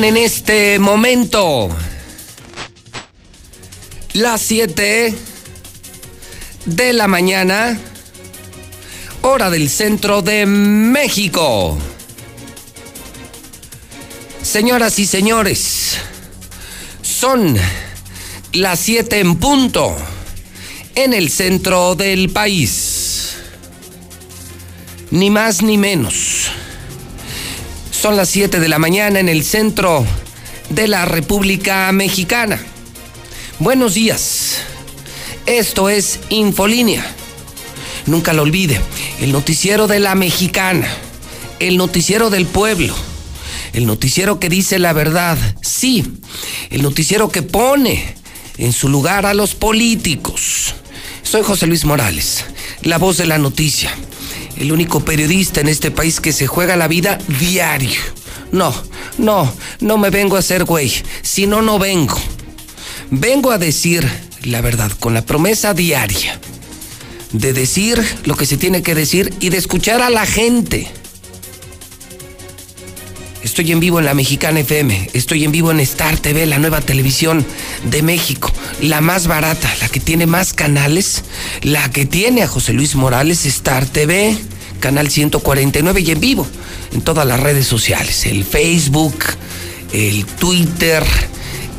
En este momento las 7 de la mañana, hora del centro de México. Señoras y señores, son las 7 en punto en el centro del país. Ni más ni menos. Son las 7 de la mañana en el centro de la República Mexicana. Buenos días. Esto es Infolínea. Nunca lo olvide. El noticiero de la mexicana. El noticiero del pueblo. El noticiero que dice la verdad. Sí. El noticiero que pone en su lugar a los políticos. Soy José Luis Morales, la voz de la noticia el único periodista en este país que se juega la vida diario. No, no, no me vengo a hacer güey, si no, no vengo. Vengo a decir la verdad con la promesa diaria de decir lo que se tiene que decir y de escuchar a la gente. Estoy en vivo en la Mexicana FM, estoy en vivo en Star TV, la nueva televisión de México, la más barata, la que tiene más canales, la que tiene a José Luis Morales, Star TV, canal 149 y en vivo en todas las redes sociales, el Facebook, el Twitter,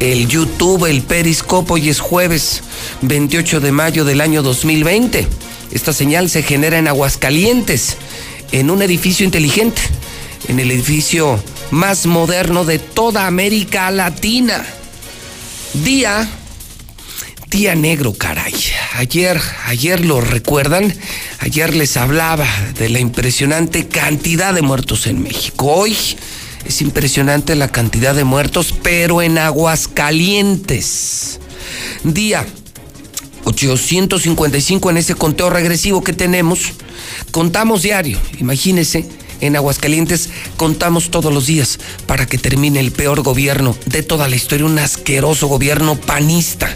el YouTube, el Periscope. Hoy es jueves 28 de mayo del año 2020. Esta señal se genera en Aguascalientes, en un edificio inteligente, en el edificio más moderno de toda América Latina. Día, día negro, caray. Ayer, ayer lo recuerdan, ayer les hablaba de la impresionante cantidad de muertos en México. Hoy es impresionante la cantidad de muertos, pero en Aguascalientes. Día 855 en ese conteo regresivo que tenemos. Contamos diario, imagínense en Aguascalientes contamos todos los días para que termine el peor gobierno de toda la historia, un asqueroso gobierno panista,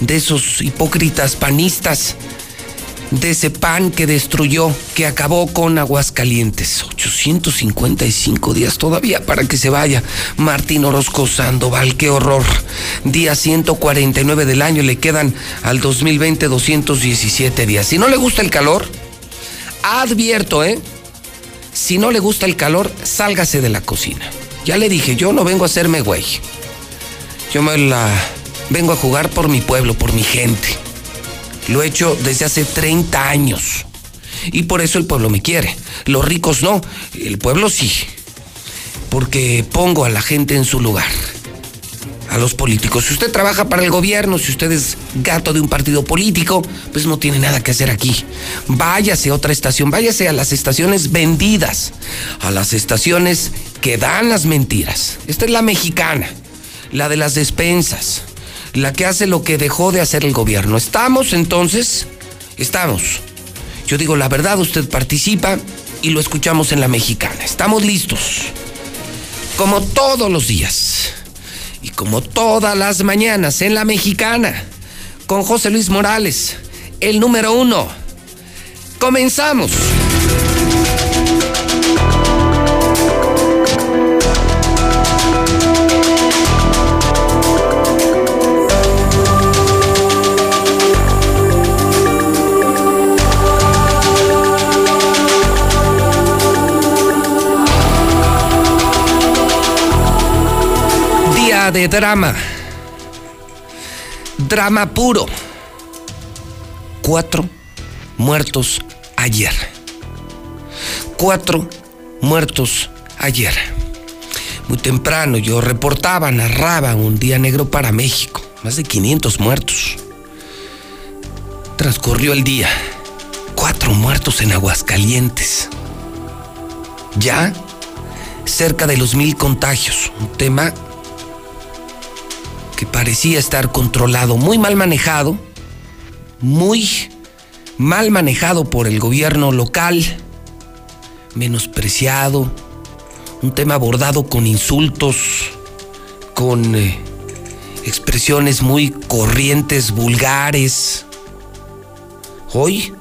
de esos hipócritas panistas, de ese pan que destruyó, que acabó con Aguascalientes. 855 días todavía para que se vaya Martín Orozco Sandoval, qué horror. Día 149 del año, le quedan al 2020 217 días. Si no le gusta el calor, advierto, ¿eh? Si no le gusta el calor, sálgase de la cocina. Ya le dije, yo no vengo a hacerme güey. Yo me la vengo a jugar por mi pueblo, por mi gente. Lo he hecho desde hace 30 años. Y por eso el pueblo me quiere. Los ricos no, el pueblo sí. Porque pongo a la gente en su lugar a los políticos. Si usted trabaja para el gobierno, si usted es gato de un partido político, pues no tiene nada que hacer aquí. Váyase a otra estación, váyase a las estaciones vendidas, a las estaciones que dan las mentiras. Esta es la mexicana, la de las despensas, la que hace lo que dejó de hacer el gobierno. ¿Estamos entonces? Estamos. Yo digo la verdad, usted participa y lo escuchamos en la mexicana. Estamos listos. Como todos los días y como todas las mañanas en la mexicana, con José Luis Morales, el número uno. Comenzamos. De drama. Drama puro. Cuatro muertos ayer. Cuatro muertos ayer. Muy temprano yo reportaba, narraba un día negro para México. Más de 500 muertos. Transcurrió el día. Cuatro muertos en Aguascalientes. Ya cerca de los mil contagios. Un tema parecía estar controlado, muy mal manejado, muy mal manejado por el gobierno local, menospreciado, un tema abordado con insultos, con eh, expresiones muy corrientes, vulgares. Hoy,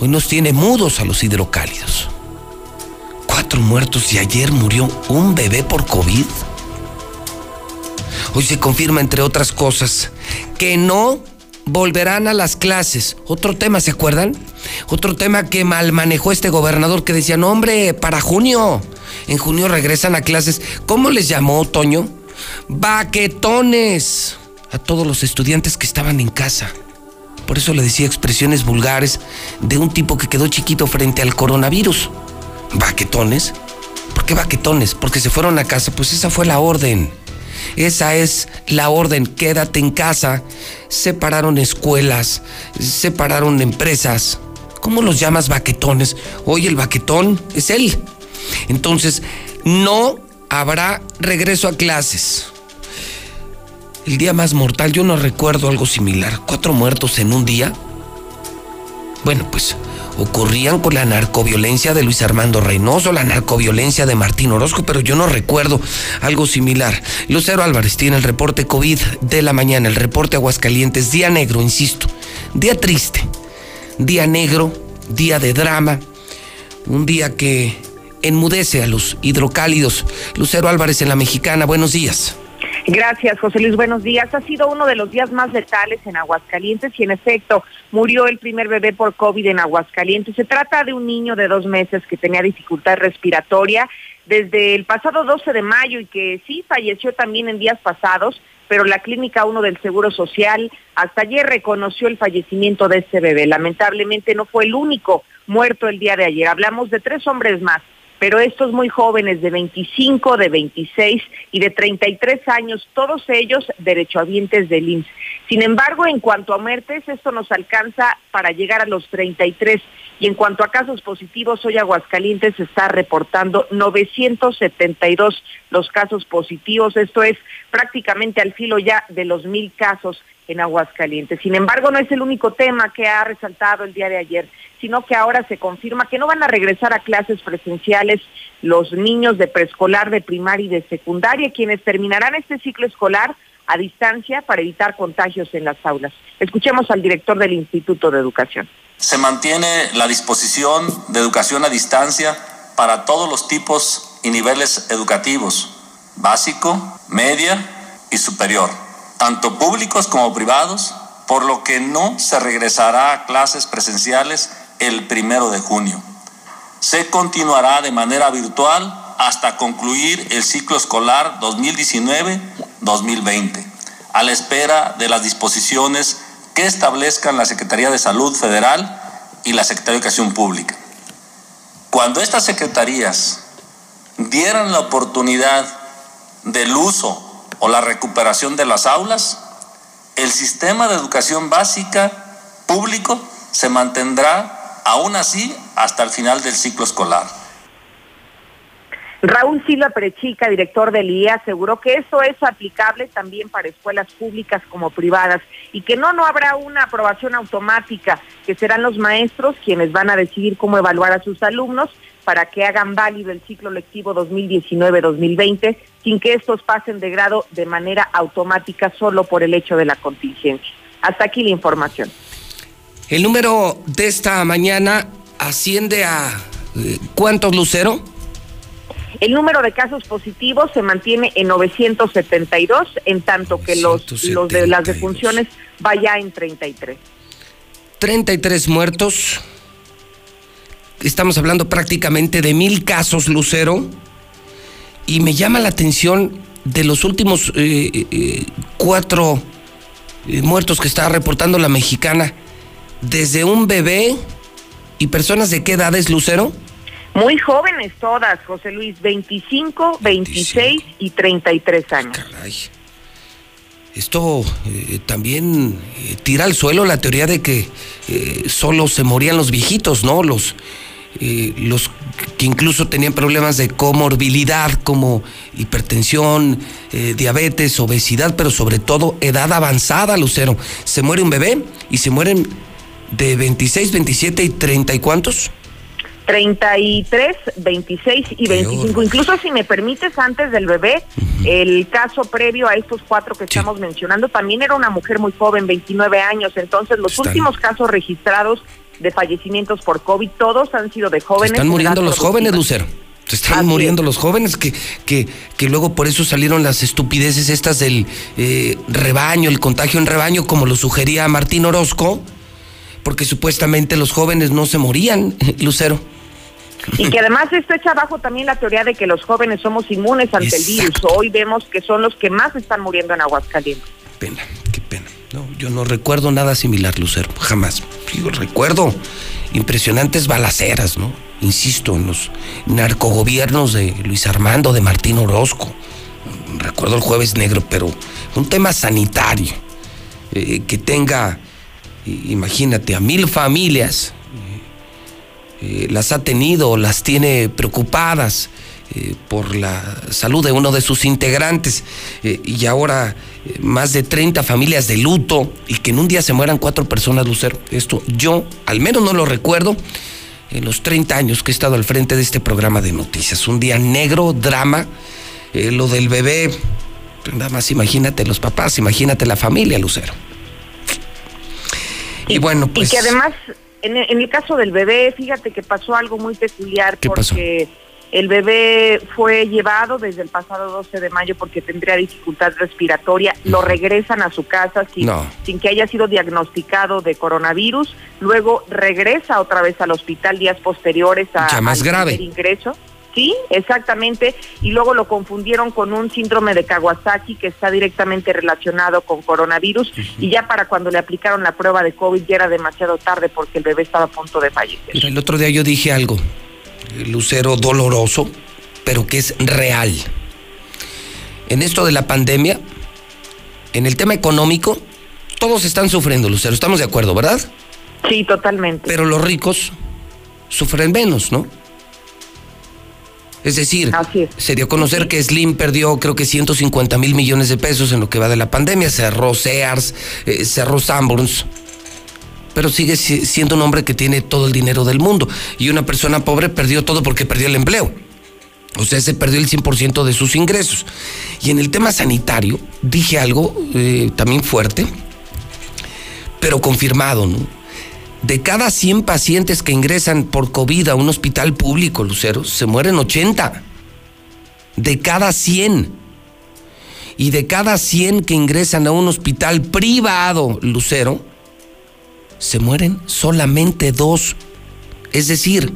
hoy nos tiene mudos a los hidrocálidos. Cuatro muertos y ayer murió un bebé por COVID. Hoy se confirma, entre otras cosas, que no volverán a las clases. Otro tema, ¿se acuerdan? Otro tema que mal manejó este gobernador que decía, no hombre, para junio. En junio regresan a clases. ¿Cómo les llamó, Toño? Baquetones. A todos los estudiantes que estaban en casa. Por eso le decía expresiones vulgares de un tipo que quedó chiquito frente al coronavirus. ¿Baquetones? ¿Por qué baquetones? Porque se fueron a casa. Pues esa fue la orden. Esa es la orden, quédate en casa. Separaron escuelas, separaron empresas. ¿Cómo los llamas baquetones? Hoy el baquetón es él. Entonces, no habrá regreso a clases. El día más mortal, yo no recuerdo algo similar. Cuatro muertos en un día. Bueno, pues ocurrían con la narcoviolencia de Luis Armando Reynoso, la narcoviolencia de Martín Orozco, pero yo no recuerdo algo similar. Lucero Álvarez tiene el reporte COVID de la mañana, el reporte Aguascalientes, día negro, insisto, día triste, día negro, día de drama, un día que enmudece a los hidrocálidos. Lucero Álvarez en la Mexicana, buenos días. Gracias, José Luis. Buenos días. Ha sido uno de los días más letales en Aguascalientes y en efecto murió el primer bebé por COVID en Aguascalientes. Se trata de un niño de dos meses que tenía dificultad respiratoria desde el pasado 12 de mayo y que sí falleció también en días pasados, pero la Clínica 1 del Seguro Social hasta ayer reconoció el fallecimiento de este bebé. Lamentablemente no fue el único muerto el día de ayer. Hablamos de tres hombres más pero estos muy jóvenes de 25, de 26 y de 33 años, todos ellos derechohabientes del IMSS. Sin embargo, en cuanto a muertes, esto nos alcanza para llegar a los 33. Y en cuanto a casos positivos, hoy Aguascalientes está reportando 972 los casos positivos. Esto es prácticamente al filo ya de los mil casos en Aguascalientes. Sin embargo, no es el único tema que ha resaltado el día de ayer, sino que ahora se confirma que no van a regresar a clases presenciales los niños de preescolar, de primaria y de secundaria, quienes terminarán este ciclo escolar a distancia para evitar contagios en las aulas. Escuchemos al director del Instituto de Educación. Se mantiene la disposición de educación a distancia para todos los tipos y niveles educativos, básico, media y superior tanto públicos como privados, por lo que no se regresará a clases presenciales el primero de junio. Se continuará de manera virtual hasta concluir el ciclo escolar 2019-2020, a la espera de las disposiciones que establezcan la Secretaría de Salud Federal y la Secretaría de Educación Pública. Cuando estas secretarías dieran la oportunidad del uso o la recuperación de las aulas, el sistema de educación básica público se mantendrá aún así hasta el final del ciclo escolar. Raúl Silva Perechica, director del IE, aseguró que eso es aplicable también para escuelas públicas como privadas y que no, no habrá una aprobación automática, que serán los maestros quienes van a decidir cómo evaluar a sus alumnos para que hagan válido el ciclo lectivo 2019-2020 sin que estos pasen de grado de manera automática solo por el hecho de la contingencia. Hasta aquí la información. El número de esta mañana asciende a eh, ¿cuántos, Lucero? El número de casos positivos se mantiene en 972, en tanto que los, los de las defunciones vaya en 33. 33 muertos. Estamos hablando prácticamente de mil casos, Lucero. Y me llama la atención de los últimos eh, eh, cuatro eh, muertos que está reportando la mexicana, desde un bebé y personas de qué edades, Lucero? Muy jóvenes todas, José Luis, 25, 26 y 33 años. Caray. Esto eh, también eh, tira al suelo la teoría de que eh, solo se morían los viejitos, ¿no? Los, los que incluso tenían problemas de comorbilidad como hipertensión, diabetes, obesidad, pero sobre todo edad avanzada, Lucero. Se muere un bebé y se mueren de 26, 27 y 30 y cuántos? 33, 26 y 25. Incluso si me permites, antes del bebé, el caso previo a estos cuatro que estamos mencionando también era una mujer muy joven, 29 años. Entonces, los últimos casos registrados de fallecimientos por COVID, todos han sido de jóvenes. Están muriendo los jóvenes, Lucero. Se están muriendo los jóvenes que, que, que, luego por eso salieron las estupideces estas del eh, rebaño, el contagio en rebaño, como lo sugería Martín Orozco, porque supuestamente los jóvenes no se morían, Lucero. Y que además esto echa abajo también la teoría de que los jóvenes somos inmunes ante el virus. Hoy vemos que son los que más están muriendo en Aguascalientes. Pena, qué pena. No, yo no recuerdo nada similar, Lucero, jamás. Yo recuerdo impresionantes balaceras, ¿no? Insisto, en los narcogobiernos de Luis Armando, de Martín Orozco. Recuerdo el jueves negro, pero un tema sanitario eh, que tenga, imagínate, a mil familias, eh, eh, las ha tenido, las tiene preocupadas por la salud de uno de sus integrantes y ahora más de 30 familias de luto y que en un día se mueran cuatro personas, Lucero. Esto yo al menos no lo recuerdo en los 30 años que he estado al frente de este programa de noticias. Un día negro, drama, eh, lo del bebé, nada más imagínate los papás, imagínate la familia, Lucero. Y, bueno, pues... Y que además, en el, caso del bebé, fíjate que pasó algo muy peculiar porque... El bebé fue llevado desde el pasado 12 de mayo porque tendría dificultad respiratoria. Lo regresan a su casa sin, sin que haya sido diagnosticado de coronavirus. Luego regresa otra vez al hospital días posteriores a más grave. ingreso. Sí, exactamente. Y luego lo confundieron con un síndrome de Kawasaki que está directamente relacionado con coronavirus. Y ya para cuando le aplicaron la prueba de COVID ya era demasiado tarde porque el bebé estaba a punto de fallecer. el otro día yo dije algo. Lucero, doloroso, pero que es real. En esto de la pandemia, en el tema económico, todos están sufriendo, Lucero, estamos de acuerdo, ¿verdad? Sí, totalmente. Pero los ricos sufren menos, ¿no? Es decir, se dio a conocer que Slim perdió creo que 150 mil millones de pesos en lo que va de la pandemia, cerró Sears, eh, cerró Sanborns, pero sigue siendo un hombre que tiene todo el dinero del mundo. Y una persona pobre perdió todo porque perdió el empleo. O sea, se perdió el 100% de sus ingresos. Y en el tema sanitario, dije algo eh, también fuerte, pero confirmado, ¿no? De cada 100 pacientes que ingresan por COVID a un hospital público, Lucero, se mueren 80. De cada 100. Y de cada 100 que ingresan a un hospital privado, Lucero, se mueren solamente dos. Es decir,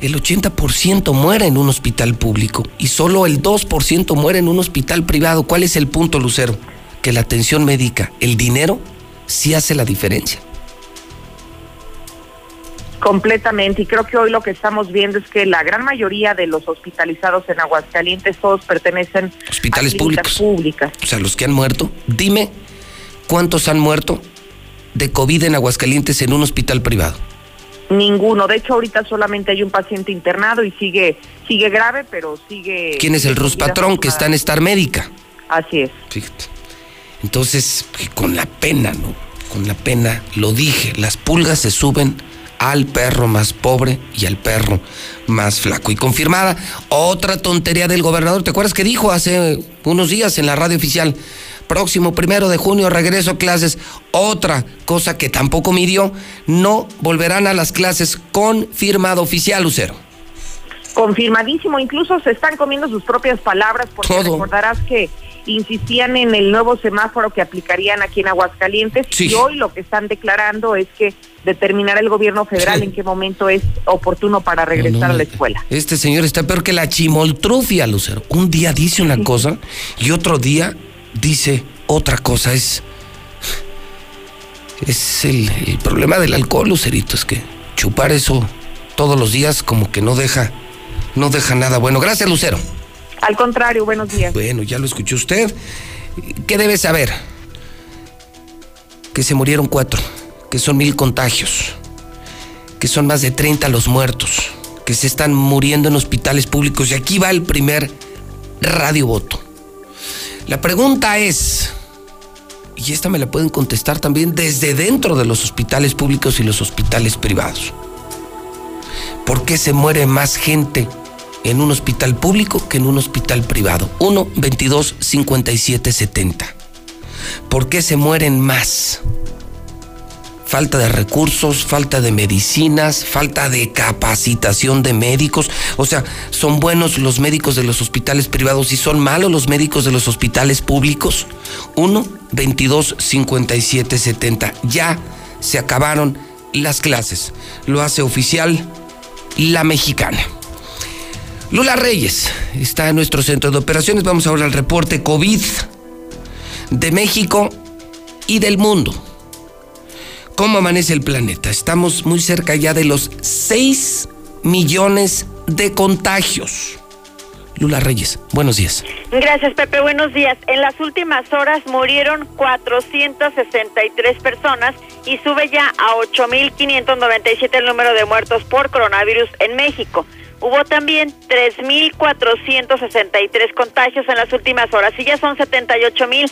el 80% muere en un hospital público y solo el 2% muere en un hospital privado. ¿Cuál es el punto, Lucero? Que la atención médica, el dinero, sí hace la diferencia. Completamente, y creo que hoy lo que estamos viendo es que la gran mayoría de los hospitalizados en Aguascalientes todos pertenecen hospitales a públicos. públicas. O sea, los que han muerto, dime cuántos han muerto de COVID en Aguascalientes en un hospital privado? Ninguno. De hecho, ahorita solamente hay un paciente internado y sigue sigue grave, pero sigue. ¿Quién es el Rus Patrón que está en Star Médica? Así es. Fíjate. Entonces, con la pena, ¿no? Con la pena, lo dije, las pulgas se suben al perro más pobre y al perro más flaco. Y confirmada otra tontería del gobernador. ¿Te acuerdas que dijo hace unos días en la radio oficial? próximo primero de junio regreso a clases. Otra cosa que tampoco midió, no volverán a las clases con firmado oficial, Lucero. Confirmadísimo, incluso se están comiendo sus propias palabras porque recordarás que insistían en el nuevo semáforo que aplicarían aquí en Aguascalientes y hoy lo que están declarando es que determinará el gobierno federal en qué momento es oportuno para regresar a la escuela. Este señor está peor que la chimoltrufia, Lucero. Un día dice una cosa y otro día dice otra cosa. Es, es el, problema del alcohol, Lucerito. Es que chupar eso todos los días como que no deja, no deja nada bueno. Gracias, Lucero. Al contrario, buenos días. Bueno, ya lo escuchó usted. ¿Qué debe saber? Que se murieron cuatro, que son mil contagios, que son más de 30 los muertos, que se están muriendo en hospitales públicos. Y aquí va el primer radio voto. La pregunta es, y esta me la pueden contestar también desde dentro de los hospitales públicos y los hospitales privados. ¿Por qué se muere más gente en un hospital público que en un hospital privado? 1 22 57 70. ¿Por qué se mueren más falta de recursos, falta de medicinas, falta de capacitación de médicos. O sea, son buenos los médicos de los hospitales privados y son malos los médicos de los hospitales públicos. 1 22 57 70. Ya se acabaron las clases. Lo hace oficial la mexicana. Lula Reyes está en nuestro centro de operaciones. Vamos ahora al reporte COVID de México y del mundo. ¿Cómo amanece el planeta? Estamos muy cerca ya de los 6 millones de contagios. Lula Reyes, buenos días. Gracias, Pepe. Buenos días. En las últimas horas murieron 463 personas y sube ya a 8.597 el número de muertos por coronavirus en México. Hubo también 3.463 contagios en las últimas horas y ya son 78.000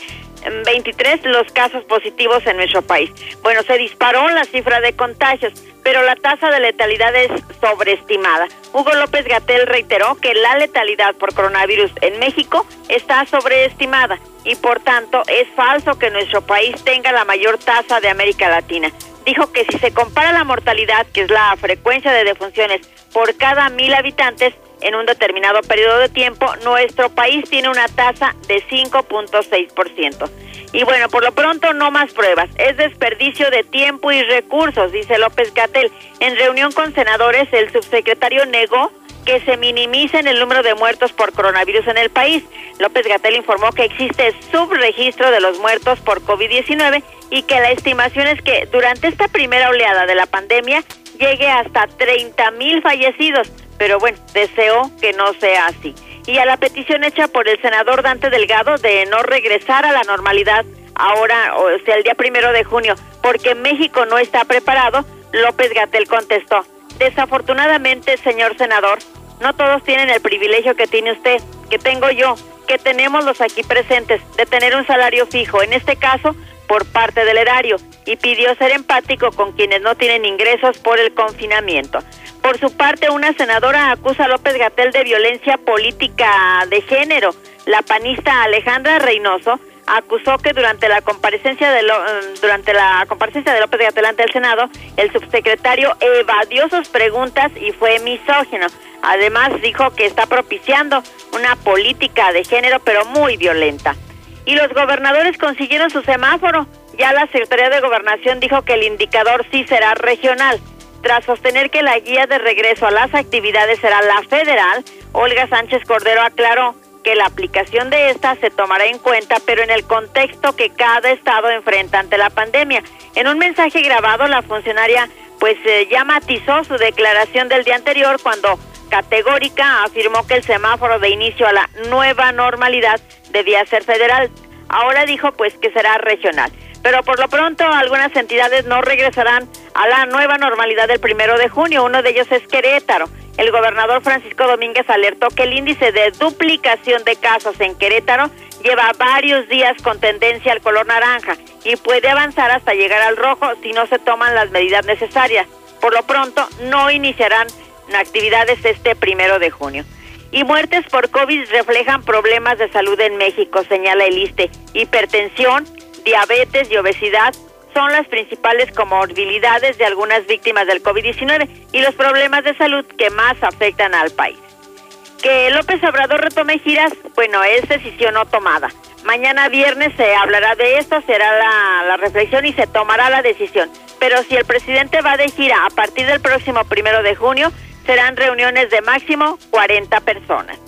23 los casos positivos en nuestro país. Bueno, se disparó la cifra de contagios, pero la tasa de letalidad es sobreestimada. Hugo López Gatel reiteró que la letalidad por coronavirus en México está sobreestimada y por tanto es falso que nuestro país tenga la mayor tasa de América Latina. Dijo que si se compara la mortalidad, que es la frecuencia de defunciones por cada mil habitantes, en un determinado periodo de tiempo, nuestro país tiene una tasa de 5.6%. Y bueno, por lo pronto no más pruebas. Es desperdicio de tiempo y recursos, dice López Gatel. En reunión con senadores, el subsecretario negó que se minimicen el número de muertos por coronavirus en el país. López Gatel informó que existe subregistro de los muertos por COVID-19 y que la estimación es que durante esta primera oleada de la pandemia llegue hasta 30 mil fallecidos pero bueno, deseo que no sea así. Y a la petición hecha por el senador Dante Delgado de no regresar a la normalidad ahora, o sea, el día primero de junio, porque México no está preparado, López Gatel contestó, desafortunadamente, señor senador, no todos tienen el privilegio que tiene usted, que tengo yo, que tenemos los aquí presentes, de tener un salario fijo, en este caso, por parte del erario, y pidió ser empático con quienes no tienen ingresos por el confinamiento. Por su parte, una senadora acusa a López Gatel de violencia política de género. La panista Alejandra Reynoso acusó que durante la comparecencia de mm, durante la comparecencia de López Gatel ante el Senado, el subsecretario evadió sus preguntas y fue misógino. Además dijo que está propiciando una política de género pero muy violenta. Y los gobernadores consiguieron su semáforo. Ya la Secretaría de Gobernación dijo que el indicador sí será regional. Tras sostener que la guía de regreso a las actividades será la federal, Olga Sánchez Cordero aclaró que la aplicación de esta se tomará en cuenta, pero en el contexto que cada estado enfrenta ante la pandemia. En un mensaje grabado, la funcionaria pues eh, ya matizó su declaración del día anterior cuando categórica afirmó que el semáforo de inicio a la nueva normalidad debía ser federal. Ahora dijo pues que será regional pero por lo pronto algunas entidades no regresarán a la nueva normalidad del primero de junio. Uno de ellos es Querétaro. El gobernador Francisco Domínguez alertó que el índice de duplicación de casos en Querétaro lleva varios días con tendencia al color naranja y puede avanzar hasta llegar al rojo si no se toman las medidas necesarias. Por lo pronto, no iniciarán actividades este primero de junio. Y muertes por COVID reflejan problemas de salud en México, señala el ISTE. Hipertensión, diabetes y obesidad son las principales comorbilidades de algunas víctimas del COVID-19 y los problemas de salud que más afectan al país. Que López Obrador retome giras, bueno, es decisión no tomada. Mañana viernes se hablará de esto, será la, la, reflexión y se tomará la decisión. Pero si el presidente va de gira a partir del próximo primero de junio, serán reuniones de máximo 40 personas.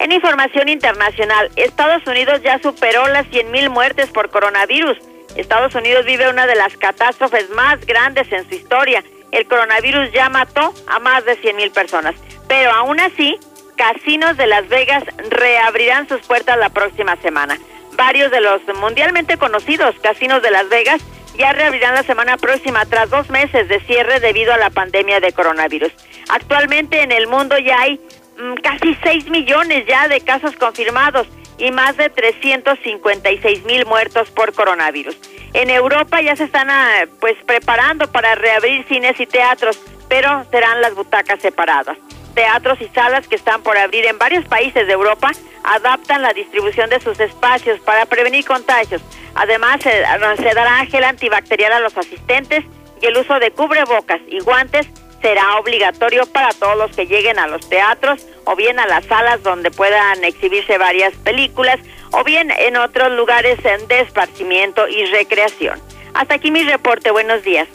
En información internacional, Estados Unidos ya superó las 100.000 muertes por coronavirus. Estados Unidos vive una de las catástrofes más grandes en su historia. El coronavirus ya mató a más de 100.000 personas. Pero aún así, casinos de Las Vegas reabrirán sus puertas la próxima semana. Varios de los mundialmente conocidos casinos de Las Vegas ya reabrirán la semana próxima tras dos meses de cierre debido a la pandemia de coronavirus. Actualmente en el mundo ya hay Mm, casi 6 millones ya de casos confirmados y más de 356 mil muertos por coronavirus. En Europa ya se están ah, pues preparando para reabrir cines y teatros, pero serán las butacas separadas. Teatros y salas que están por abrir en varios países de Europa adaptan la distribución de sus espacios para prevenir contagios. Además, se, dará gel antibacterial a los asistentes y el uso de cubrebocas y guantes será obligatorio para todos los que lleguen a los teatros o bien a las salas donde puedan exhibirse varias películas o bien en otros lugares de esparcimiento y recreación. Hasta aquí mi reporte. Buenos días.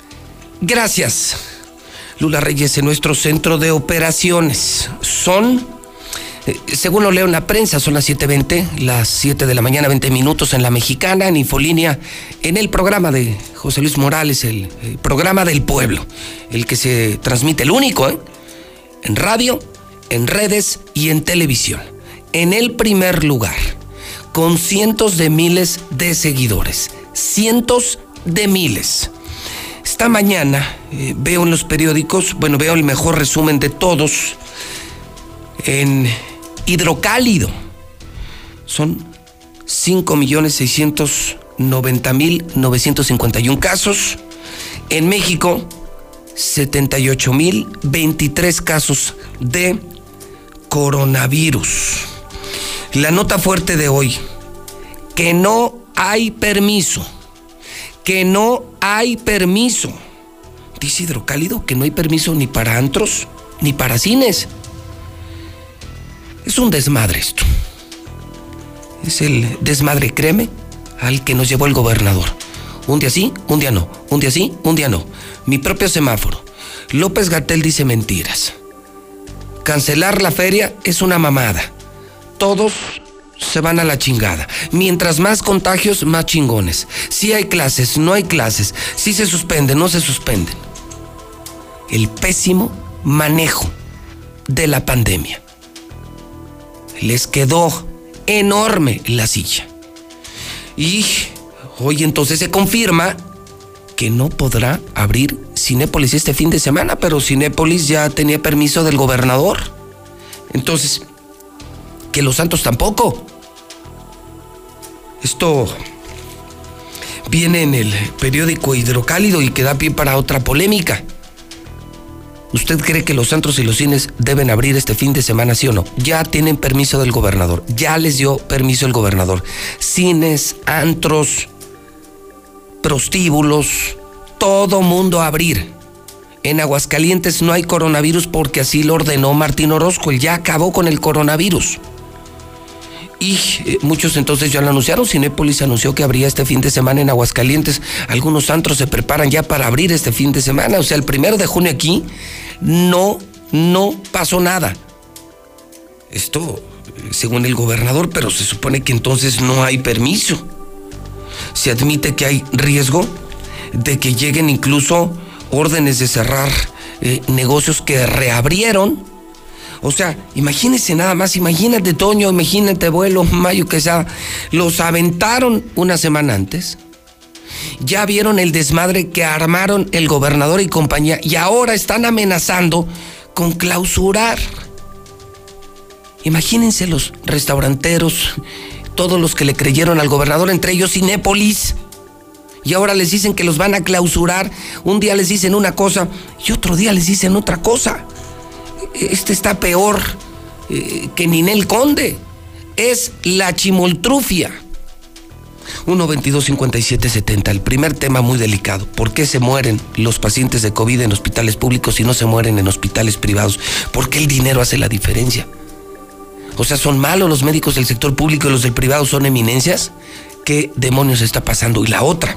Gracias. Lula Reyes en nuestro centro de operaciones. Son, eh, según lo leo en la prensa, son las 7.20, las 7 de la mañana, 20 minutos en la mexicana, en Infolínea, en el programa de José Luis Morales, el, programa del pueblo, el que se transmite, el único, ¿eh? en radio, en redes y en televisión. En el primer lugar, con cientos de miles de seguidores, cientos de miles. Esta mañana eh, veo en los periódicos, bueno, veo el mejor resumen de todos en hidrocálido. Son 5.690.951 casos. En México, 78.023 casos de coronavirus. La nota fuerte de hoy, que no hay permiso que no hay permiso. Dice Hidrocálido que no hay permiso ni para antros ni para cines. Es un desmadre esto. Es el desmadre, créeme, al que nos llevó el gobernador. Un día sí, un día no. Un día sí, un día no. Mi propio semáforo. López Gatel dice mentiras. Cancelar la feria es una mamada. Todos se van a la chingada. Mientras más contagios, más chingones. Si hay clases, no hay clases. Si se suspenden, no se suspenden. El pésimo manejo de la pandemia. Les quedó enorme la silla. Y hoy entonces se confirma que no podrá abrir Cinépolis este fin de semana, pero Cinépolis ya tenía permiso del gobernador. Entonces, que los santos tampoco. Esto viene en el periódico Hidrocálido y queda pie para otra polémica. ¿Usted cree que los santos y los cines deben abrir este fin de semana, sí o no? Ya tienen permiso del gobernador, ya les dio permiso el gobernador. Cines, antros, prostíbulos, todo mundo abrir. En Aguascalientes no hay coronavirus porque así lo ordenó Martín Orozco, él ya acabó con el coronavirus. Y eh, muchos entonces ya lo anunciaron. Cinépolis anunció que abría este fin de semana en Aguascalientes. Algunos antros se preparan ya para abrir este fin de semana. O sea, el primero de junio aquí no, no pasó nada. Esto, según el gobernador, pero se supone que entonces no hay permiso. Se admite que hay riesgo de que lleguen incluso órdenes de cerrar eh, negocios que reabrieron o sea, imagínese nada más, imagínate Toño, imagínate vuelo, Mayo, que sea, los aventaron una semana antes. Ya vieron el desmadre que armaron el gobernador y compañía y ahora están amenazando con clausurar. Imagínense los restauranteros, todos los que le creyeron al gobernador, entre ellos Cinépolis. Y ahora les dicen que los van a clausurar. Un día les dicen una cosa y otro día les dicen otra cosa este está peor eh, que Ninel Conde. Es la chimoltrufia. 1 22 57 70 El primer tema muy delicado. ¿Por qué se mueren los pacientes de COVID en hospitales públicos y no se mueren en hospitales privados? ¿Por qué el dinero hace la diferencia? O sea, ¿son malos los médicos del sector público y los del privado son eminencias? Qué demonios está pasando. Y la otra,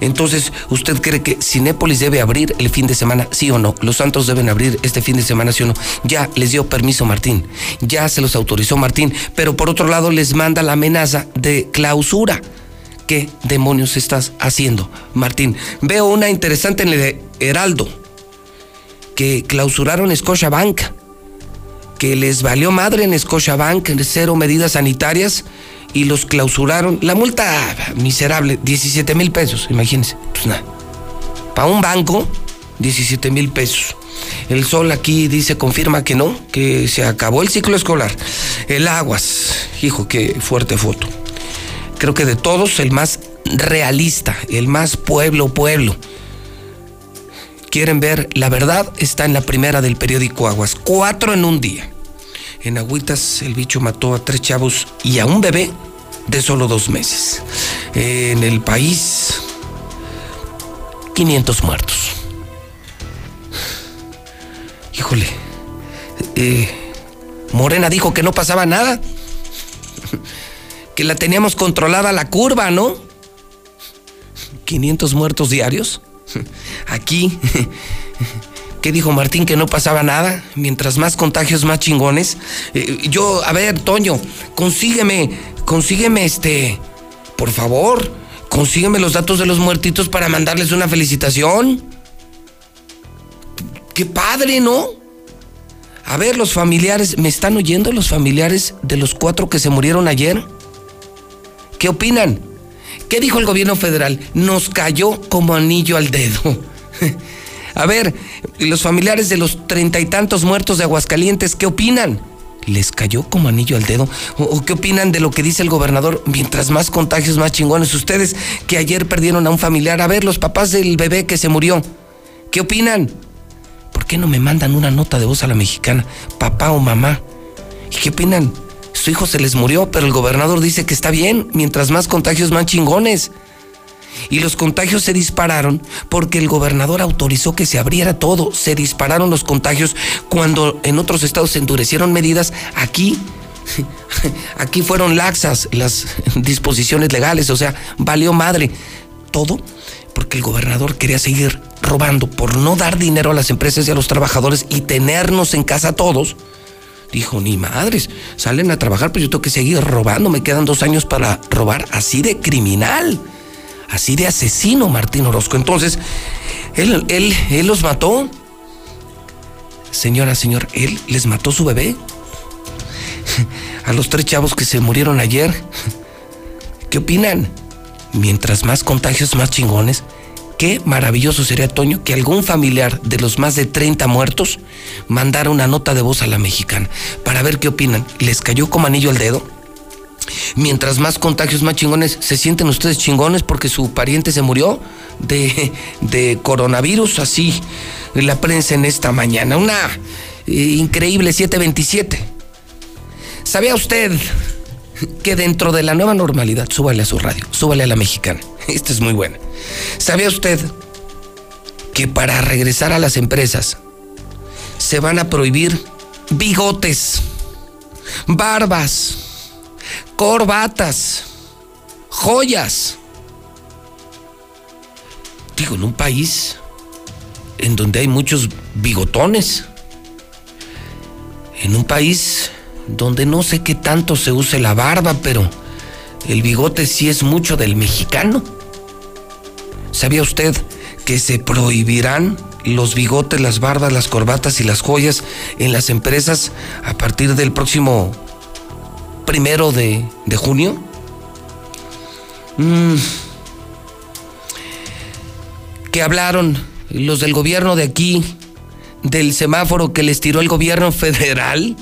entonces, ¿usted cree que Cinépolis debe abrir el fin de semana, sí o no? Los Santos deben abrir este fin de semana, sí o no? Ya les dio permiso Martín, ya se los autorizó Martín, pero por otro lado les manda la amenaza de clausura. ¿Qué demonios estás haciendo, Martín? Veo una interesante en el Heraldo, que clausuraron Bank, que les valió madre en Bank, cero medidas sanitarias y los clausuraron. La multa miserable, 17 mil pesos, imagínense. Pues nada. Para un banco, 17 mil pesos. El sol aquí dice, confirma que no, que se acabó el ciclo escolar. El aguas, hijo, qué fuerte foto. Creo que de todos, el más realista, el más pueblo, pueblo. Quieren ver, la verdad está en la primera del periódico Aguas. Cuatro en un día en Agüitas el bicho mató a tres chavos y a un bebé de solo dos meses. En el país, 500 muertos. Híjole, eh, Morena dijo que no pasaba nada, que la teníamos controlada la curva, ¿no? 500 muertos diarios. Aquí ¿qué dijo Martín? Que no pasaba nada. Mientras más contagios, más chingones. Eh, yo, a ver, Toño, consígueme, consígueme este, por favor, consígueme los datos de los muertitos para mandarles una felicitación. Qué padre, ¿no? A ver, los familiares, ¿me están oyendo los familiares de los cuatro que se murieron ayer? ¿Qué opinan? ¿Qué dijo el gobierno federal? Nos cayó como anillo al dedo. A ver, los familiares de los treinta y tantos muertos de Aguascalientes, ¿qué opinan? ¿Les cayó como anillo al dedo? ¿O, qué opinan de lo que dice el gobernador? Mientras más contagios, más chingones. Ustedes que ayer perdieron a un familiar. A ver, los papás del bebé que se murió. ¿Qué opinan? ¿Por qué no me mandan una nota de voz a la mexicana? Papá o mamá. ¿Y qué opinan? Su hijo se les murió, pero el gobernador dice que está bien. Mientras más contagios, más chingones. Y los contagios se dispararon porque el gobernador autorizó que se abriera todo. Se dispararon los contagios cuando en otros estados se endurecieron medidas. Aquí, aquí fueron laxas las disposiciones legales. O sea, valió madre. Todo porque el gobernador quería seguir robando por no dar dinero a las empresas y a los trabajadores y tenernos en casa todos Dijo, ni madres, salen a trabajar, pues yo tengo que seguir robando, me quedan dos años para robar, así de criminal, así de asesino Martín Orozco. Entonces, él, él, él los mató. Señora, señor, él les mató su bebé. A los tres chavos que se murieron ayer. ¿Qué opinan? Mientras más contagios, más chingones. Qué maravilloso sería, Toño, que algún familiar de los más de 30 muertos mandara una nota de voz a la mexicana para ver qué opinan. ¿Les cayó como anillo al dedo? Mientras más contagios, más chingones, ¿se sienten ustedes chingones porque su pariente se murió de, de coronavirus? Así la prensa en esta mañana. Una eh, increíble 727. ¿Sabía usted que dentro de la nueva normalidad, súbale a su radio, súbale a la mexicana? Esta es muy buena. ¿Sabía usted que para regresar a las empresas se van a prohibir bigotes, barbas, corbatas, joyas? Digo, en un país en donde hay muchos bigotones, en un país donde no sé qué tanto se use la barba, pero el bigote sí es mucho del mexicano. ¿Sabía usted que se prohibirán los bigotes, las barbas, las corbatas y las joyas en las empresas a partir del próximo primero de, junio? Mm. ¿Qué hablaron los del gobierno de aquí del semáforo que les tiró el gobierno federal?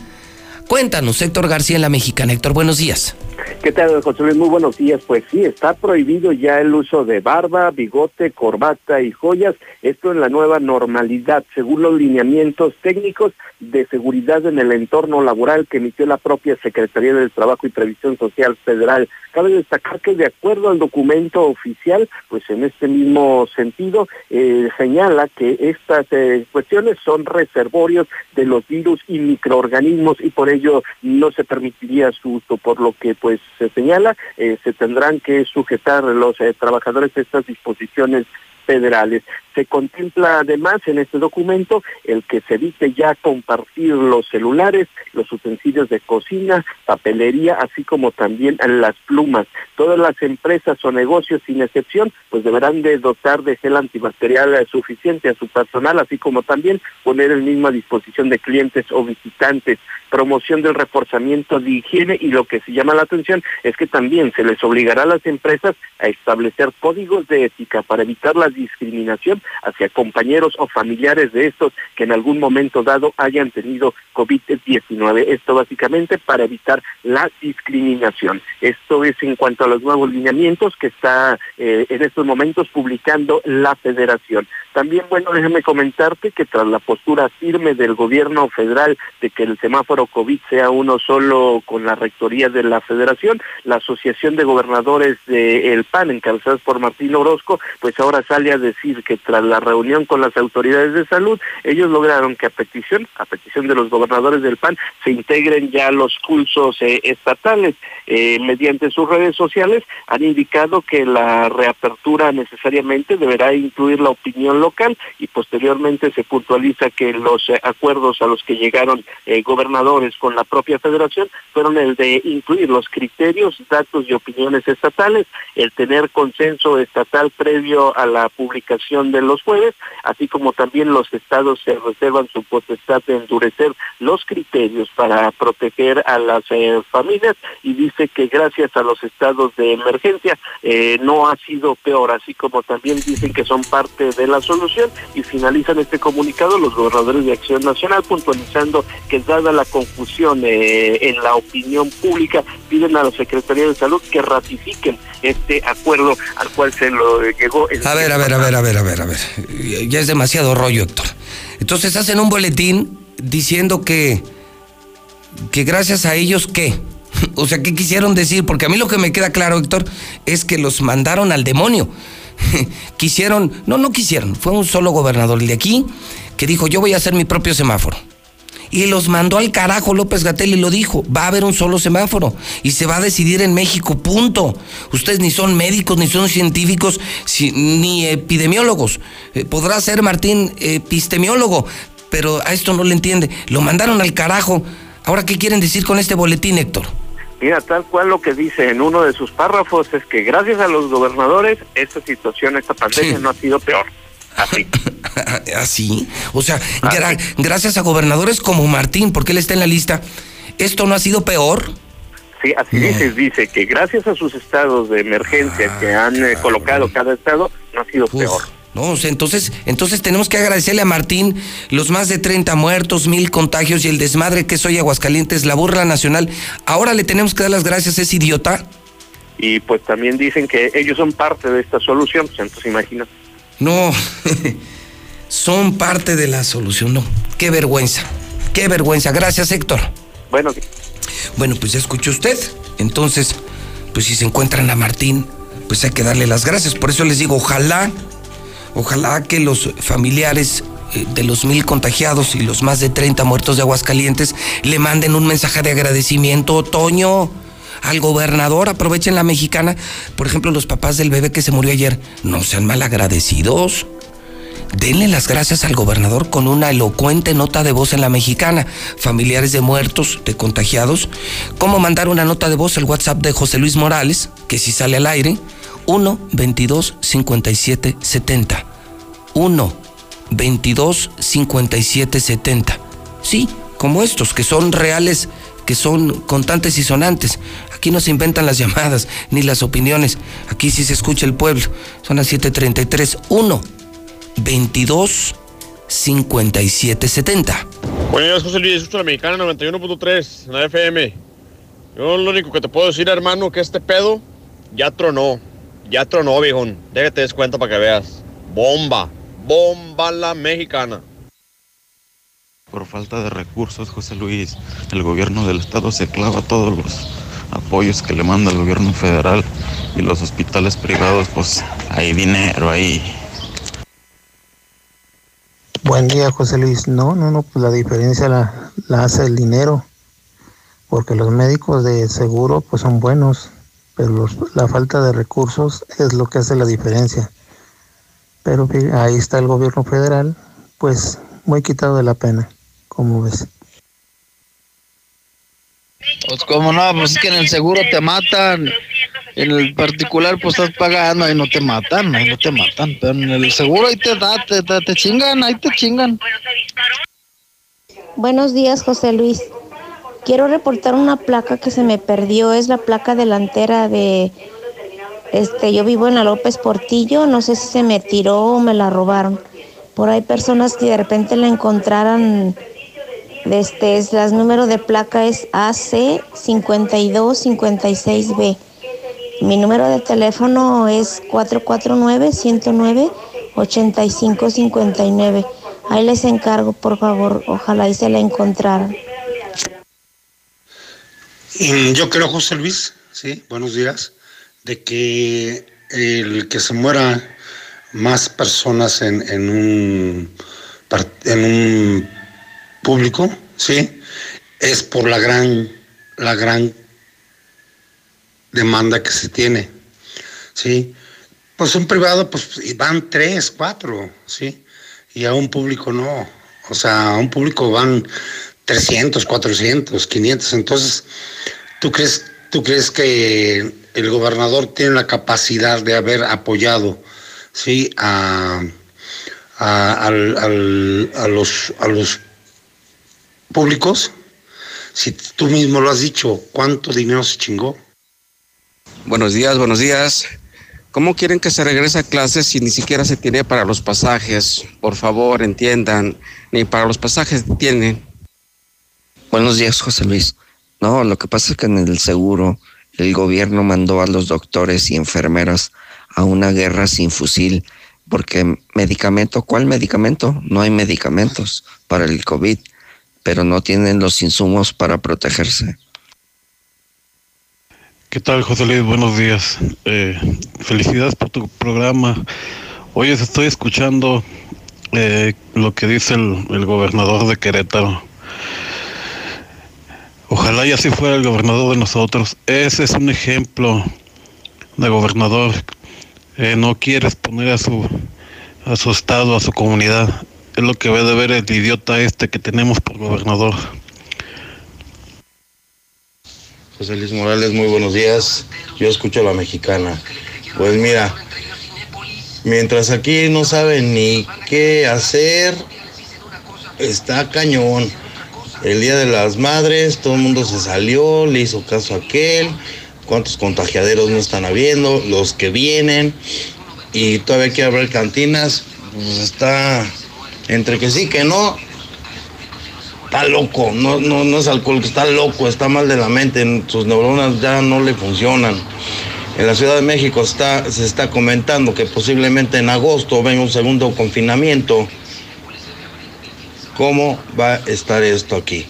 Cuéntanos, Héctor García en la Mexicana. Héctor, buenos días. ¿Qué tal, José Luis? Muy buenos días. Pues sí, está prohibido ya el uso de barba, bigote, corbata y joyas. Esto en la nueva normalidad, según los lineamientos técnicos de seguridad en el entorno laboral que emitió la propia Secretaría del Trabajo y Previsión Social Federal. Cabe destacar que de acuerdo al documento oficial, pues en este mismo sentido, eh, señala que estas eh, cuestiones son reservorios de los virus y microorganismos y por ello no se permitiría su uso, por lo que pues se señala, eh, se tendrán que sujetar los eh, trabajadores a estas disposiciones federales. Se contempla además en este documento el que se evite ya compartir los celulares, los utensilios de cocina, papelería, así como también las plumas. Todas las empresas o negocios, sin excepción, pues deberán de dotar de gel antibacterial suficiente a su personal, así como también poner el mismo a disposición de clientes o visitantes. Promoción del reforzamiento de higiene y lo que se llama la atención es que también se les obligará a las empresas a establecer códigos de ética para evitar la discriminación hacia compañeros o familiares de estos que en algún momento dado hayan tenido COVID-19. Esto básicamente para evitar la discriminación. Esto es en cuanto a los nuevos lineamientos que está eh, en estos momentos publicando la federación. También, bueno, déjame comentarte que tras la postura firme del gobierno federal de que el semáforo COVID sea uno solo con la rectoría de la federación, la Asociación de Gobernadores del PAN, encabezadas por Martín Orozco, pues ahora sale a decir que tras la reunión con las autoridades de salud, ellos lograron que a petición, a petición de los gobernadores del PAN, se integren ya los pulsos eh, estatales. Eh, mediante sus redes sociales han indicado que la reapertura necesariamente deberá incluir la opinión local y posteriormente se puntualiza que los eh, acuerdos a los que llegaron gobernadores con la propia federación fueron el de incluir los criterios, datos y opiniones estatales, el tener consenso estatal previo a la publicación de los jueves, así como también los estados se reservan su potestad de endurecer los criterios para proteger a las familias y dice que gracias a los estados de emergencia eh, no ha sido peor, así como también dicen que son parte de la y finalizan este comunicado los gobernadores de Acción Nacional puntualizando que dada la confusión eh, en la opinión pública piden a la Secretaría de Salud que ratifiquen este acuerdo al cual se lo llegó. a ver, a ver, a ver, a ver, a ver, a ver. Ya es demasiado rollo, Héctor. Entonces hacen un boletín diciendo que que gracias a ellos qué? O sea, ¿qué quisieron decir? Porque a mí lo que me queda claro, Héctor, es que los mandaron al demonio. quisieron, no, no quisieron, fue un solo gobernador, de aquí, que dijo, yo voy a hacer mi propio semáforo. Y los mandó al carajo López Gatel y lo dijo, va a haber un solo semáforo y se va a decidir en México, punto. Ustedes ni son médicos, ni son científicos, ni epidemiólogos. Eh, podrá ser Martín epistemiólogo, pero a esto no le entiende. Lo mandaron al carajo. Ahora, ¿qué quieren decir con este boletín, Héctor? Mira, tal cual lo que dice en uno de sus párrafos es que gracias a los gobernadores esta situación, esta pandemia no ha sido peor. Así. Así. O sea, gracias a gobernadores como Martín, porque él está en la lista, ¿esto no ha sido peor? Sí, así dice, dice que gracias a sus estados de emergencia que han eh, colocado cada estado, no ha sido peor. No, entonces, entonces tenemos que agradecerle a Martín los más de 30 muertos, mil contagios y el desmadre que soy Aguascalientes, la burla nacional. Ahora le tenemos que dar las gracias a ese idiota. Y pues también dicen que ellos son parte de esta solución, pues entonces imagina. No, son parte de la solución, no. Qué vergüenza, qué vergüenza. Gracias, Héctor. Bueno. Bueno, pues ya escuchó usted. Entonces, pues si se encuentran a Martín, pues hay que darle las gracias. Por eso les digo, ojalá Ojalá que los familiares eh, de los mil contagiados y los más de 30 muertos de Aguascalientes le manden un mensaje de agradecimiento, otoño, al gobernador. Aprovechen la mexicana. Por ejemplo, los papás del bebé que se murió ayer, no sean mal agradecidos. Denle las gracias al gobernador con una elocuente nota de voz en la mexicana. Familiares de muertos, de contagiados. ¿Cómo mandar una nota de voz al WhatsApp de José Luis Morales? Que si sale al aire, 1 22 57 70. 1 22 57 70. Sí, como estos, que son reales, que son contantes y sonantes. Aquí no se inventan las llamadas ni las opiniones. Aquí sí se escucha el pueblo. Son las 7:33. 1 22 57 70. Buenos días, José Luis. Escucho la mexicana 91.3 en la FM. Yo lo único que te puedo decir, hermano, que este pedo ya tronó. Ya tronó, viejón. Déjate descuento para que veas. Bomba. Bomba la mexicana. Por falta de recursos, José Luis, el gobierno del estado se clava todos los apoyos que le manda el gobierno federal y los hospitales privados, pues hay dinero ahí. Buen día, José Luis. No, no, no, pues la diferencia la, la hace el dinero, porque los médicos de seguro pues son buenos, pero la falta de recursos es lo que hace la diferencia. Pero ahí está el gobierno federal, pues muy quitado de la pena, como ves. Pues como no, pues es que en el seguro te matan, en el particular pues estás pagando y no te matan, ahí no te matan, pero en el seguro ahí te da, te, te, te chingan, ahí te chingan. Buenos días, José Luis. Quiero reportar una placa que se me perdió, es la placa delantera de este, yo vivo en la López Portillo, no sé si se me tiró o me la robaron. Por ahí personas que de repente la encontraran, este, es, las número de placa es AC 5256B. Mi número de teléfono es 449-109-8559. Ahí les encargo, por favor, ojalá y se la encontraran. Mm, yo creo, José Luis, sí, buenos días, de que el que se muera más personas en, un en un público, ¿sí? Es por la gran, la gran demanda que se tiene, ¿sí? Pues un privado, pues van tres, cuatro, ¿sí? Y a un público no. O sea, a un público van 300, 400, 500. Entonces, ¿tú crees, tú crees que el gobernador tiene la capacidad de haber apoyado, ¿sí? A, a, los, a los públicos? Si tú mismo lo has dicho, ¿cuánto dinero se chingó? Buenos días, buenos días. ¿Cómo quieren que se regrese a clases si ni siquiera se tiene para los pasajes? Por favor, entiendan, ni para los pasajes tienen. Buenos días, José Luis. No, lo que pasa es que en el seguro el gobierno mandó a los doctores y enfermeras a una guerra sin fusil, porque medicamento, ¿cuál medicamento? No hay medicamentos para el COVID, pero no tienen los insumos para protegerse. ¿Qué tal, José Luis? Buenos días. Eh, felicidades por tu programa. Hoy estoy escuchando eh, lo que dice el, gobernador de Querétaro. Ojalá y así fuera el gobernador de nosotros. Ese es un ejemplo de gobernador. Eh, no quiere exponer a su, a su estado, a su comunidad. Es lo que ve de ver el idiota este que tenemos por gobernador. José Luis Morales, muy buenos días. Yo escucho a la mexicana. Pues mira, mientras aquí no saben ni qué hacer, está cañón. El Día de las Madres, todo el mundo se salió, le hizo caso a aquel. ¿Cuántos contagiaderos no están habiendo? Los que vienen. Y todavía quiere abrir cantinas. Pues está entre que sí, que no está loco, no, no, no es alcohol, está loco, está mal de la mente, sus neuronas ya no le funcionan. En la Ciudad de México está, se está comentando que posiblemente en agosto venga un segundo confinamiento. ¿Cómo va a estar esto aquí?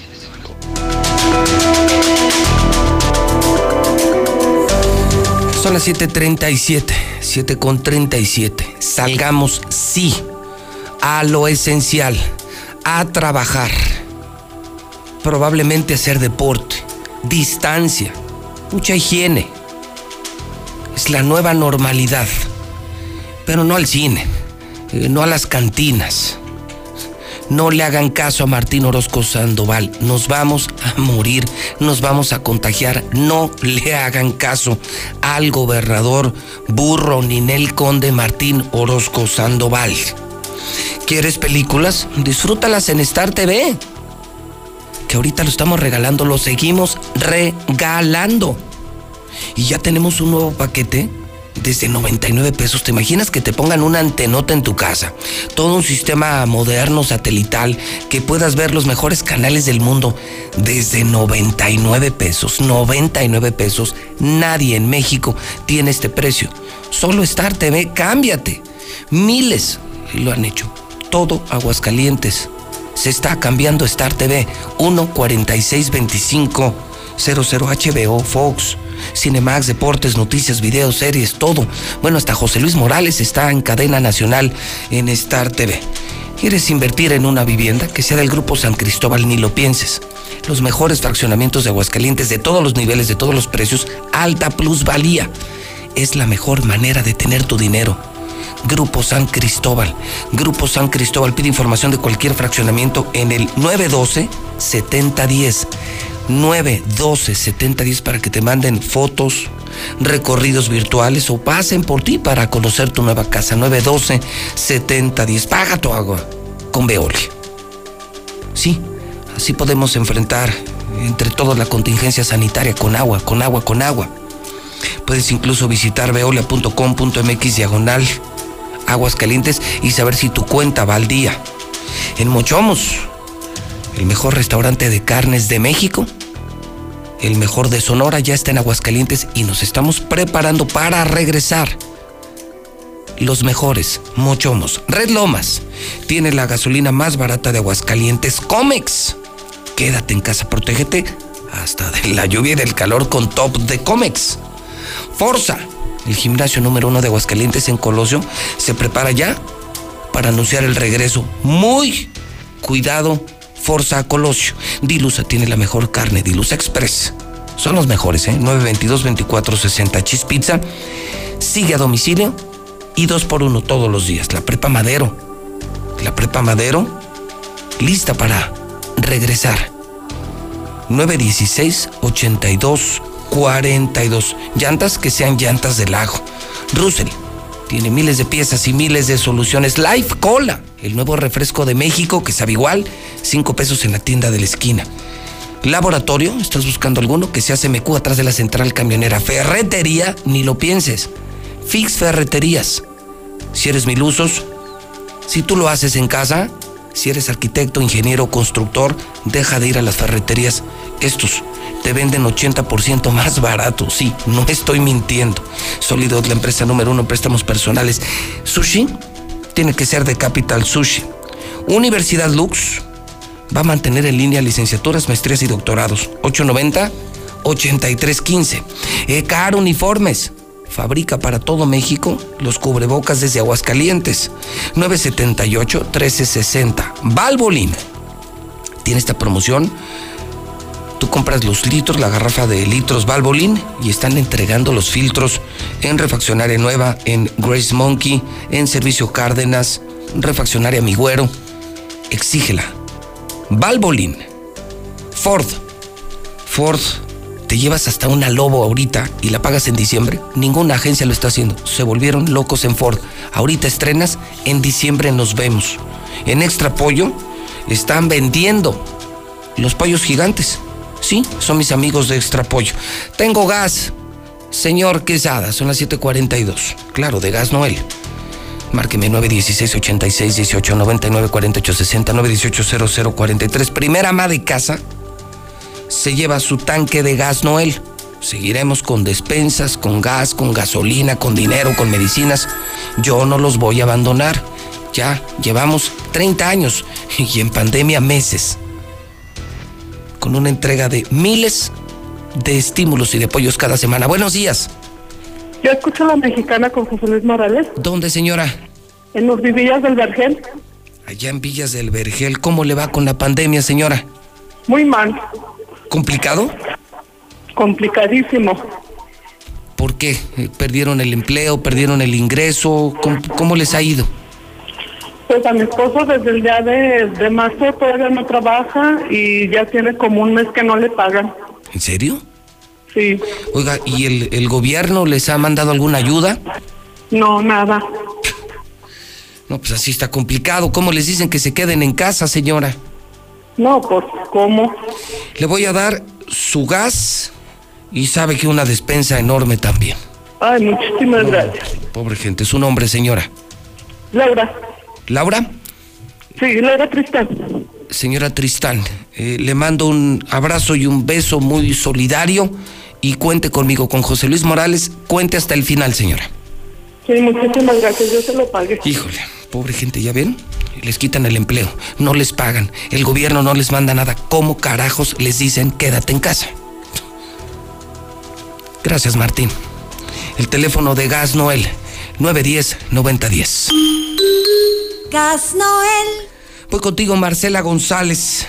Son las 7:37, 7:37. Salgamos, sí, a lo esencial, a trabajar probablemente hacer deporte, distancia, mucha higiene. Es la nueva normalidad. Pero no al cine, eh, no a las cantinas. No le hagan caso a Martín Orozco Sandoval. Nos vamos a morir, nos vamos a contagiar. No le hagan caso al gobernador burro Ninel Conde Martín Orozco Sandoval. ¿Quieres películas? Disfrútalas en Star TV que ahorita lo estamos regalando, lo seguimos regalando. Y ya tenemos un nuevo paquete desde 99 pesos. ¿Te imaginas que te pongan una antenota en tu casa? Todo un sistema moderno, satelital, que puedas ver los mejores canales del mundo desde 99 pesos. 99 pesos. Nadie en México tiene este precio. Solo Star TV, cámbiate. Miles lo han hecho. Todo Aguascalientes se está cambiando Star TV 14625 00 HBO, Fox, Cinemax, Deportes, Noticias, Videos, Series, todo. Bueno, hasta José Luis Morales está en cadena nacional en Star TV. ¿Quieres invertir en una vivienda que sea del Grupo San Cristóbal? Ni lo pienses. Los mejores fraccionamientos de Aguascalientes de todos los niveles, de todos los precios, alta plusvalía. Es la mejor manera de tener tu dinero Grupo San Cristóbal. Grupo San Cristóbal pide información de cualquier fraccionamiento en el 912-7010. 912-7010 para que te manden fotos, recorridos virtuales o pasen por ti para conocer tu nueva casa. 912-7010. Paga tu agua con Veolia. Sí, así podemos enfrentar entre todos la contingencia sanitaria con agua, con agua, con agua. Puedes incluso visitar veolia.com.mx diagonal aguas calientes y saber si tu cuenta va al día. En Mochomos, el mejor restaurante de carnes de México, el mejor de Sonora ya está en Aguascalientes y nos estamos preparando para regresar. Los mejores, Mochomos. Red Lomas tiene la gasolina más barata de Aguascalientes, Comex. Quédate en casa, protégete hasta de la lluvia y del calor con top de Comex. Forza el gimnasio número uno de Aguascalientes en Colosio, se prepara ya para anunciar el regreso. Muy cuidado, Forza Colosio. Dilusa tiene la mejor carne, Dilusa Express. Son los mejores, ¿eh? 922-2460 Cheese Pizza. Sigue a domicilio y dos por uno todos los días. La Prepa Madero. La Prepa Madero, lista para regresar. 916-8242. Llantas que sean llantas de lago. Russell tiene miles de piezas y miles de soluciones. Life Cola, el nuevo refresco de México que sabe igual, 5 pesos en la tienda de la esquina. Laboratorio, ¿estás buscando alguno? Que sea CMQ atrás de la central camionera. Ferretería, ni lo pienses. Fix Ferreterías. Si eres milusos, si tú lo haces en casa, si eres arquitecto, ingeniero, constructor, deja de ir a las ferreterías. Estos te venden 80% más barato. Sí, no estoy mintiendo. Solidot, la empresa número uno préstamos personales. Sushi tiene que ser de Capital Sushi. Universidad Lux va a mantener en línea licenciaturas, maestrías y doctorados. 890-8315. ECAR Uniformes fabrica para todo México los cubrebocas desde Aguascalientes. 978-1360. Valvolin tiene esta promoción. Tú compras los litros, la garrafa de litros Valvolin y están entregando los filtros en Refaccionaria Nueva, en Grace Monkey, en Servicio Cárdenas, Refaccionaria Migüero. Exígela. Valvolin. Ford. Ford te llevas hasta una Lobo ahorita y la pagas en diciembre, ninguna agencia lo está haciendo. Se volvieron locos en Ford. Ahorita estrenas, en diciembre nos vemos. En Extra Pollo están vendiendo los pollos gigantes. Sí, son mis amigos de Extra Pollo. Tengo gas, señor Quesada, son las 7:42. Claro, de gas Noel. Márqueme 916 86 18 99 48 60 918 0043. Primera ama de casa se lleva su tanque de gas Noel. Seguiremos con despensas, con gas, con gasolina, con dinero, con medicinas. Yo no los voy a abandonar. Ya llevamos 30 años y en pandemia meses. Con una entrega de miles de estímulos y de apoyos cada semana. Buenos días. Yo escucho a la mexicana con José Luis Morales. ¿Dónde, señora? En los Villas del Vergel. Allá en Villas del Vergel. ¿Cómo le va con la pandemia, señora? Muy mal. ¿Complicado? Complicadísimo. ¿Por qué? ¿Perdieron el empleo? ¿Perdieron el ingreso? ¿Cómo, cómo les ha ido? Pues a mi esposo desde el día de, de marzo todavía no trabaja y ya tiene como un mes que no le pagan. ¿En serio? Sí. Oiga, ¿y el, el gobierno les ha mandado alguna ayuda? No, nada. No, pues así está complicado. ¿Cómo les dicen que se queden en casa, señora? No, pues, ¿cómo? Le voy a dar su gas y sabe que una despensa enorme también. Ay, muchísimas gracias. Pobre gente, su nombre, señora. Laura. ¿Laura? Sí, Laura Tristán. Señora Tristán, eh, le mando un abrazo y un beso muy solidario y cuente conmigo, con José Luis Morales, cuente hasta el final, señora. Sí, muchísimas gracias, yo se lo pagué. Híjole, pobre gente, ¿ya ven? Les quitan el empleo, no les pagan, el gobierno no les manda nada. ¿Cómo carajos les dicen quédate en casa? Gracias, Martín. El teléfono de Gas Noel, 910-9010. Noel. Voy contigo, Marcela González.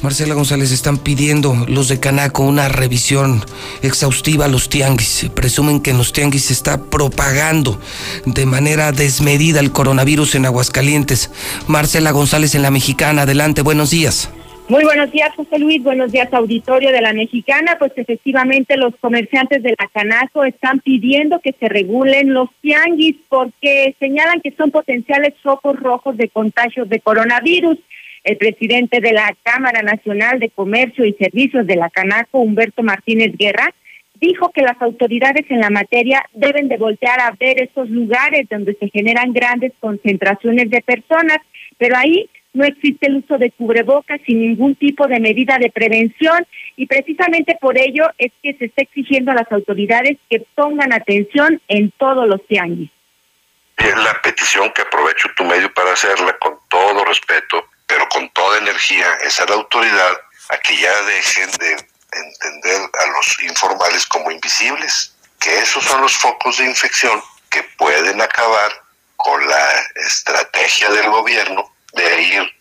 Marcela González, están pidiendo los de Canaco una revisión exhaustiva a los tianguis. Presumen que en los tianguis se está propagando de manera desmedida el coronavirus en Aguascalientes. Marcela González en La Mexicana, adelante, buenos días. Muy buenos días, José Luis. Buenos días, auditorio de la Mexicana. Pues efectivamente los comerciantes de la Canaco están pidiendo que se regulen los tianguis porque señalan que son potenciales focos rojos de contagios de coronavirus. El presidente de la Cámara Nacional de Comercio y Servicios de la Canaco, Humberto Martínez Guerra, dijo que las autoridades en la materia deben de voltear a ver estos lugares donde se generan grandes concentraciones de personas, pero ahí no existe el uso de cubrebocas sin ningún tipo de medida de prevención y precisamente por ello es que se está exigiendo a las autoridades que pongan atención en todos los tianguis. Es la petición que aprovecho tu medio para hacerla con todo respeto, pero con toda energía, es a la autoridad a que ya dejen de entender a los informales como invisibles. que esos son los focos de infección que pueden acabar con la estrategia del gobierno de ir,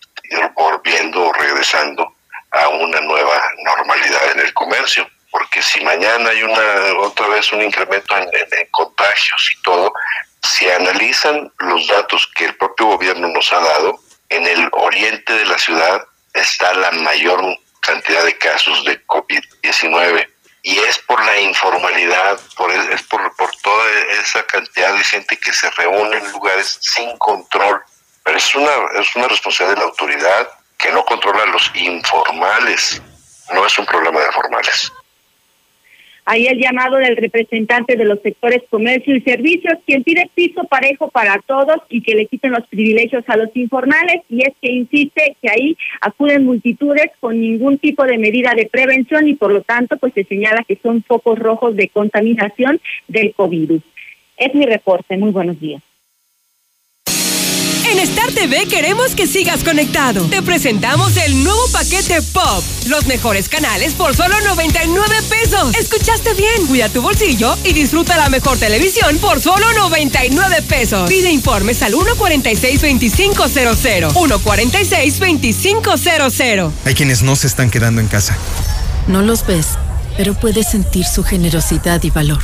volviendo o regresando a una nueva normalidad en el comercio. Porque si mañana hay una otra vez un incremento en, en- en contagios y todo, si analizan los datos que el propio gobierno nos ha dado, en el oriente de la ciudad está la mayor cantidad de casos de COVID-19 y es por la informalidad, por, es por, por toda esa cantidad de gente que se reúne en lugares sin control. Pero es una, es una responsabilidad de la autoridad que no controla a los informales, no es un problema de formales. Ahí el llamado del representante de los sectores comercio y servicios, quien pide piso parejo para todos y que le quiten los privilegios a los informales, y es que insiste que ahí acuden multitudes con ningún tipo de medida de prevención y por lo tanto pues se señala que son focos rojos de contaminación del COVID. Es mi reporte, muy buenos días. En Star TV queremos que sigas conectado. Te presentamos el nuevo paquete Pop. Los mejores canales por solo 99 pesos. ¿Escuchaste bien? Cuida tu bolsillo y disfruta la mejor televisión por solo 99 pesos. Pide informes al 146-2500. 146-2500. Hay quienes no se están quedando en casa. No los ves, pero puedes sentir su generosidad y valor.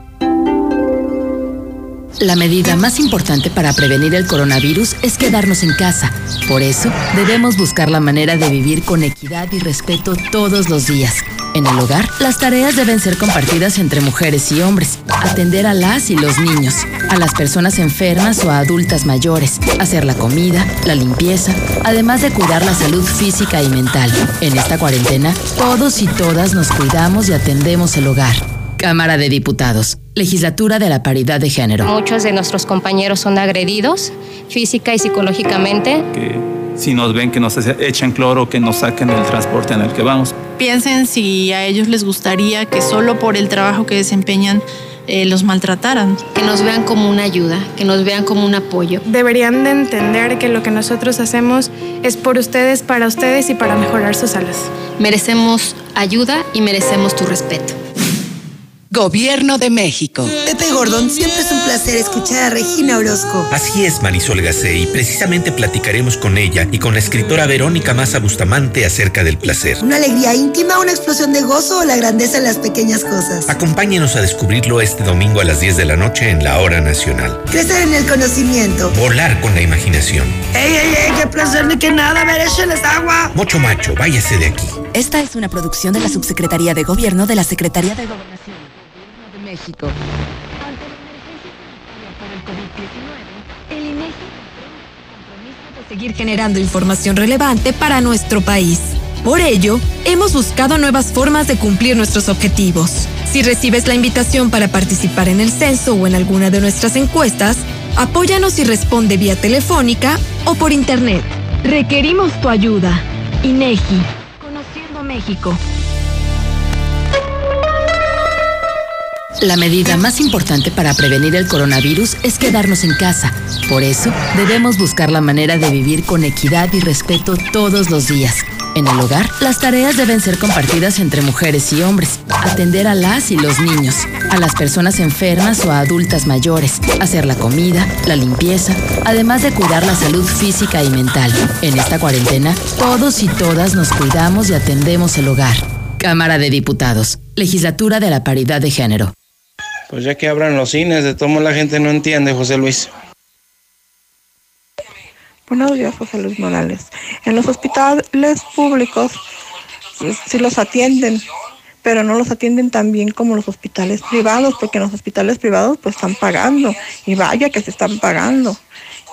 La medida más importante para prevenir el coronavirus es quedarnos en casa. Por eso, debemos buscar la manera de vivir con equidad y respeto todos los días. En el hogar, las tareas deben ser compartidas entre mujeres y hombres. Atender a las y los niños, a las personas enfermas o a adultas mayores, hacer la comida, la limpieza, además de cuidar la salud física y mental. En esta cuarentena, todos y todas nos cuidamos y atendemos el hogar. Cámara de Diputados. Legislatura de la Paridad de Género. Muchos de nuestros compañeros son agredidos física y psicológicamente. que si nos ven que nos echan cloro, que nos saquen del transporte en el que vamos. Piensen si a ellos les gustaría que solo por el trabajo que desempeñan eh, los maltrataran. Que nos vean como una ayuda, que nos vean como un apoyo. Deberían de entender que lo que nosotros hacemos es por ustedes, para ustedes y para mejorar sus salas. Merecemos ayuda y merecemos tu respeto. Gobierno de México. Pepe Gordon, siempre es un placer escuchar a Regina Orozco. Así es, Marisol Gacé, y precisamente platicaremos con ella y con la escritora Verónica Maza Bustamante acerca del placer. Una alegría íntima, una explosión de gozo o la grandeza en las pequeñas cosas. Acompáñenos a descubrirlo este domingo a las 10 de la noche en la Hora Nacional. Crecer en el conocimiento. Volar con la imaginación. ¡Ey, ey, ey! ¡Qué placer ni que nada! ¡Merecheles agua! Mocho macho, váyase de aquí. Esta es una producción de la Subsecretaría de Gobierno de la Secretaría de Gobernación México. El INEGI de seguir generando información relevante para nuestro país. Por ello, hemos buscado nuevas formas de cumplir nuestros objetivos. Si recibes la invitación para participar en el censo o en alguna de nuestras encuestas, apóyanos y responde vía telefónica o por internet. Requerimos tu ayuda. INEGI. Conociendo México. La medida más importante para prevenir el coronavirus es quedarnos en casa. Por eso, debemos buscar la manera de vivir con equidad y respeto todos los días. En el hogar, las tareas deben ser compartidas entre mujeres y hombres. Atender a las y los niños, a las personas enfermas o a adultas mayores, hacer la comida, la limpieza, además de cuidar la salud física y mental. En esta cuarentena, todos y todas nos cuidamos y atendemos el hogar. Cámara de Diputados. Legislatura de la Paridad de Género. Pues ya que abran los cines, de todo la gente no entiende, José Luis. Buenos días, José Luis Morales. En los hospitales públicos sí los atienden, pero no los atienden tan bien como los hospitales privados, porque en los hospitales privados pues están pagando, y vaya que se están pagando,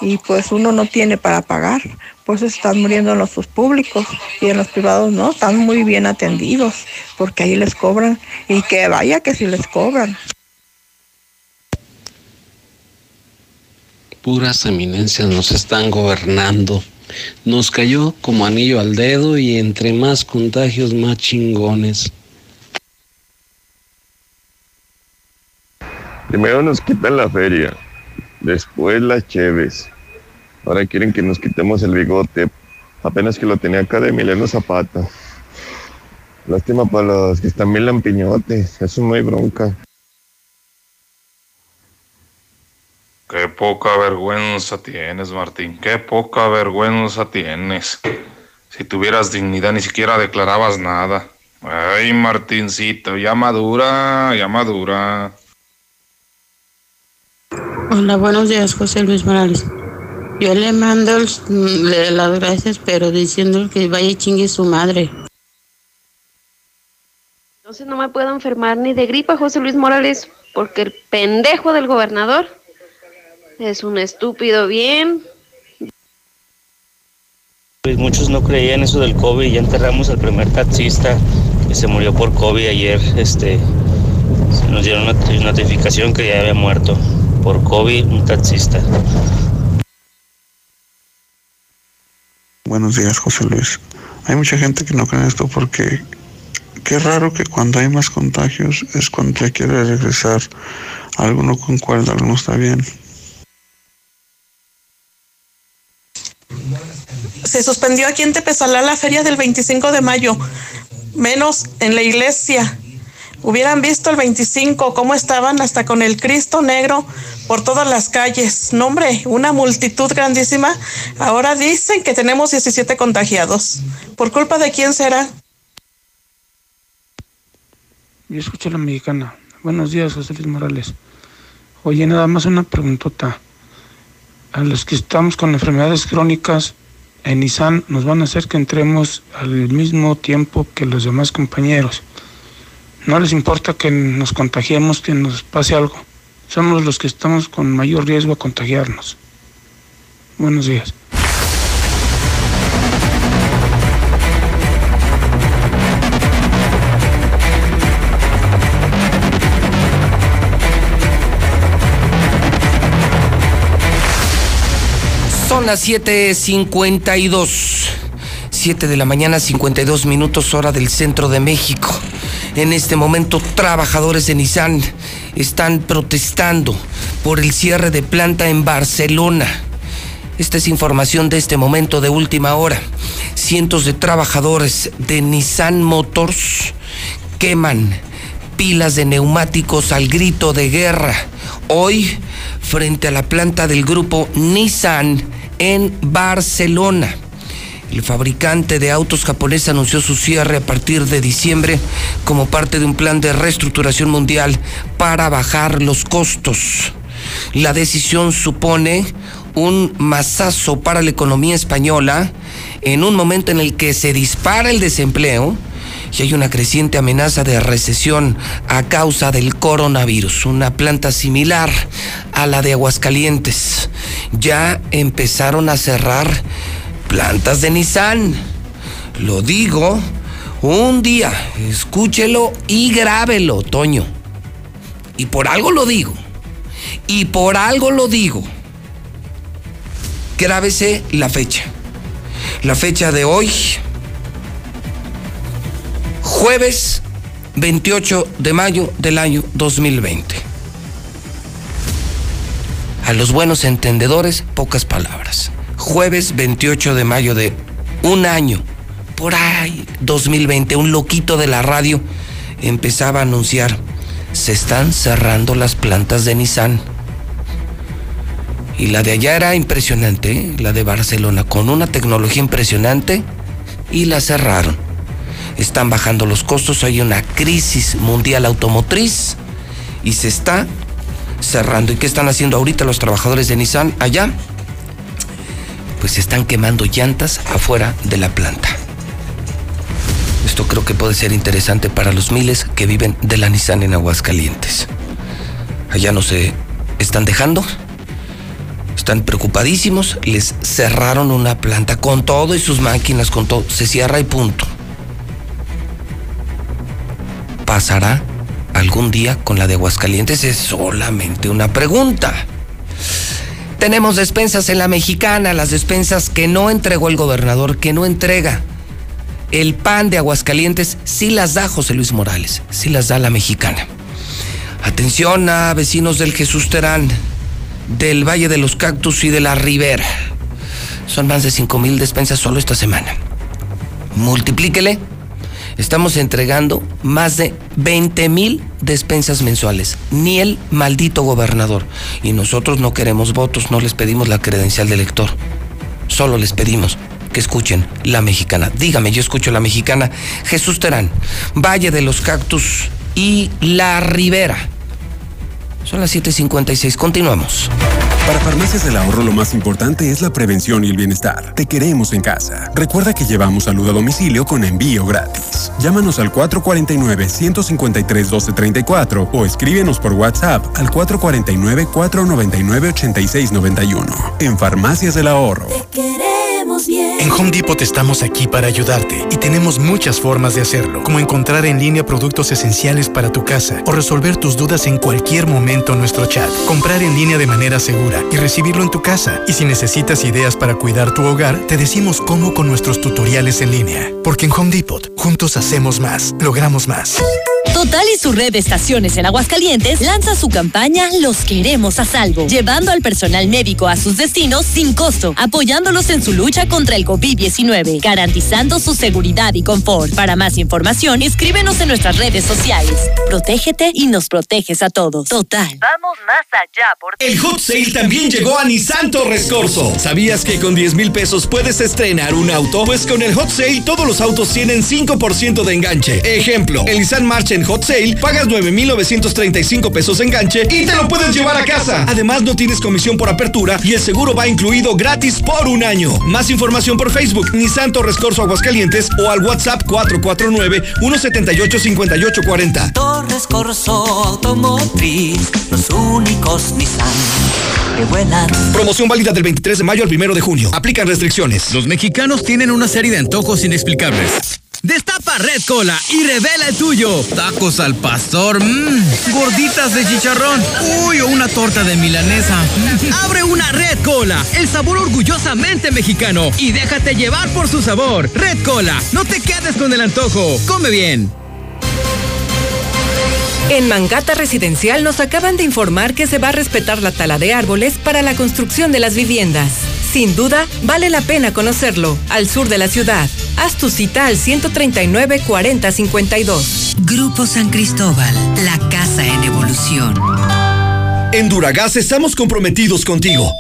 y pues uno no tiene para pagar, por eso están muriendo en los públicos, y en los privados no, están muy bien atendidos, porque ahí les cobran, y que vaya que si les cobran. Puras eminencias nos están gobernando Nos cayó como anillo al dedo y entre más contagios, más chingones. Primero nos quitan la feria, después las cheves. Ahora quieren que nos quitemos el bigote. Apenas que lo tenía acá de Emiliano Zapata. Lástima para los que están bien lampiñotes. Eso no hay bronca. Qué poca vergüenza tienes, Martín. Qué poca vergüenza tienes. Si tuvieras dignidad ni siquiera declarabas nada. Ay, Martincito, ya madura, ya madura. Hola, buenos días, José Luis Morales. Yo le mando el- le- las gracias, pero diciendo que vaya y chingue su madre. Entonces no me puedo enfermar ni de gripa, José Luis Morales, porque el pendejo del gobernador es un estúpido bien. Pues muchos no creían eso del COVID. Ya enterramos al primer taxista que se murió por COVID ayer. Este, nos dieron una not- notificación que ya había muerto por COVID un taxista. Buenos días, José Luis. Hay mucha gente que no cree en esto porque qué raro que cuando hay más contagios es cuando ya quiere regresar. Algo no concuerda, algo no está bien. Se suspendió aquí en Tepezalá la feria del 25 de mayo, menos en la iglesia. Hubieran visto el 25, cómo estaban hasta con el Cristo negro por todas las calles. No, hombre, una multitud grandísima. Ahora dicen que tenemos 17 contagiados. ¿Por culpa de quién será? Yo escucho a la mexicana. Buenos días, José Luis Morales. Oye, nada más una preguntota. A los que estamos con enfermedades crónicas, en Nissan nos van a hacer que entremos al mismo tiempo que los demás compañeros. No les importa que nos contagiemos, que nos pase algo. Somos los que estamos con mayor riesgo a contagiarnos. Buenos días. Las 7:52. 7 de la mañana, 52 minutos, hora del centro de México. En este momento, trabajadores de Nissan están protestando por el cierre de planta en Barcelona. Esta es información de este momento de última hora. Cientos de trabajadores de Nissan Motors queman pilas de neumáticos al grito de guerra. Hoy, frente a la planta del grupo Nissan en Barcelona. El fabricante de autos japonés anunció su cierre a partir de diciembre como parte de un plan de reestructuración mundial para bajar los costos. La decisión supone un mazazo para la economía española en un momento en el que se dispara el desempleo y hay una creciente amenaza de recesión a causa del coronavirus. Una planta similar a la de Aguascalientes. Ya empezaron a cerrar plantas de Nissan. Lo digo un día, escúchelo y grábelo, Toño. Y por algo lo digo. Y por algo lo digo. Grábese la fecha. La fecha de hoy, jueves 28 de mayo del año 2020. A los buenos entendedores, pocas palabras. Jueves 28 de mayo de un año, por ahí, 2020, un loquito de la radio empezaba a anunciar, se están cerrando las plantas de Nissan. Y la de allá era impresionante, ¿eh? la de Barcelona, con una tecnología impresionante, y la cerraron. Están bajando los costos, hay una crisis mundial automotriz y se está cerrando. ¿Y qué están haciendo ahorita los trabajadores de Nissan allá? Pues están quemando llantas afuera de la planta. Esto creo que puede ser interesante para los miles que viven de la Nissan en Aguascalientes. Allá no se están dejando. Están preocupadísimos. Les cerraron una planta con todo y sus máquinas, con todo. Se cierra y punto. ¿Pasará algún día con la de Aguascalientes? Es solamente una pregunta. Tenemos despensas en la mexicana, las despensas que no entregó el gobernador, que no entrega. El pan de Aguascalientes sí las da José Luis Morales, sí las da la mexicana. Atención a vecinos del Jesús Terán, del Valle de los Cactus y de la Ribera. Son más de 5 mil despensas solo esta semana. Multiplíquele. Estamos entregando más de 20 mil despensas mensuales. Ni el maldito gobernador. Y nosotros no queremos votos, no les pedimos la credencial de elector. Solo les pedimos que escuchen la mexicana. Dígame, yo escucho la mexicana. Jesús Terán, Valle de los Cactus y La Ribera. Son las 7:56. Continuamos. Para Farmacias del Ahorro lo más importante es la prevención y el bienestar. Te queremos en casa. Recuerda que llevamos salud a domicilio con envío gratis. Llámanos al 449-153-1234 o escríbenos por WhatsApp al 449-499-8691. En Farmacias del Ahorro. En Home Depot estamos aquí para ayudarte y tenemos muchas formas de hacerlo, como encontrar en línea productos esenciales para tu casa o resolver tus dudas en cualquier momento en nuestro chat, comprar en línea de manera segura y recibirlo en tu casa. Y si necesitas ideas para cuidar tu hogar, te decimos cómo con nuestros tutoriales en línea. Porque en Home Depot, juntos hacemos más, logramos más. Total y su red de estaciones en Aguascalientes lanza su campaña Los queremos a salvo, llevando al personal médico a sus destinos sin costo, apoyándolos en su lucha contra el COVID-19, garantizando su seguridad y confort. Para más información, escríbenos en nuestras redes sociales. Protégete y nos proteges a todos. Total. Vamos más allá por ti. El Hot Sale también llegó a Nissan Torres Corso. ¿Sabías que con 10 mil pesos puedes estrenar un auto? Pues con el Hot Sale todos los autos tienen 5% de enganche. Ejemplo, el Nissan March en Hot Sale pagas 9,935 pesos enganche y te lo puedes llevar a casa. Además, no tienes comisión por apertura y el seguro va incluido gratis por un año. Más información por Facebook, Nissan Torres Corso Aguascalientes o al WhatsApp 449-178-5840. Torres Corso Automotriz, los únicos Nissan que vuelan. Promoción válida del 23 de mayo al 1 de junio. Aplican restricciones. Los mexicanos tienen una serie de antojos inexplicables. Destapa Red Cola y revela el tuyo. Tacos al pastor, mmm, gorditas de chicharrón, uy, o una torta de milanesa. Abre una Red Cola, el sabor orgullosamente mexicano y déjate llevar por su sabor. Red Cola, no te quedes con el antojo. Come bien. En Mangata Residencial nos acaban de informar que se va a respetar la tala de árboles para la construcción de las viviendas. Sin duda, vale la pena conocerlo, al sur de la ciudad. Haz tu cita al 139-4052. Grupo San Cristóbal, la casa en evolución. En Duragas estamos comprometidos contigo.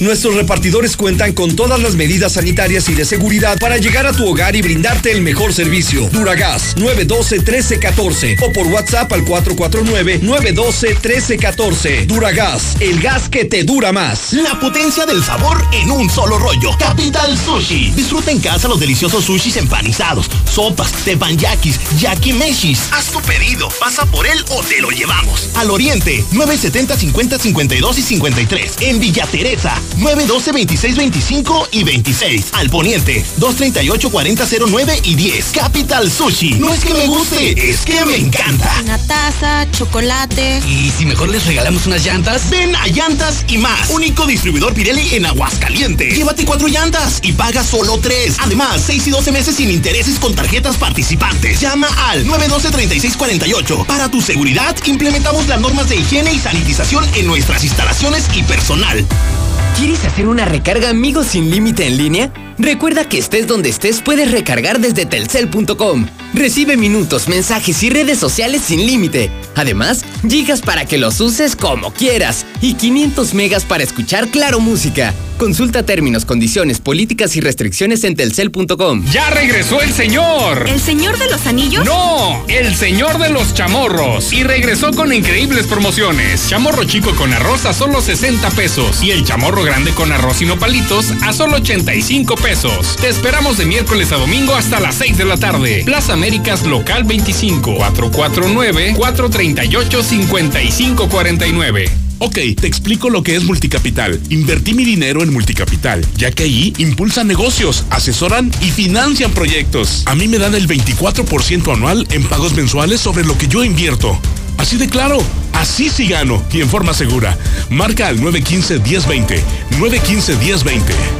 Nuestros repartidores cuentan con todas las medidas sanitarias y de seguridad para llegar a tu hogar y brindarte el mejor servicio. Duragas 912-1314 o por WhatsApp al 449-912-1314. Duragas, el gas que te dura más. La potencia del sabor en un solo rollo. Capital Sushi. Disfruta en casa los deliciosos sushis empanizados, sopas, tepanyakis, yakimeshis. Haz tu pedido, pasa por él o te lo llevamos. Al Oriente, 970 50 52 y 53. En Villa Teresa, 912 26 25 y 26. Al Poniente, 238 40 09 y 10. Capital Sushi. No es que me guste, es que me encanta. Una taza, chocolate. ¿Y si mejor les regalamos unas llantas? Ven a Llantas y más. Único distribuidor Pirelli en Aguascalientes. Llévate cuatro llantas y paga solo tres. Además, 6 y 12 meses sin intereses con tarjetas participantes. Llama al 912-3648. Para tu seguridad, implementamos las normas de higiene y sanitización en nuestras instalaciones y personal. ¿Quieres hacer una recarga amigos sin límite en línea? Recuerda que estés donde estés puedes recargar desde telcel.com. Recibe minutos, mensajes y redes sociales sin límite. Además, gigas para que los uses como quieras y 500 megas para escuchar Claro Música. Consulta términos, condiciones, políticas y restricciones en telcel.com. ¡Ya regresó el señor! ¿El señor de los anillos? ¡No! El señor de los chamorros. Y regresó con increíbles promociones. Chamorro chico con arroz a solo 60 pesos. Y el chamorro grande con arroz y nopalitos a solo 85 pesos. Te esperamos de miércoles a domingo hasta las 6 de la tarde. Plaza Américas Local 25 449 438 5549. Ok, te explico lo que es Multicapital. Invertí mi dinero en Multicapital, ya que ahí impulsan negocios, asesoran y financian proyectos. A mí me dan el 24% anual en pagos mensuales sobre lo que yo invierto. Así de claro, Así sí gano y en forma segura. Marca al 915-1020. 915-1020.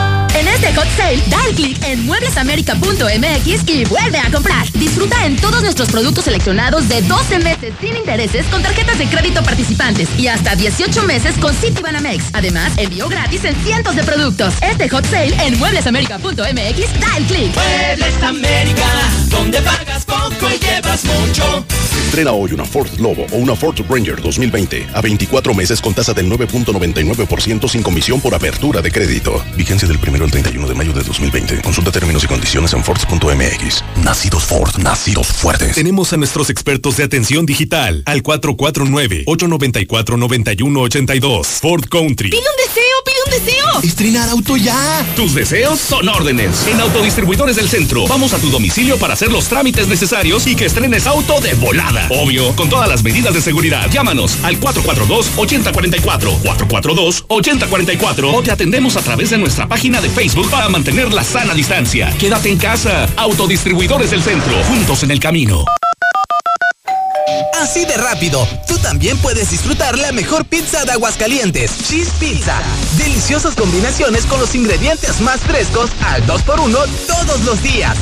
En este hot sale, da el clic en mueblesamerica.mx y vuelve a comprar. Disfruta en todos nuestros productos seleccionados de 12 meses sin intereses con tarjetas de crédito participantes y hasta 18 meses con Citibanamex. Además, envío gratis en cientos de productos. Este hot sale en mueblesamerica.mx, da el clic. Muebles América, donde pagas poco y llevas mucho. Estrena hoy una Ford Lobo o una Ford Ranger 2020 a 24 meses con tasa del 9.99% sin comisión por apertura de crédito. Vigencia del primero al 31 de mayo de 2020. Consulta términos y condiciones en Ford.mx. Nacidos Ford, nacidos fuertes. Tenemos a nuestros expertos de atención digital al 449-894-9182. Ford Country. ¡Pide un deseo, pide un deseo! ¡Estrenar auto ya! Tus deseos son órdenes. En Autodistribuidores del Centro, vamos a tu domicilio para hacer los trámites necesarios y que estrenes auto de volada. Obvio, con todas las medidas de seguridad. Llámanos al 442-8044, 442-8044 o te atendemos a través de nuestra página de Facebook para mantener la sana distancia. Quédate en casa. Autodistribuidores del Centro, juntos en el camino. Así de rápido, tú también puedes disfrutar la mejor pizza de Aguascalientes, Cheese Pizza. Deliciosas combinaciones con los ingredientes más frescos al 2x1 todos los días.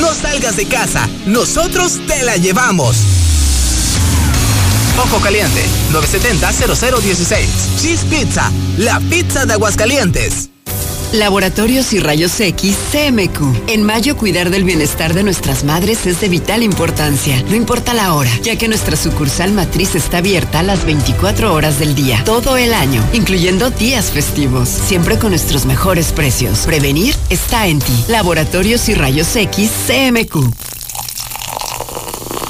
No salgas de casa, nosotros te la llevamos. Ojo Caliente, 970-0016. Cheese Pizza, la pizza de Aguascalientes. Laboratorios y Rayos X CMQ. En mayo cuidar del bienestar de nuestras madres es de vital importancia, no importa la hora, ya que nuestra sucursal matriz está abierta a las 24 horas del día, todo el año, incluyendo días festivos, siempre con nuestros mejores precios. Prevenir está en ti. Laboratorios y Rayos X CMQ.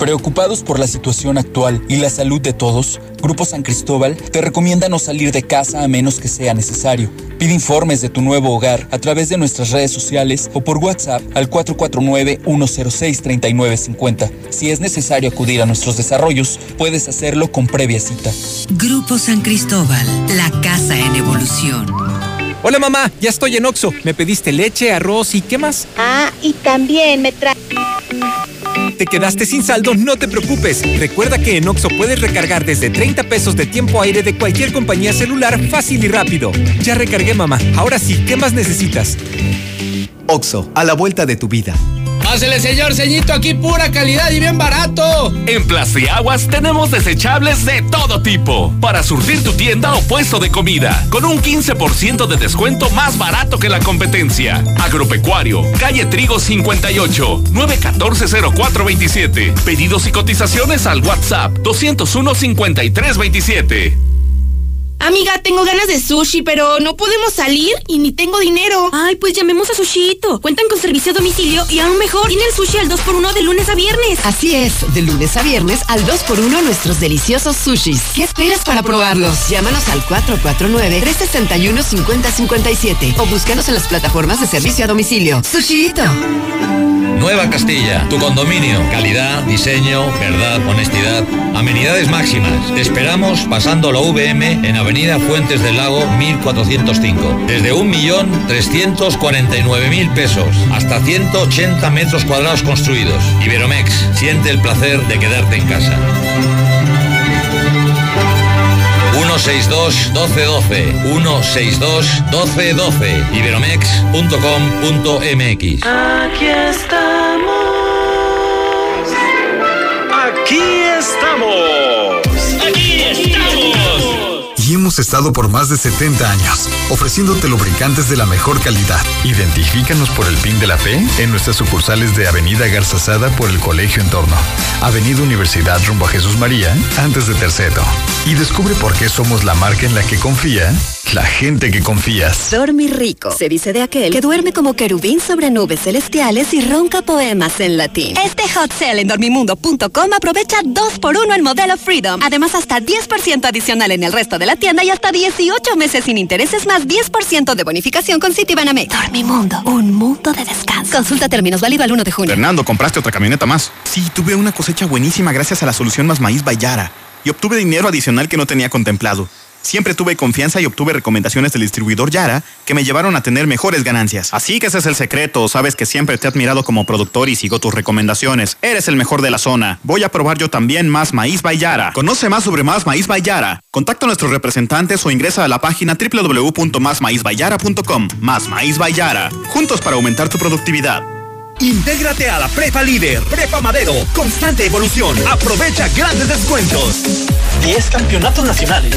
Preocupados por la situación actual y la salud de todos, Grupo San Cristóbal te recomienda no salir de casa a menos que sea necesario. Pide informes de tu nuevo hogar a través de nuestras redes sociales o por WhatsApp al 449-106-3950. Si es necesario acudir a nuestros desarrollos, puedes hacerlo con previa cita. Grupo San Cristóbal, la casa en evolución. Hola mamá, ya estoy en Oxo. Me pediste leche, arroz y ¿qué más? Ah, y también me trae te quedaste sin saldo, no te preocupes. Recuerda que en Oxo puedes recargar desde 30 pesos de tiempo aire de cualquier compañía celular fácil y rápido. Ya recargué, mamá. Ahora sí, ¿qué más necesitas? Oxo, a la vuelta de tu vida. Pásele, señor ceñito, aquí pura calidad y bien barato. En Plastiaguas tenemos desechables de todo tipo para surtir tu tienda o puesto de comida con un 15% de descuento más barato que la competencia. Agropecuario, calle Trigo 58, 914-0427. Pedidos y cotizaciones al WhatsApp 201 5327. Amiga, tengo ganas de sushi, pero no podemos salir y ni tengo dinero. Ay, pues llamemos a Sushito. Cuentan con servicio a domicilio y aún mejor, tiene el sushi al 2x1 de lunes a viernes. Así es, de lunes a viernes al 2x1 nuestros deliciosos sushis. ¿Qué esperas para probarlos? Llámanos al 449-361-5057 o búscanos en las plataformas de servicio a domicilio. Sushito. Nueva Castilla, tu condominio. Calidad, diseño, verdad, honestidad, amenidades máximas. Te esperamos pasando la VM en Avenida Fuentes del Lago 1405. Desde 1.349.000 pesos hasta 180 metros cuadrados construidos. Iberomex, siente el placer de quedarte en casa. 162 1212 162 1212 iberomex.com.mx Aquí estamos. Aquí estamos. Hemos estado por más de 70 años, ofreciéndote lubricantes de la mejor calidad. Identifícanos por el PIN de la fe en nuestras sucursales de Avenida Garzazada por el Colegio Entorno, Avenida Universidad rumbo a Jesús María, antes de Terceto. Y descubre por qué somos la marca en la que confía la gente que confías. Dormir rico. Se dice de aquel que duerme como querubín sobre nubes celestiales y ronca poemas en latín. Este hot sale en dormimundo.com aprovecha 2x1 el modelo Freedom. Además, hasta 10% adicional en el resto de la tienda y hasta 18 meses sin intereses más 10% de bonificación con Citibanamex. Dormimundo, un mundo de descanso. Consulta términos válido al 1 de junio. Fernando, compraste otra camioneta más. Sí, tuve una cosecha buenísima gracias a la solución Más Maíz Bayara y obtuve dinero adicional que no tenía contemplado. Siempre tuve confianza y obtuve recomendaciones del distribuidor Yara que me llevaron a tener mejores ganancias. Así que ese es el secreto. Sabes que siempre te he admirado como productor y sigo tus recomendaciones. Eres el mejor de la zona. Voy a probar yo también Más Maíz Bayara. Conoce más sobre Más Maíz Bayara. Contacta a nuestros representantes o ingresa a la página www.másmaízbayara.com. Más Maíz Bayara. Juntos para aumentar tu productividad. Intégrate a la Prepa Líder, Prepa Madero, constante evolución. Aprovecha grandes descuentos. 10 campeonatos nacionales.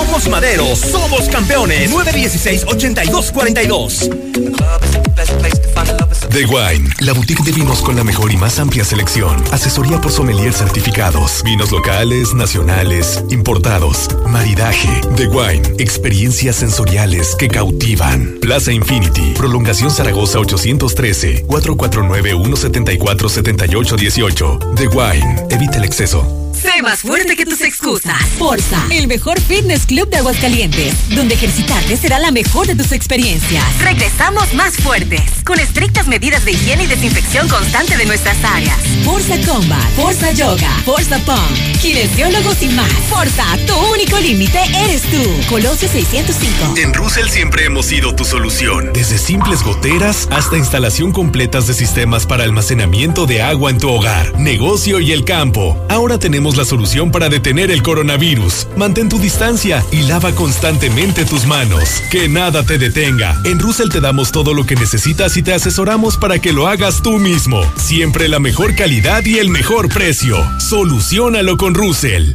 Somos Madero, somos campeones. 916-8242. The Wine, la boutique de vinos con la mejor y más amplia selección. Asesoría por sommelier certificados. Vinos locales, nacionales, importados. Maridaje. The Wine, experiencias sensoriales que cautivan. Plaza Infinity, prolongación Zaragoza 813, 449-174-7818. The Wine, evita el exceso. Sé más fuerte que tus excusas. Forza, el mejor fitness club de Aguascalientes, donde ejercitarte será la mejor de tus experiencias. Regresamos más fuertes, con estrictas medidas de higiene y desinfección constante de nuestras áreas. Forza Combat, Forza Yoga, Forza Pump, kinesiólogos y más. Forza, tu único límite eres tú. Colosio 605. En Russell siempre hemos sido tu solución. Desde simples goteras hasta instalación completas de sistemas para almacenamiento de agua en tu hogar, negocio y el campo. Ahora tenemos la solución para detener el coronavirus. Mantén tu distancia y lava constantemente tus manos. Que nada te detenga. En Russell te damos todo lo que necesitas y te asesoramos para que lo hagas tú mismo. Siempre la mejor calidad y el mejor precio. Solucionalo con Russell.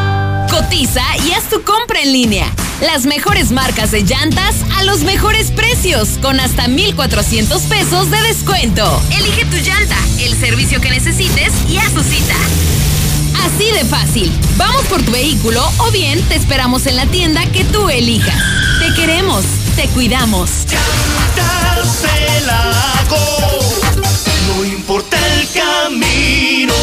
Cotiza y haz tu compra en línea. Las mejores marcas de llantas a los mejores precios, con hasta 1,400 pesos de descuento. Elige tu llanta, el servicio que necesites y haz tu cita. Así de fácil. Vamos por tu vehículo o bien te esperamos en la tienda que tú elijas. Te queremos, te cuidamos. No importa el camino.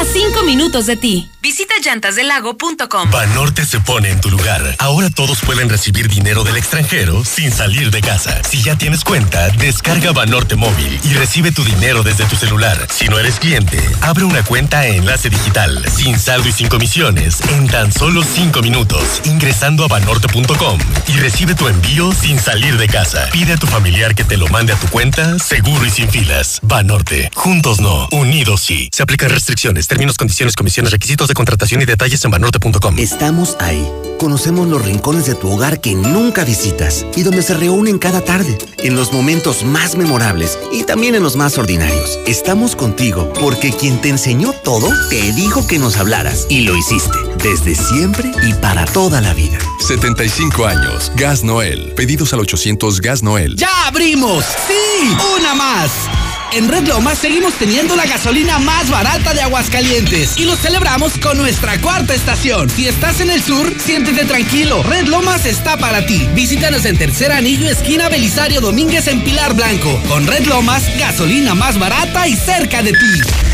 A cinco minutos de ti. Visita llantasdelago.com. Banorte se pone en tu lugar. Ahora todos pueden recibir dinero del extranjero sin salir de casa. Si ya tienes cuenta, descarga Banorte móvil y recibe tu dinero desde tu celular. Si no eres cliente, abre una cuenta en Enlace Digital, sin saldo y sin comisiones, en tan solo cinco minutos, ingresando a banorte.com y recibe tu envío sin salir de casa. Pide a tu familiar que te lo mande a tu cuenta, seguro y sin filas. Banorte. Juntos no, unidos sí. Se aplican restricciones, términos, condiciones, comisiones, requisitos de contratación y detalles en banorte.com. Estamos ahí. Conocemos los rincones de tu hogar que nunca visitas y donde se reúnen cada tarde, en los momentos más memorables y también en los más ordinarios. Estamos contigo porque quien te enseñó todo te dijo que nos hablaras y lo hiciste desde siempre y para toda la vida. 75 años. Gas Noel. Pedidos al 800 Gas Noel. ¡Ya abrimos! ¡Sí! ¡Una más! En Red Lomas seguimos teniendo la gasolina más barata de Aguascalientes y lo celebramos con nuestra cuarta estación. Si estás en el sur, siéntete tranquilo. Red Lomas está para ti. Visítanos en Tercer Anillo, esquina Belisario Domínguez en Pilar Blanco. Con Red Lomas, gasolina más barata y cerca de ti.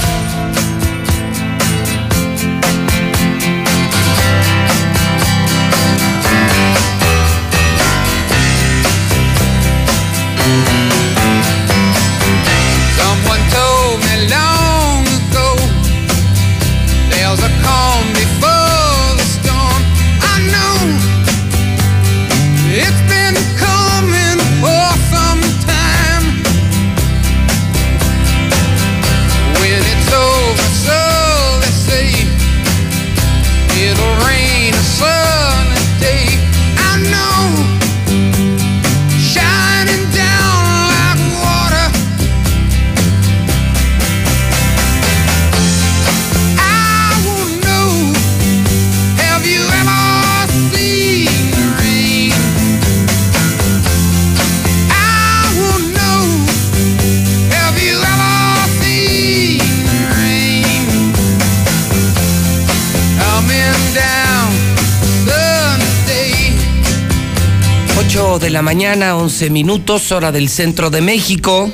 De la mañana, 11 minutos, hora del centro de México.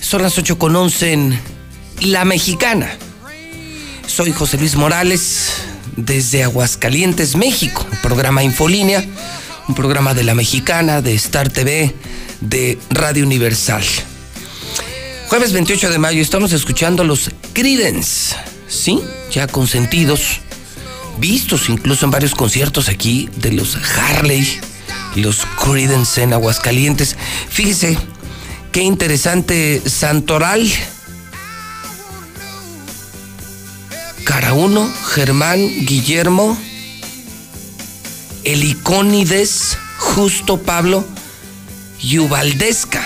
Son las 8 con 11 en La Mexicana. Soy José Luis Morales desde Aguascalientes, México. Programa Infolínea, un programa de La Mexicana, de Star TV, de Radio Universal. Jueves 28 de mayo estamos escuchando los Creedence, ¿sí? Ya consentidos, vistos incluso en varios conciertos aquí de los Harley, los Creedence en Aguascalientes. Fíjese qué interesante santoral. Cara 1, Germán, Guillermo, Helicónides, Justo Pablo y Ubaldesca.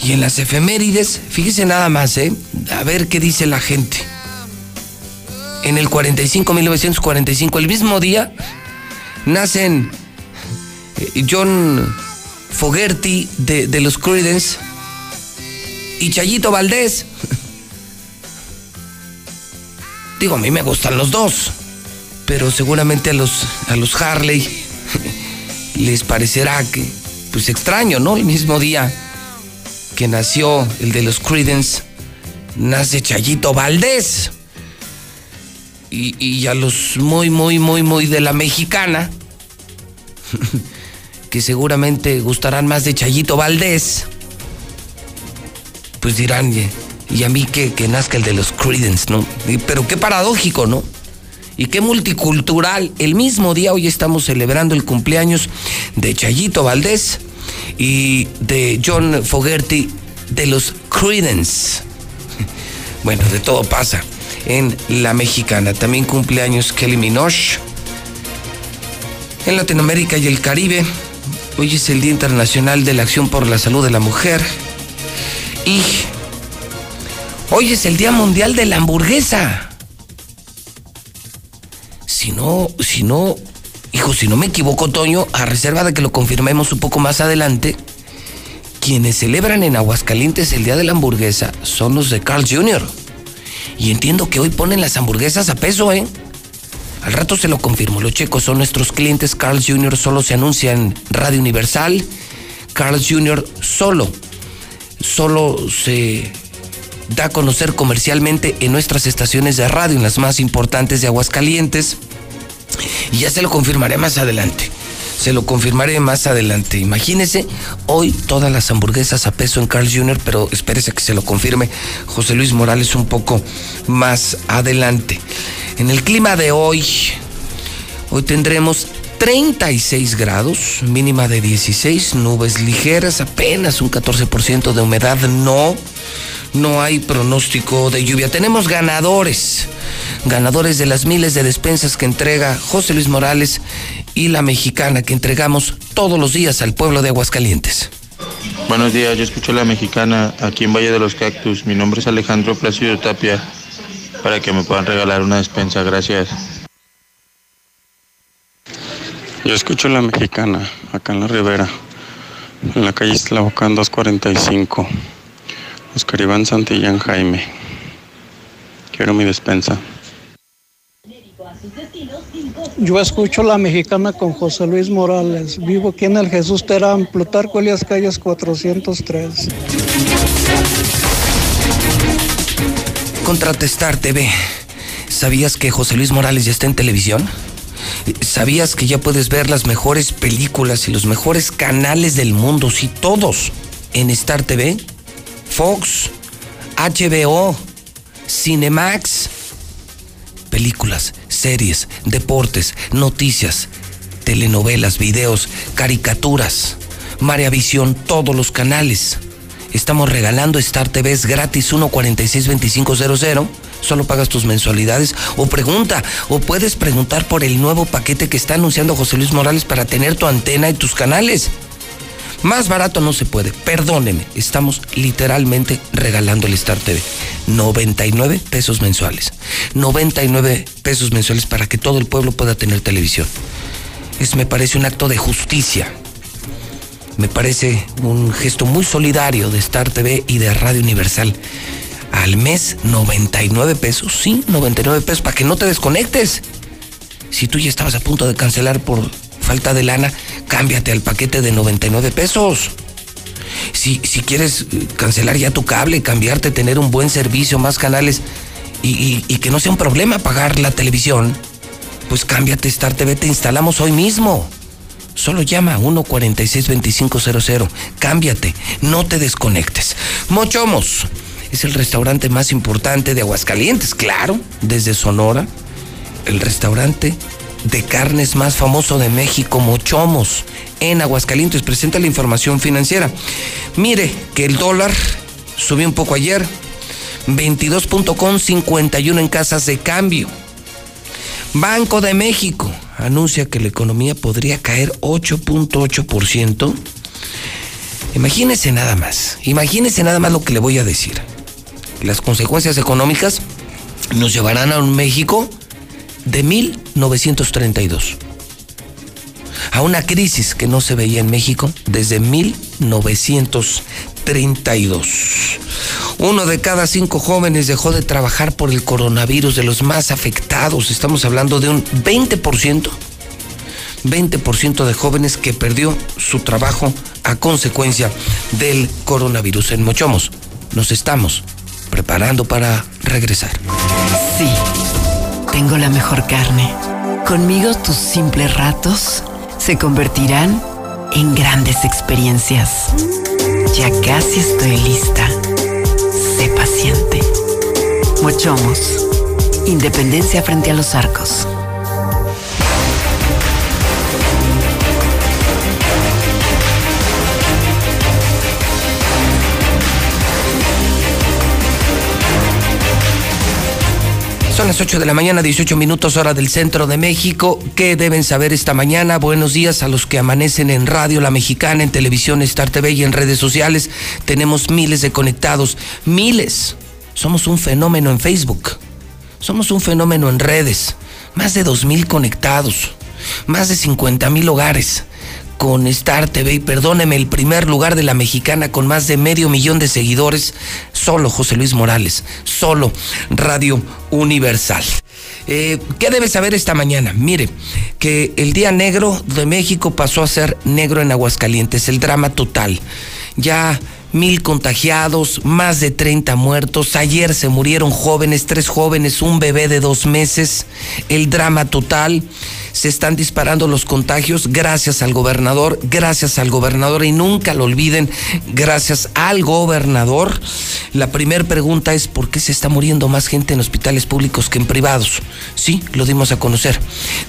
Y en las efemérides, fíjese nada más, ¿eh? A ver qué dice la gente. En el 45, 1945, el mismo día, nacen John Fogerty de, de los Creedence y Chayito Valdés. Digo, a mí me gustan los dos, pero seguramente a los, a los Harley les parecerá que, pues extraño, ¿no? El mismo día que nació el de los Creedence, nace Chayito Valdés. Y, y a los muy, muy, muy, muy de la mexicana, que seguramente gustarán más de Chayito Valdés, pues dirán, "Y- a mí que, que nazca el de los Creedence, ¿no? Pero qué paradójico, ¿no? Y qué multicultural. El mismo día hoy estamos celebrando el cumpleaños de Chayito Valdés y de John Fogerty de los Creedence. Bueno, de todo pasa en la mexicana. También cumpleaños Kelly Minogue. En Latinoamérica y el Caribe, hoy es el Día Internacional de la Acción por la Salud de la Mujer. Y hoy es el Día Mundial de la Hamburguesa. Si no, si no, hijo, si no me equivoco, Toño, a reserva de que lo confirmemos un poco más adelante, quienes celebran en Aguascalientes el Día de la Hamburguesa son los de Carl Jr. Y entiendo que hoy ponen las hamburguesas a peso, ¿eh? Al rato se lo confirmo. Los checos son nuestros clientes. Carl Jr. solo se anuncia en Radio Universal. Carl Jr. solo, solo se da a conocer comercialmente en nuestras estaciones de radio, en las más importantes de Aguascalientes. Y ya se lo confirmaré más adelante. Se lo confirmaré más adelante. Imagínese, hoy todas las hamburguesas a peso en Carl Jr., pero espérese que se lo confirme José Luis Morales un poco más adelante. En el clima de hoy, hoy tendremos 36 grados, mínima de 16, nubes ligeras, apenas un 14% de humedad, no, no hay pronóstico de lluvia. Tenemos ganadores, ganadores de las miles de despensas que entrega José Luis Morales y la mexicana que entregamos todos los días al pueblo de Aguascalientes. Buenos días, yo escucho la mexicana aquí en Valle de los Cactus. Mi nombre es Alejandro Plácido Tapia. Para que me puedan regalar una despensa, gracias. Yo escucho la mexicana, acá en la Ribera. en la calle Islabocán 245. Oscar Iván Santillán Jaime. Quiero mi despensa. Yo escucho la mexicana con José Luis Morales. Vivo aquí en el Jesús Terán, Plutarco Elias Calles 403. Contratestar TV. ¿Sabías que José Luis Morales ya está en televisión? ¿Sabías que ya puedes ver las mejores películas y los mejores canales del mundo? Sí, todos. En Star TV, Fox, HBO, Cinemax. Películas, series, deportes, noticias, telenovelas, videos, caricaturas. María Visión, todos los canales. Estamos regalando Star TV gratis 1462500. Solo pagas tus mensualidades o pregunta o puedes preguntar por el nuevo paquete que está anunciando José Luis Morales para tener tu antena y tus canales. Más barato no se puede, perdóneme, estamos literalmente regalando el Star TV. 99 pesos mensuales. 99 pesos mensuales para que todo el pueblo pueda tener televisión. Es me parece un acto de justicia. Me parece un gesto muy solidario de Star TV y de Radio Universal. Al mes 99 pesos, sí, 99 pesos para que no te desconectes. Si tú ya estabas a punto de cancelar por falta de lana, cámbiate al paquete de 99 pesos. Si, si quieres eh, cancelar ya tu cable, cambiarte, tener un buen servicio, más canales y, y- que no sea un problema pagar la televisión, pues cámbiate Star TV, te instalamos hoy mismo. Solo llama a 146-2500. Cámbiate, no te desconectes. Mochomos es el restaurante más importante de Aguascalientes, claro, desde Sonora. El restaurante de carnes más famoso de México, Mochomos, en Aguascalientes. Presenta la información financiera. Mire que el dólar subió un poco ayer, 22.51 en casas de cambio. Banco de México anuncia que la economía podría caer 8.8%. Imagínese nada más, imagínese nada más lo que le voy a decir. Las consecuencias económicas nos llevarán a un México de 1932. A una crisis que no se veía en México desde 1932. Uno de cada cinco jóvenes dejó de trabajar por el coronavirus, de los más afectados. Estamos hablando de un 20%. 20% de jóvenes que perdió su trabajo a consecuencia del coronavirus. En Mochomos nos estamos preparando para regresar. Sí, tengo la mejor carne. Conmigo tus simples ratos se convertirán en grandes experiencias. Ya casi estoy lista. Sé paciente. Mochomos. Independencia frente a los arcos. Las 8 de la mañana, 18 minutos hora del centro de México. ¿Qué deben saber esta mañana? Buenos días a los que amanecen en Radio La Mexicana, en televisión Star TV y en redes sociales. Tenemos miles de conectados, miles. Somos un fenómeno en Facebook. Somos un fenómeno en redes. Más de 2 mil conectados. Más de 50 mil hogares con Star TV y perdóneme, el primer lugar de la mexicana con más de medio millón de seguidores, solo José Luis Morales, solo Radio Universal. Eh, ¿Qué debe saber esta mañana? Mire, que el día negro de México pasó a ser negro en Aguascalientes, el drama total. Ya mil contagiados, más de 30 muertos. Ayer se murieron jóvenes, tres jóvenes, un bebé de dos meses. El drama total. Se están disparando los contagios gracias al gobernador, gracias al gobernador y nunca lo olviden, gracias al gobernador. La primera pregunta es ¿por qué se está muriendo más gente en hospitales públicos que en privados? Sí, lo dimos a conocer.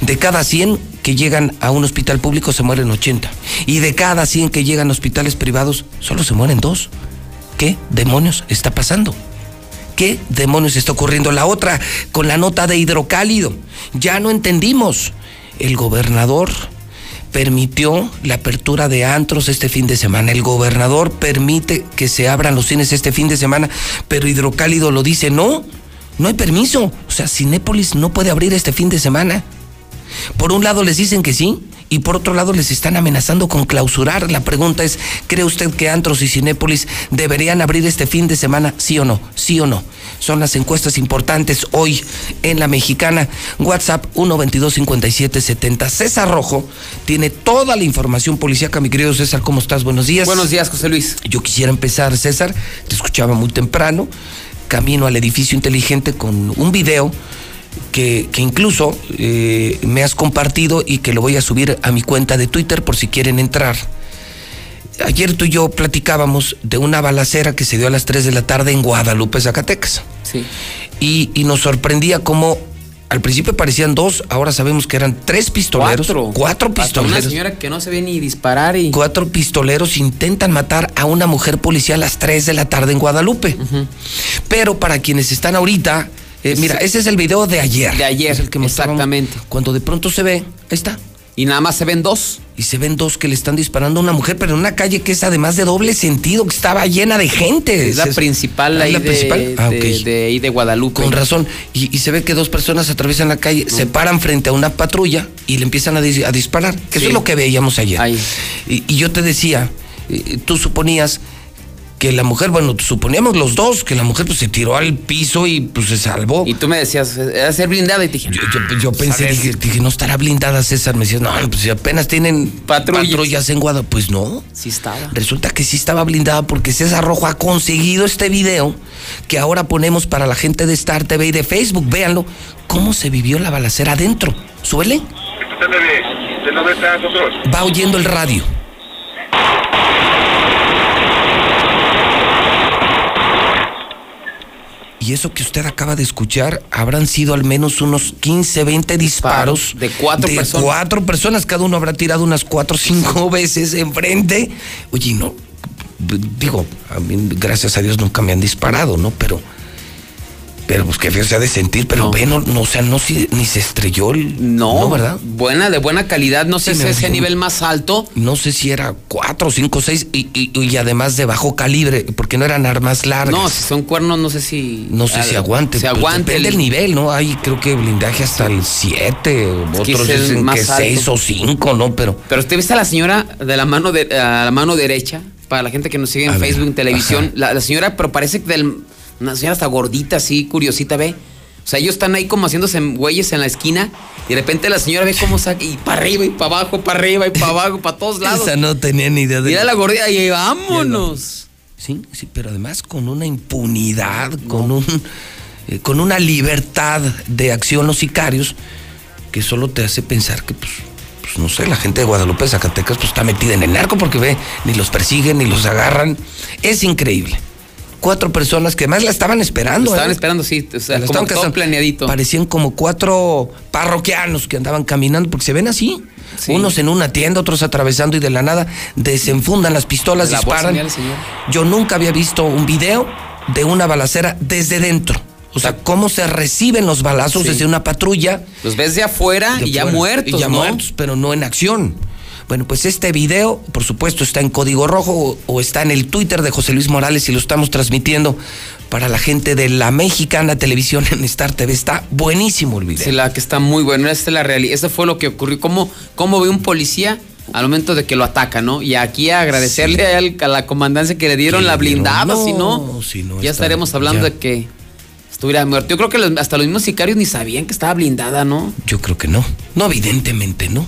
De cada 100 que llegan a un hospital público se mueren 80. Y de cada 100 que llegan a hospitales privados solo se mueren dos. ¿Qué demonios está pasando? ¿Qué demonios está ocurriendo? La otra, con la nota de hidrocálido. Ya no entendimos. El gobernador permitió la apertura de antros este fin de semana. El gobernador permite que se abran los cines este fin de semana, pero Hidrocálido lo dice, no, no hay permiso. O sea, Cinépolis no puede abrir este fin de semana. Por un lado les dicen que sí y por otro lado les están amenazando con clausurar. La pregunta es, ¿cree usted que Antros y Cinépolis deberían abrir este fin de semana? ¿Sí o no? ¿Sí o no? Son las encuestas importantes hoy en la mexicana. WhatsApp 122-5770. César Rojo tiene toda la información policíaca. Mi querido César, ¿cómo estás? Buenos días. Buenos días, José Luis. Yo quisiera empezar, César. Te escuchaba muy temprano. Camino al edificio inteligente con un video que, que incluso eh, me has compartido y que lo voy a subir a mi cuenta de Twitter por si quieren entrar. Ayer tú y yo platicábamos de una balacera que se dio a las 3 de la tarde en Guadalupe, Zacatecas. Sí. Y, y nos sorprendía cómo al principio parecían dos, ahora sabemos que eran tres pistoleros. Cuatro. Cuatro Hasta pistoleros. Una señora que no se ve ni disparar y. Cuatro pistoleros intentan matar a una mujer policía a las 3 de la tarde en Guadalupe. Pero para quienes están ahorita, eh, mira, ese es el video de ayer. De ayer, Es el que exactamente. Cuando de pronto se ve, ahí está. Y nada más se ven dos. Y se ven dos que le están disparando a una mujer, pero en una calle que es además de doble sentido, que estaba llena de gente. Es la Es- principal Ah, ahí la de, principal. Ah, de- de ahí de Guadalupe. Con razón. Y, y se ve que dos personas atraviesan la calle, se paran frente a una patrulla y le empiezan a, dis- a disparar. Que eso es lo que veíamos ayer. Y, y yo te decía, eh, tú suponías que la mujer, bueno, suponíamos los dos, que la mujer pues se tiró al piso y pues se salvó. Y tú me decías, era ser blindada y te dije, Yo, yo- yo pensé, dije, dije, no estará blindada César. Me decías, no, pues si apenas tienen Patrullas. patrullas en Guadalupe. Pues no. Sí estaba. Resulta que sí estaba blindada porque César Rojo ha conseguido este video que ahora ponemos para la gente de Star TV y de Facebook. Véanlo, cómo se vivió la balacera adentro. Suele, va oyendo el radio. Y eso que usted acaba de escuchar habrán sido al menos unos 15, 20 disparos. De cuatro de personas. cuatro personas. Cada uno habrá tirado unas cuatro o cinco veces enfrente. Oye, no. Digo, a mí, gracias a Dios nunca me han disparado, ¿no? Pero. Pero pues que feo se ha de sentir, pero ve, no, no, o sea, no si- ni se estrelló el. No, ¿verdad? Buena, de buena calidad. No sé Sí, si ese nivel más alto. No sé si era cuatro, cinco, seis, y, y- y además de bajo calibre, porque no eran armas largas. No, si son cuernos, no sé si. No sé si aguante. Se pues, aguante. Depende el- del nivel, ¿no? Hay creo que blindaje hasta el 7, que otros dicen más que alto. 6 o 5, ¿no? Pero Pero usted viste a la señora de la mano de a la mano derecha, para la gente que nos sigue en A ver, Facebook, en televisión, la, la señora, pero parece que del, una señora hasta gordita, así, curiosita, ve. O sea, ellos están ahí como haciéndose güeyes en la esquina y de repente la señora ve cómo saca y para arriba y para abajo, para arriba y para abajo, para todos lados. esa no tenía ni idea de. Mira la gordita y vámonos. Sí, sí, pero además con una impunidad, con un eh, con una libertad de acción los sicarios que solo te hace pensar que pues pues no sé, la gente de Guadalupe, Zacatecas, pues está metida en el narco porque ve, ni los persiguen, ni los agarran. Es increíble. Cuatro personas que además la estaban esperando. Estaban ¿eh? esperando, sí, o sea, La como todo planeadito. Parecían como cuatro parroquianos que andaban caminando, porque se ven así. Sí. Unos en una tienda, otros atravesando y de la nada desenfundan las pistolas, La disparan. señor. Yo nunca había visto un video de una balacera desde dentro. O sea, cómo se reciben los balazos Sí. desde una patrulla. Los ves de afuera de y ya muertos, Y ya ¿no? muertos, pero no en acción. Bueno, pues este video, por supuesto, está en código rojo o, o está en el Twitter de José Luis Morales y lo estamos transmitiendo para la gente de la mexicana televisión en Star TV. Está buenísimo el video. Sí, la que está muy buena. Esta es la realidad. Eso fue lo que ocurrió. ¿Cómo, cómo ve un policía al momento de que lo ataca, no? Y aquí agradecerle a, él- a la comandancia que le dieron Que la blindada, no, si no, si no, ya está- estaremos hablando ya. de que estuviera muerto. Yo creo que los- hasta los mismos sicarios ni sabían que estaba blindada, ¿no? Yo creo que no. No, evidentemente no.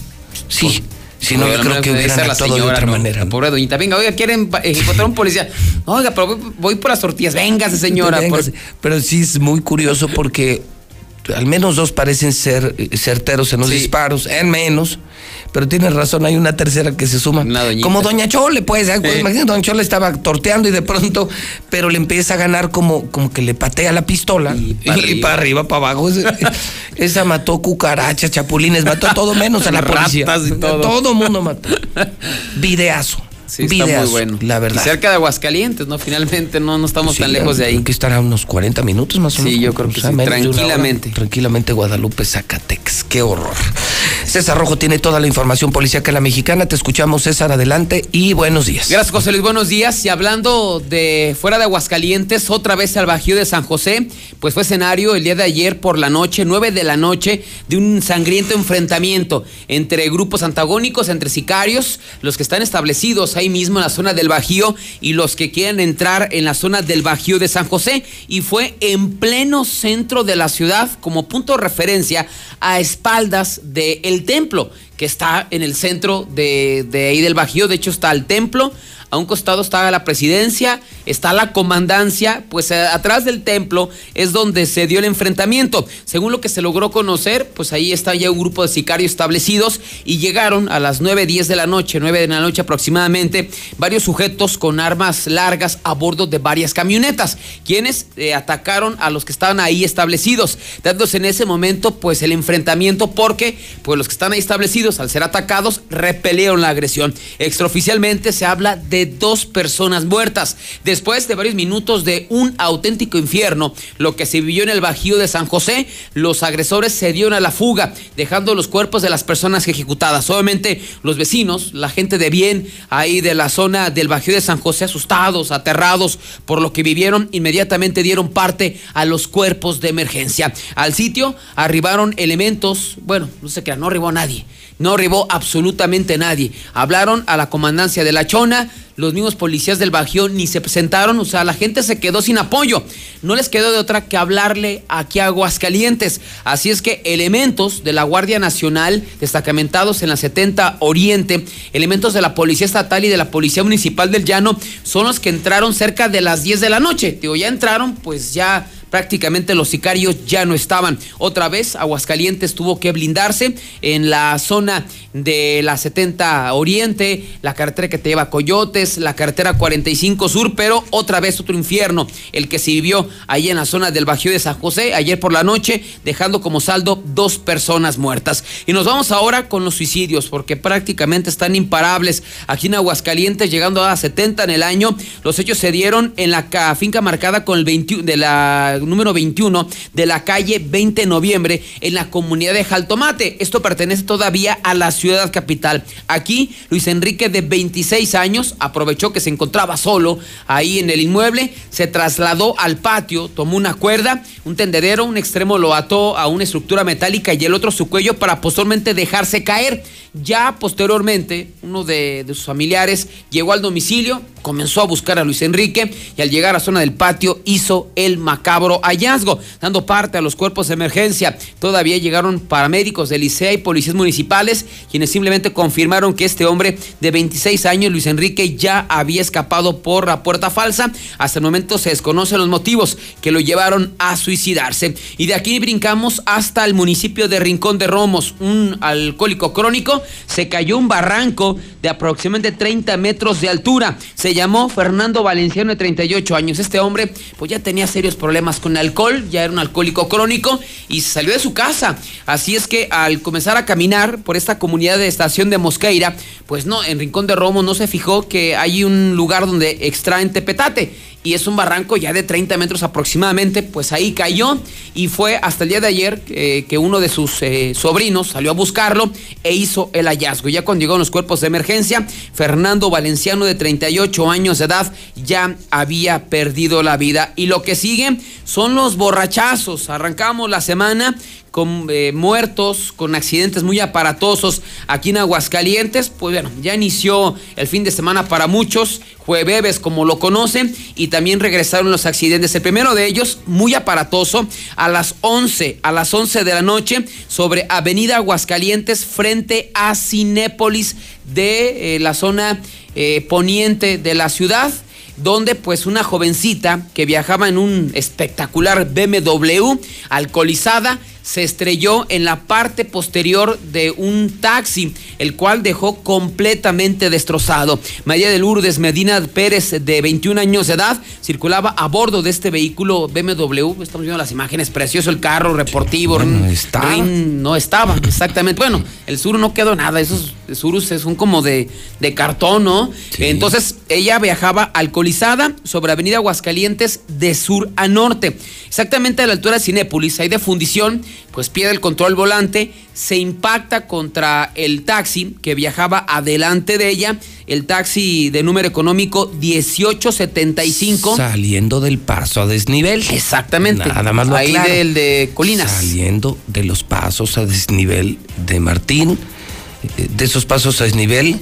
Sí. Si no, yo creo que hubieran la de otra ¿no? manera. Pobre doñita. Venga, oiga, quieren pa- encontrar un policía. Oiga, pero voy, voy por las tortillas. Véngase, señora. Véngase. por- Pero sí es muy curioso porque al menos dos parecen ser eh, certeros en los Sí. disparos, en menos. Pero tienes razón, hay una tercera que se suma. Como Doña Chole, pues. ¿eh? Pues, Sí. Imagínate, Doña Chole estaba torteando y de pronto, pero le empieza a ganar como, como que le patea la pistola. Y arriba. para arriba, para abajo. Esa, mató cucarachas, chapulines, mató a todo menos a la policía. Ratas y todo. Todo mundo mató. Videazo. Sí, está videazo, muy bueno. La verdad. Y cerca de Aguascalientes, ¿no? Finalmente no, no estamos Sí, tan lejos de ahí. creo que estará a unos 40 minutos más o Sí, menos. yo creo que O sea, sí, una hora. tranquilamente. Tranquilamente Guadalupe, Zacatecas. Qué horror. César Rojo tiene toda la información policíaca en la mexicana. Te escuchamos, César, adelante y buenos días. Gracias, José Luis. Buenos días. Y hablando de fuera de Aguascalientes, otra vez al Bajío de San José, pues fue escenario el día de ayer por la noche, 9 de la noche, de un sangriento enfrentamiento entre grupos antagónicos, entre sicarios, los que están establecidos ahí mismo en la zona del Bajío y los que quieren entrar en la zona del Bajío de San José. Y fue en pleno centro de la ciudad como punto de referencia a espaldas del templo que está en el centro de, de ahí del Bajío. De hecho, está el templo. A un costado está la presidencia, está la comandancia, pues eh, atrás del templo es donde se dio el enfrentamiento. Según lo que se logró conocer, pues ahí está ya un grupo de sicarios establecidos y llegaron a las 9, 10 de la noche, 9 de la noche aproximadamente, varios sujetos con armas largas a bordo de varias camionetas, quienes eh, atacaron a los que estaban ahí establecidos, dándose en ese momento pues el enfrentamiento porque pues los que están ahí establecidos al ser atacados repelieron la agresión. Extraoficialmente se habla de dos personas muertas. Después de varios minutos de un auténtico infierno, lo que se vivió en el Bajío de San José, los agresores se dieron a la fuga, dejando los cuerpos de las personas ejecutadas. Obviamente los vecinos, la gente de bien ahí de la zona del Bajío de San José, asustados, aterrados por lo que vivieron, inmediatamente dieron parte a los cuerpos de emergencia. Al sitio arribaron elementos, bueno, no sé qué, no arribó nadie. No arribó absolutamente nadie. Hablaron a la comandancia de La Chona, los mismos policías del Bajío ni se presentaron, o sea, la gente se quedó sin apoyo. No les quedó de otra que hablarle aquí a Aguascalientes. Así es que elementos de la Guardia Nacional, destacamentados en la 70 Oriente, elementos de la Policía Estatal y de la Policía Municipal del Llano, son los que entraron cerca de las 10 de la noche. Digo, ya entraron, pues ya prácticamente los sicarios ya no estaban. Otra vez, Aguascalientes tuvo que blindarse en la zona de la 70 Oriente, la carretera que te lleva a Coyotes, la carretera 45 Sur, pero otra vez otro infierno, el que se vivió ahí en la zona del Bajío de San José ayer por la noche, dejando como saldo dos personas muertas. Y nos vamos ahora con los suicidios, porque prácticamente están imparables aquí en Aguascalientes, llegando a 70 en el año. Los hechos se dieron en la finca marcada con el 21 de la número 21 de la calle 20 de noviembre en la comunidad de Jaltomate. Esto pertenece todavía a la ciudad capital. Aquí, Luis Enrique, de 26 años, aprovechó que se encontraba solo ahí en el inmueble, se trasladó al patio, tomó una cuerda, un tendedero, un extremo lo ató a una estructura metálica y el otro su cuello para posteriormente dejarse caer. Ya posteriormente, uno de, de sus familiares llegó al domicilio, comenzó a buscar a Luis Enrique y al llegar a la zona del patio hizo el macabro hallazgo, dando parte a los cuerpos de emergencia. Todavía llegaron paramédicos del Licea y policías municipales, quienes simplemente confirmaron que este hombre de 26 años, Luis Enrique, ya había escapado por la puerta falsa. Hasta el momento se desconocen los motivos que lo llevaron a suicidarse. Y de aquí brincamos hasta el municipio de Rincón de Romos. Un alcohólico crónico se cayó un barranco de aproximadamente 30 metros de altura. Se llamó Fernando Valenciano de 38 años. Este hombre pues ya tenía serios problemas con alcohol, ya era un alcohólico crónico y salió de su casa. Así es que al comenzar a caminar por esta comunidad de estación de Mosqueira, pues no, en Rincón de Romo no se fijó que hay un lugar donde extraen tepetate y es un barranco ya de 30 metros aproximadamente, pues ahí cayó y fue hasta el día de ayer eh, que uno de sus eh, sobrinos salió a buscarlo e hizo el hallazgo. Ya cuando llegaron los cuerpos de emergencia, Fernando Valenciano de 38 años de edad ya había perdido la vida. Y lo que sigue son los borrachazos. Arrancamos la semana eh, muertos, con accidentes muy aparatosos aquí en Aguascalientes. Pues bueno, ya inició el fin de semana para muchos, jueves como lo conocen, y también regresaron los accidentes. El primero de ellos, muy aparatoso, a las 11, a las 11 de la noche, sobre Avenida Aguascalientes, frente a Cinépolis de eh, la zona eh, poniente de la ciudad donde pues una jovencita que viajaba en un espectacular BMW alcoholizada se estrelló en la parte posterior de un taxi, el cual dejó completamente destrozado. María de Lourdes Medina Pérez, de 21 años de edad, circulaba a bordo de este vehículo BMW. Estamos viendo las imágenes, precioso el carro reportivo. Bueno, está. Rin- no estaba, exactamente. Bueno, el sur no quedó nada, esos surus son como de, de cartón, ¿no? Entonces, ella viajaba alcoholizada sobre Avenida Aguascalientes de sur a norte. Exactamente a la altura de Cinépolis, ahí de fundición, pues pierde el control volante, se impacta contra el taxi que viajaba adelante de ella, el taxi de número económico 1875. Saliendo del paso a desnivel. Exactamente. Nada más lo Ahí aclaro. del de Colinas. Saliendo de los pasos a desnivel de Martín, eh, de esos pasos a desnivel,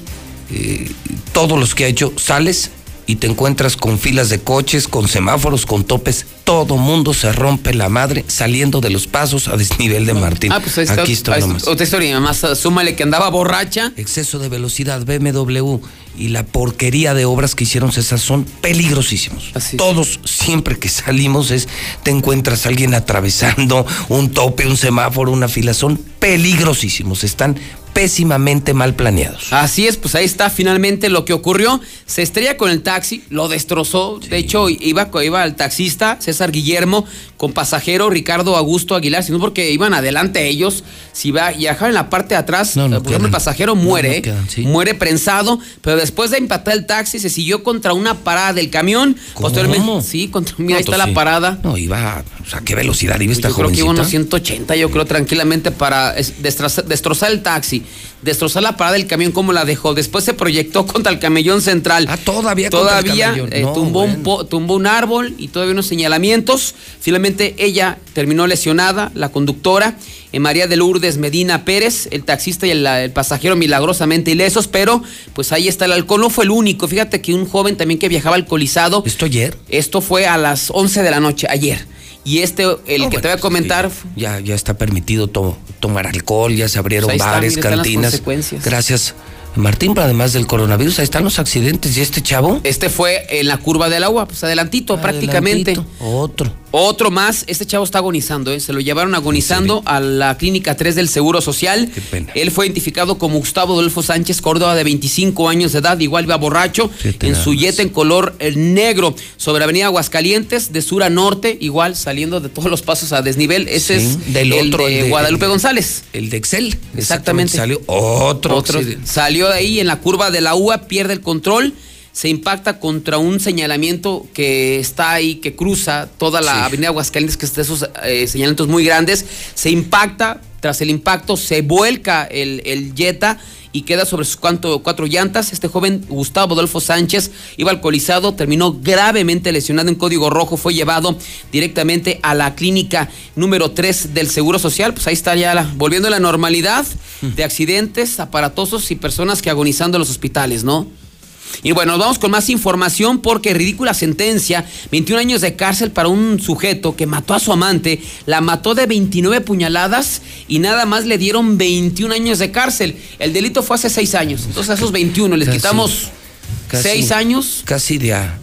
eh, todos los que ha hecho, sales y te encuentras con filas de coches, con semáforos, con topes. Todo mundo se rompe la madre saliendo de los pasos a desnivel de Martín. Ah, pues ahí está, Aquí está ahí está nomás. otra historia, más súmale que andaba borracha. Exceso de velocidad, BMW y la porquería de obras que hicieron César son peligrosísimos. Todos, siempre que salimos, es te encuentras a alguien atravesando un tope, un semáforo, una fila. Son peligrosísimos. Están pésimamente mal planeados. Así es, pues ahí está finalmente lo que ocurrió. Se estrella con el taxi, lo destrozó. De hecho, iba, iba el taxista, César Guillermo, con pasajero Ricardo Augusto Aguilar, sino porque iban adelante ellos. Si va, viajaba en la parte de atrás, por ejemplo, el pasajero muere, no quedan, sí. muere prensado, pero después de impactar el taxi, se siguió contra una parada del camión. Posteriormente, sí, contra, mira, ahí No, está sí. la parada. No, iba, o sea, qué velocidad iba esta Yo creo que iba unos 180, yo creo, tranquilamente para es- destrozar, destrozar el taxi, destrozar la parada del camión como la dejó. Después se proyectó contra el camellón central. Ah, todavía contra el Todavía eh, No, tumbó, un po- tumbó un árbol y todavía unos señalamientos. Finalmente ella terminó lesionada, la conductora, eh, María de Lourdes Medina Pérez, el taxista y el, el pasajero milagrosamente ilesos, pero pues ahí está el alcohol. No fue el único. Fíjate que un joven también que viajaba alcoholizado. ¿Esto ayer? Esto fue a las 11 de la noche, ayer. Y este, el que bueno, te voy a comentar, Ya, ya está permitido to- tomar alcohol, ya se abrieron Pues ahí está, bares, mira, cantinas. consecuencias. Gracias, Martín, pero además del coronavirus, ahí están los accidentes. ¿Y este chavo? Este fue en la curva del agua, pues adelantito, prácticamente. Adelantito. Otro. Otro más, este chavo está agonizando, ¿eh? se lo llevaron agonizando a la clínica 3 del Seguro Social. Él fue identificado como Gustavo Adolfo Sánchez Córdoba, de 25 años de edad, igual iba borracho, en su yeta en color eh, negro, sobre Avenida Aguascalientes, de sur a norte, igual saliendo de todos los pasos a desnivel. Ese Sí, es del el otro, de el de- Guadalupe el González. El de Excel. Exactamente. Salió otro. Otro. accidente. Salió de ahí en la curva de la UA, pierde el control, se impacta contra un señalamiento que está ahí, que cruza toda la avenida Aguascalientes, que es de esos eh, señalamientos muy grandes. Se impacta, tras el impacto se vuelca el, el Jetta y queda sobre sus cuanto- cuatro llantas. Este joven, Gustavo Adolfo Sánchez, iba alcoholizado, terminó gravemente lesionado en código rojo, fue llevado directamente a la clínica número 3 del Seguro Social. Pues ahí está ya la- volviendo a la normalidad de accidentes aparatosos y personas que agonizando en los hospitales, ¿no? Y bueno, nos vamos con más información porque ridícula sentencia, 21 años de cárcel para un sujeto que mató a su amante, la mató de 29 puñaladas y nada más le dieron 21 años de cárcel. El delito fue hace 6 años, entonces a esos 21 les Casi- quitamos casi- 6 años. Casi de a-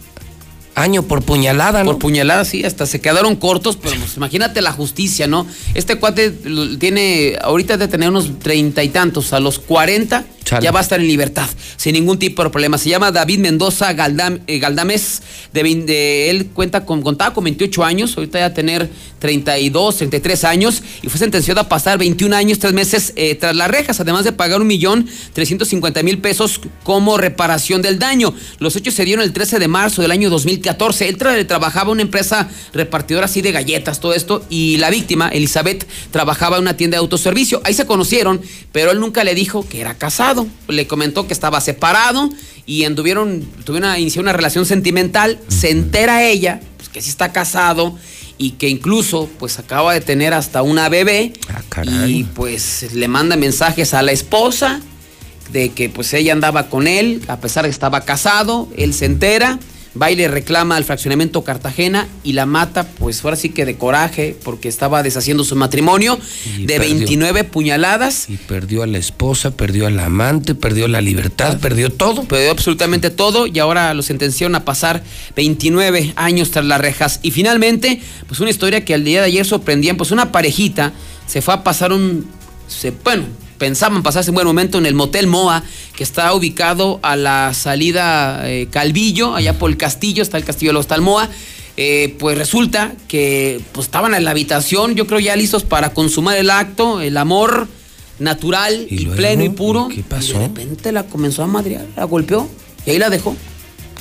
año por puñalada, ¿no? Por puñalada, sí, hasta se quedaron cortos, pero pues, imagínate la justicia, ¿no? Este cuate tiene, ahorita de tener unos treinta y tantos, a los 40 Ya va a estar en libertad, sin ningún tipo de problema. Se llama David Mendoza eh, Galdames, de, él cuenta con, contaba con 28 años, ahorita ya tener 32, 33 años, y fue sentenciado a pasar 21 años, 3 meses eh, tras las rejas, además de pagar un millón 350 mil pesos como reparación del daño. Los hechos se dieron el 13 de marzo del año 2014. Él tra- trabajaba en una empresa repartidora así de galletas, todo esto, y la víctima, Elizabeth, trabajaba en una tienda de autoservicio. Ahí se conocieron, pero él nunca le dijo que era casado. Le comentó que estaba separado y anduvieron, tuvieron a iniciar una relación sentimental. Se entera ella, pues, que sí está casado y que incluso pues acaba de tener hasta una bebé. Y pues le manda mensajes a la esposa de que pues ella andaba con él, a pesar de que estaba casado, él se entera, va y le reclama al fraccionamiento Cartagena y la mata, pues ahora sí que de coraje, porque estaba deshaciendo su matrimonio, Y de perdió. 29 puñaladas. Y perdió a la esposa, perdió al amante, perdió la libertad, perdió todo. Perdió absolutamente todo y ahora lo sentenciaron a pasar 29 años tras las rejas. Y finalmente, pues una historia que al día de ayer sorprendían, pues una parejita se fue a pasar un, se, bueno, pensaban pasarse un buen momento en el Motel Moa, que está ubicado a la salida eh, Calvillo, allá por el castillo, está el castillo de los Talmoa. Eh, pues resulta que pues, estaban en la habitación, yo creo ya listos para consumar el acto, el amor natural y, luego? pleno y puro. ¿Qué pasó? Y de repente la comenzó a madrear, la golpeó y ahí la dejó.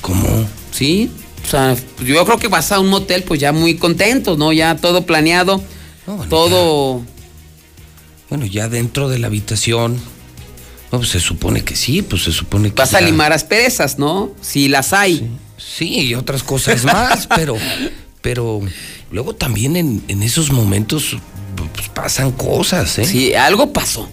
¿Cómo? Sí, o sea, yo creo que vas a un motel pues ya muy contentos, ¿no? Ya todo planeado, todo Bueno, ya dentro de la habitación. No, pues se supone que sí, pues se supone que. Vas a limar asperezas, ¿no? Si las hay. Sí, y otras cosas más, pero, pero luego también en, en esos momentos pues, pasan cosas, ¿eh? Sí, algo pasó.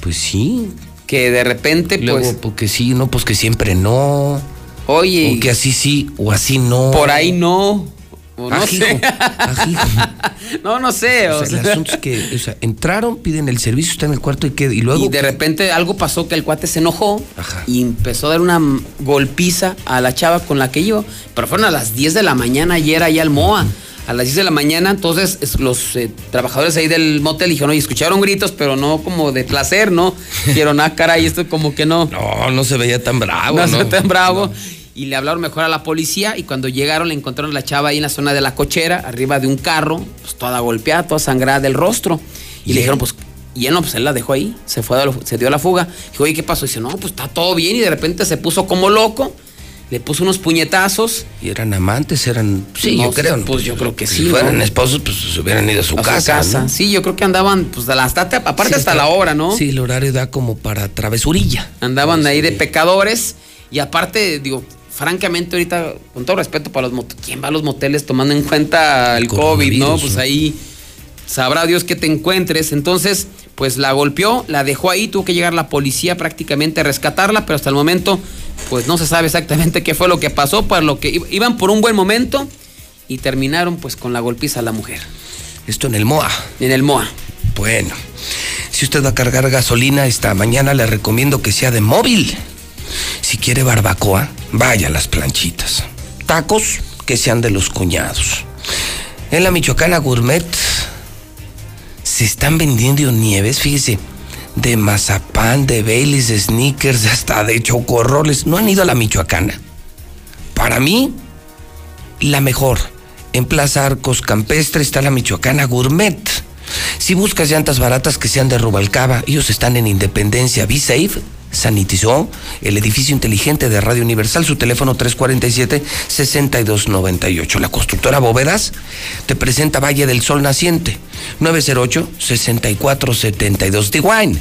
Pues sí. Que de repente, Luego, pues. porque sí, no, pues que siempre no. Oye. O que así sí, o así no. Por ahí no. O no Ajijo, sé. no, no sé. O o sea, el asunto es que, o sea, entraron, piden el servicio, está en el cuarto y, que, y luego. Y de repente algo pasó que el cuate se enojó y empezó a dar una golpiza a la chava con la que iba. Pero fueron a las 10 de la mañana ayer allá al MOA. A las 10 de la mañana, entonces es- los eh, trabajadores ahí del motel dijeron, oye, escucharon gritos, pero no como de placer, ¿no? Dijeron, ah, caray, esto como que no. No, no se veía tan bravo, no, ¿no? se ve tan bravo. Y le hablaron mejor a la policía y cuando llegaron le encontraron a la chava ahí en la zona de la cochera, arriba de un carro, pues toda golpeada, toda sangrada del rostro. Y, le dijeron, pues, y él no, pues él la dejó ahí, se fue, a se dio a la fuga. Dijo, oye, ¿qué pasó? dice, no, pues está todo bien y de repente se puso como loco, le puso unos puñetazos. Y eran amantes, eran. Sí, No, yo creo. Pues yo creo que Si sí. fueran ¿no? esposos, pues se hubieran ido a su A casa. ¿no? Sí, yo creo que andaban, pues de la- hasta, aparte Sí, hasta está- la hora, ¿no? Sí, el horario da como para travesurilla. Andaban ahí de pecadores y aparte, digo, francamente ahorita, con todo respeto para los moteles, ¿quién va a los moteles tomando en cuenta el, COVID, no? Pues ahí sabrá Dios que te encuentres. Entonces, pues la golpeó, la dejó ahí, tuvo que llegar la policía prácticamente a rescatarla, pero hasta el momento, pues no se sabe exactamente qué fue lo que pasó, para lo que iban por un buen momento y terminaron pues con la golpiza a la mujer. Esto en el MOA. En el MOA. Bueno, si usted va a cargar gasolina esta mañana, le recomiendo que sea de móvil. Si quiere barbacoa, vaya a las planchitas. Tacos, que sean de los cuñados. En la Michoacana Gourmet se están vendiendo nieves, fíjese, de mazapán, de Baileys, de sneakers, hasta de chocorroles. ¿No han ido a la Michoacana? Para mí, la mejor. En Plaza Arcos Campestre está la Michoacana Gourmet. Si buscas llantas baratas que sean de Rubalcaba, ellos están en Independencia, B-Safe, Sanitizó, el edificio inteligente de Radio Universal, su teléfono 347-6298. La constructora Bóvedas te presenta Valle del Sol Naciente, 908-6472 de Wine.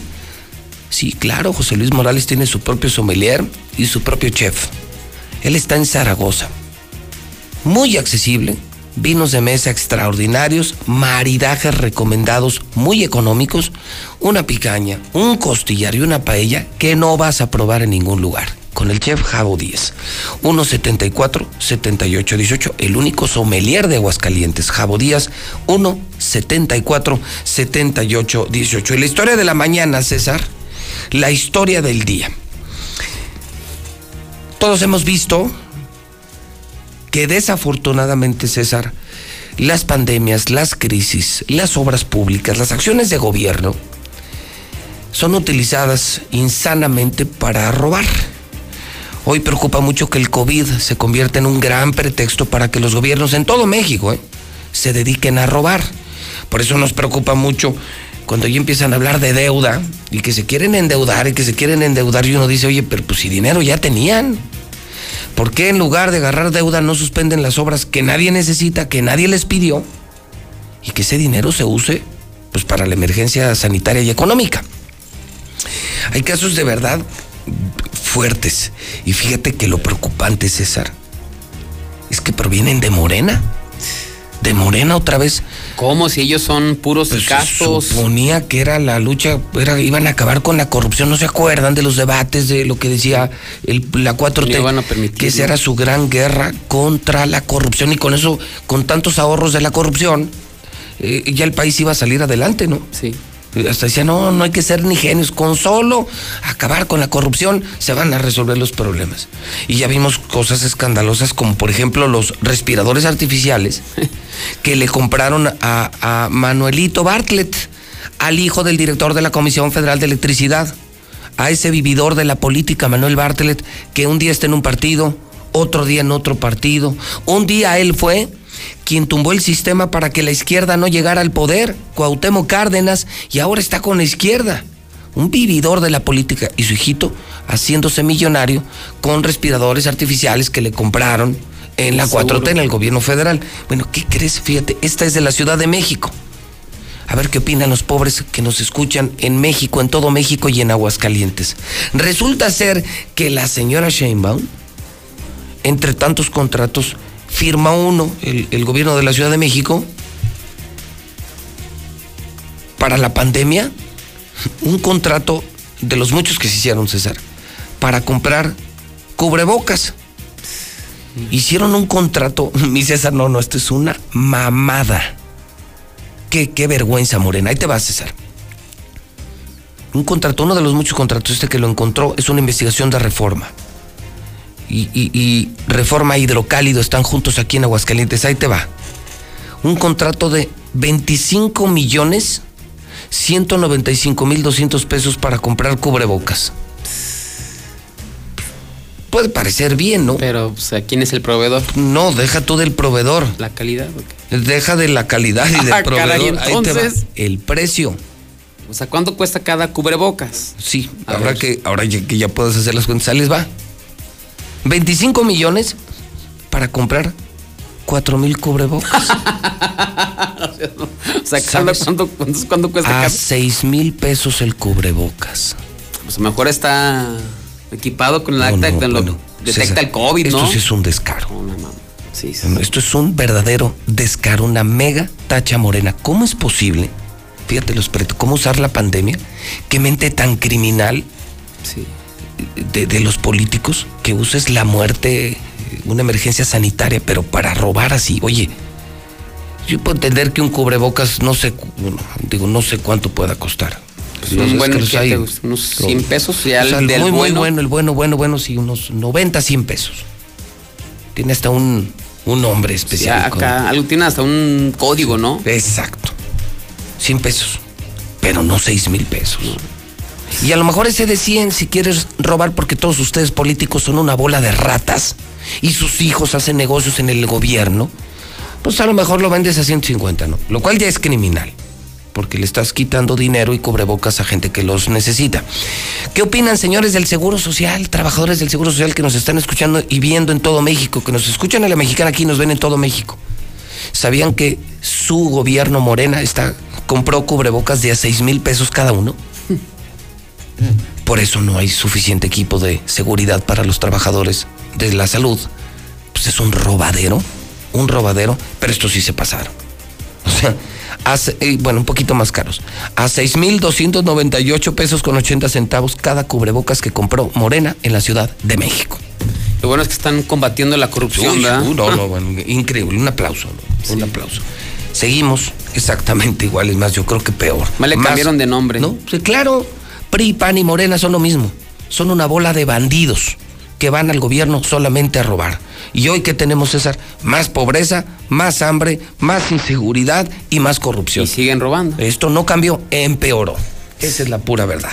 Sí, claro, José Luis Morales tiene su propio sommelier y su propio chef. Él está en Zaragoza. Muy accesible, vinos de mesa extraordinarios, maridajes recomendados muy económicos, una picaña, un costillar y una paella que no vas a probar en ningún lugar. Con el chef Javo 10, 174-7818, el único sommelier de Aguascalientes, Javo Díaz, 174-7818. Y la historia de la mañana, César, la historia del día. Todos hemos visto que desafortunadamente, César, las pandemias, las crisis, las obras públicas, las acciones de gobierno son utilizadas insanamente para robar. Hoy preocupa mucho que el COVID se convierta en un gran pretexto para que los gobiernos en todo México ¿eh? se dediquen a robar. Por eso nos preocupa mucho cuando ya empiezan a hablar de deuda y que se quieren endeudar y que se quieren endeudar y uno dice, oye, pero pues si dinero ya tenían. ¿Por qué en lugar de agarrar deuda no suspenden las obras que nadie necesita, que nadie les pidió y que ese dinero se use pues para la emergencia sanitaria y económica? Hay casos de verdad fuertes y fíjate que lo preocupante, César, es que provienen de Morena. De Morena otra vez. ¿Cómo? Si ellos son puros Pues castos. suponía que era la lucha, era, iban a acabar con la corrupción. ¿No se acuerdan de los debates de lo que decía el, la 4T? No iban a permitir, que esa era su gran guerra contra la corrupción y con eso, con tantos ahorros de la corrupción, eh, ya el país iba a salir adelante, ¿no? Sí. Hasta decía, no, no hay que ser ni genios, con solo acabar con la corrupción se van a resolver los problemas. Y ya vimos cosas escandalosas como por ejemplo los respiradores artificiales que le compraron a, a Manuelito Bartlett, al hijo del director de la Comisión Federal de Electricidad, a ese vividor de la política, Manuel Bartlett, que un día está en un partido, otro día en otro partido. Un día él fue quien tumbó el sistema para que la izquierda no llegara al poder, Cuauhtémoc Cárdenas, y ahora está con la izquierda. Un vividor de la política y su hijito haciéndose millonario con respiradores artificiales que le compraron en la Seguro. 4T en el gobierno federal. Bueno, ¿qué crees? Fíjate, esta es de la Ciudad de México. A ver qué opinan los pobres que nos escuchan en México, en todo México y en Aguascalientes. Resulta ser que la señora Sheinbaum, entre tantos contratos, firma uno, el, gobierno de la Ciudad de México, para la pandemia, un contrato de los muchos que se hicieron, César, para comprar cubrebocas. Hicieron un contrato, mi César, no, no, esto es una mamada. Qué, qué vergüenza, Morena. Ahí te vas, César. Un contrato, uno de los muchos contratos, este que lo encontró, es una investigación de reforma. Y, y- y reforma hidrocálido están juntos aquí en Aguascalientes. Ahí te va. Un contrato de 25 millones 195 mil 200 pesos para comprar cubrebocas. Puede parecer bien, ¿no? Pero, o sea, ¿quién es el proveedor? No, deja tú del proveedor. ¿La calidad? Deja de la calidad y del Ah, proveedor. caray, Ahí te va. entonces. El precio. O sea, ¿cuánto cuesta cada cubrebocas? Sí, A ahora ver. que, ahora ya que ya puedes hacer las cuentas, ahí les va. 25 millones para comprar 4 mil cubrebocas. O sea, ¿Sabes? ¿cuánto, cuánto, cuánto cuesta A cada? 6 mil pesos el cubrebocas. Pues a lo mejor está equipado con el acta no, lo- bueno, detecta César, el COVID, ¿no? Esto sí es un descaro. Sí, sí. Esto es un verdadero descaro, una mega tacha morena. ¿Cómo es posible? Fíjate los pretos, ¿cómo usar la pandemia? ¿Qué mente tan criminal de, de los políticos que uses la muerte, una emergencia sanitaria, pero para robar así? Oye, yo puedo entender que un cubrebocas, no sé, bueno, digo, no sé cuánto pueda costar. Los un buen. Unos 100 pesos, ya O sea, el el del muy, muy bueno. bueno, el bueno, bueno, bueno, sí, unos 90, 100 pesos. Tiene hasta un, un nombre Sí, especial. acá, algo tiene hasta un código, ¿no? Exacto. 100 pesos. Pero no 6 mil pesos. Y a lo mejor ese de 100, si quieres robar, porque todos ustedes políticos son una bola de ratas y sus hijos hacen negocios en el gobierno, pues a lo mejor lo vendes a 150, ¿no? Lo cual ya es criminal, porque le estás quitando dinero y cubrebocas a gente que los necesita. ¿Qué opinan, señores del Seguro Social, trabajadores del Seguro Social que nos están escuchando y viendo en todo México, que nos escuchan en la mexicana aquí y nos ven en todo México? ¿Sabían que su gobierno Morena está, compró cubrebocas de a 6 mil pesos cada uno? Por eso no hay suficiente equipo de seguridad para los trabajadores de la salud. Pues es un robadero, un robadero, pero estos sí se pasaron. O sea, hace, eh, bueno, un poquito más caros. A 6.298 pesos con 80 centavos cada cubrebocas que compró Morena en la Ciudad de México. Lo bueno es que están combatiendo la corrupción, Uy, ¿verdad? uh, no, no, bueno, increíble, un aplauso, un aplauso. Seguimos exactamente iguales, más yo creo que peor. Más le cambiaron de nombre. ¿No? Sí, claro, PRI, PAN y Morena son lo mismo. Son una bola de bandidos que van al gobierno solamente a robar. Y hoy que tenemos, César, más pobreza, más hambre, más inseguridad y más corrupción. Y siguen robando. Esto no cambió, empeoró. Esa es la pura verdad.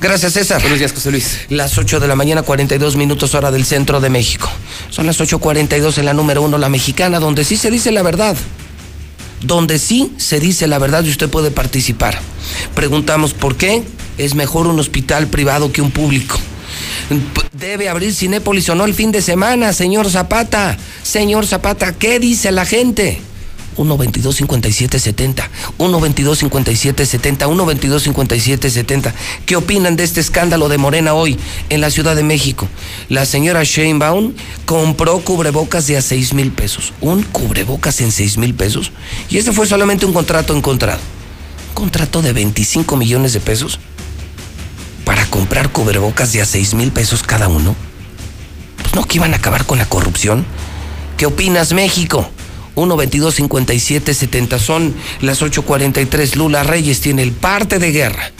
Gracias, César. Buenos días, José Luis. Las 8 de la mañana, 42 minutos hora del centro de México. Son las 8.42 en la número uno, la mexicana, donde sí se dice la verdad. Donde sí se dice la verdad y usted puede participar. Preguntamos por qué es mejor un hospital privado que un público. Debe abrir Cinépolis o no el fin de semana, señor Zapata. Señor Zapata, ¿qué dice la gente? 1-22-57-70, 1-22-57-70, 1-22-57-70. ¿Qué opinan de este escándalo de Morena hoy en la Ciudad de México? La señora Sheinbaum compró cubrebocas de a 6 mil pesos. Un cubrebocas en 6 mil pesos. Y este fue solamente un contrato encontrado. Un contrato de 25 millones de pesos para comprar cubrebocas de a 6 mil pesos cada uno. Pues no, que iban a acabar con la corrupción. ¿Qué opinas, México? 1-22-57-70 son las 8.43. Lula Reyes tiene el parte de guerra.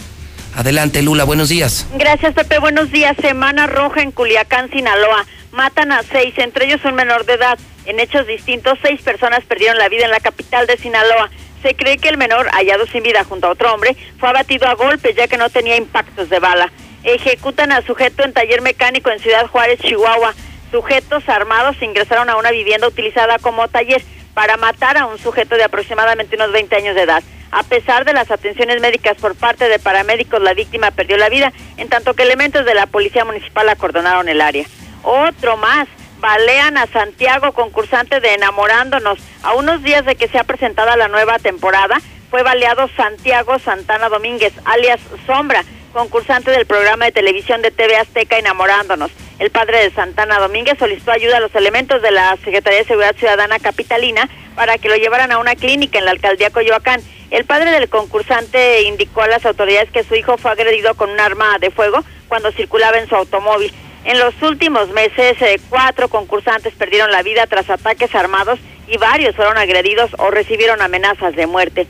Adelante, Lula, buenos días. Gracias, Pepe. Buenos días. Semana roja en Culiacán, Sinaloa. Matan a seis, entre ellos un menor de edad. En hechos distintos, seis personas perdieron la vida en la capital de Sinaloa. Se cree que el menor, hallado sin vida junto a otro hombre, fue abatido a golpes ya que no tenía impactos de bala. Ejecutan a sujeto en taller mecánico en Ciudad Juárez, Chihuahua. Sujetos armados ingresaron a una vivienda utilizada como taller para matar a un sujeto de aproximadamente unos 20 años de edad. A pesar de las atenciones médicas por parte de paramédicos, la víctima perdió la vida, en tanto que elementos de la policía municipal acordonaron el área. Otro más. Balean a Santiago, concursante de Enamorándonos. A unos días de que sea presentada la nueva temporada, fue baleado Santiago Santana Domínguez, alias Sombra, concursante del programa de televisión de TV Azteca Enamorándonos. El padre de Santana Domínguez solicitó ayuda a los elementos de la Secretaría de Seguridad Ciudadana Capitalina para que lo llevaran a una clínica en la alcaldía Coyoacán. El padre del concursante indicó a las autoridades que su hijo fue agredido con un arma de fuego cuando circulaba en su automóvil. En los últimos meses, eh, cuatro concursantes perdieron la vida tras ataques armados y varios fueron agredidos o recibieron amenazas de muerte.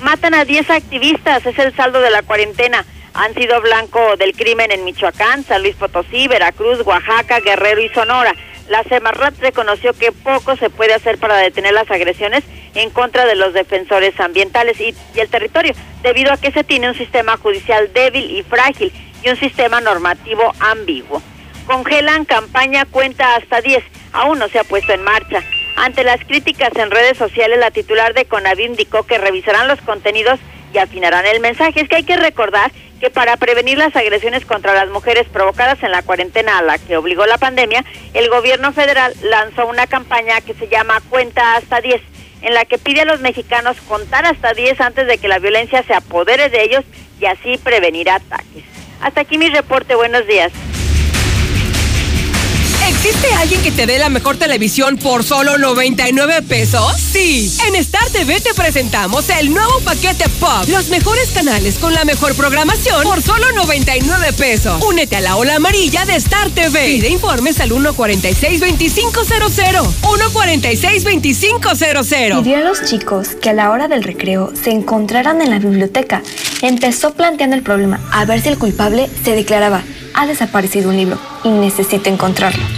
Matan a 10 activistas, es el saldo de la cuarentena. Han sido blanco del crimen en Michoacán, San Luis Potosí, Veracruz, Oaxaca, Guerrero y Sonora. La Semarrat reconoció que poco se puede hacer para detener las agresiones en contra de los defensores ambientales y, y el territorio, debido a que se tiene un sistema judicial débil y frágil y un sistema normativo ambiguo. Congelan campaña cuenta hasta 10, aún no se ha puesto en marcha. Ante las críticas en redes sociales, la titular de CONAVI indicó que revisarán los contenidos y afinarán el mensaje. Es que hay que recordar que para prevenir las agresiones contra las mujeres provocadas en la cuarentena a la que obligó la pandemia, el gobierno federal lanzó una campaña que se llama Cuenta hasta 10, en la que pide a los mexicanos contar hasta 10 antes de que la violencia se apodere de ellos y así prevenir ataques. Hasta aquí mi reporte, buenos días. ¿Existe alguien que te dé la mejor televisión por solo 99 pesos? Sí. En Star TV te presentamos el nuevo paquete Pop. Los mejores canales con la mejor programación por solo 99 pesos. Únete a la ola amarilla de Star TV. Pide informes al 146-2500. 146-2500. Pidió a los chicos que a la hora del recreo se encontraran en la biblioteca. Empezó planteando el problema a ver si el culpable se declaraba ha desaparecido un libro y necesito encontrarlo.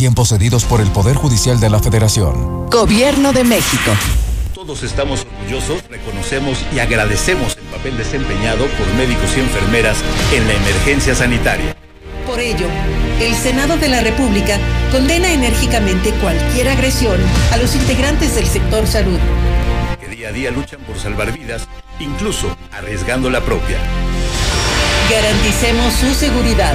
Tiempos cedidos por el Poder Judicial de la Federación. Gobierno de México. Todos estamos orgullosos, reconocemos y agradecemos el papel desempeñado por médicos y enfermeras en la emergencia sanitaria. Por ello, el Senado de la República condena enérgicamente cualquier agresión a los integrantes del sector salud. Que día a día luchan por salvar vidas, incluso arriesgando la propia. Garanticemos su seguridad.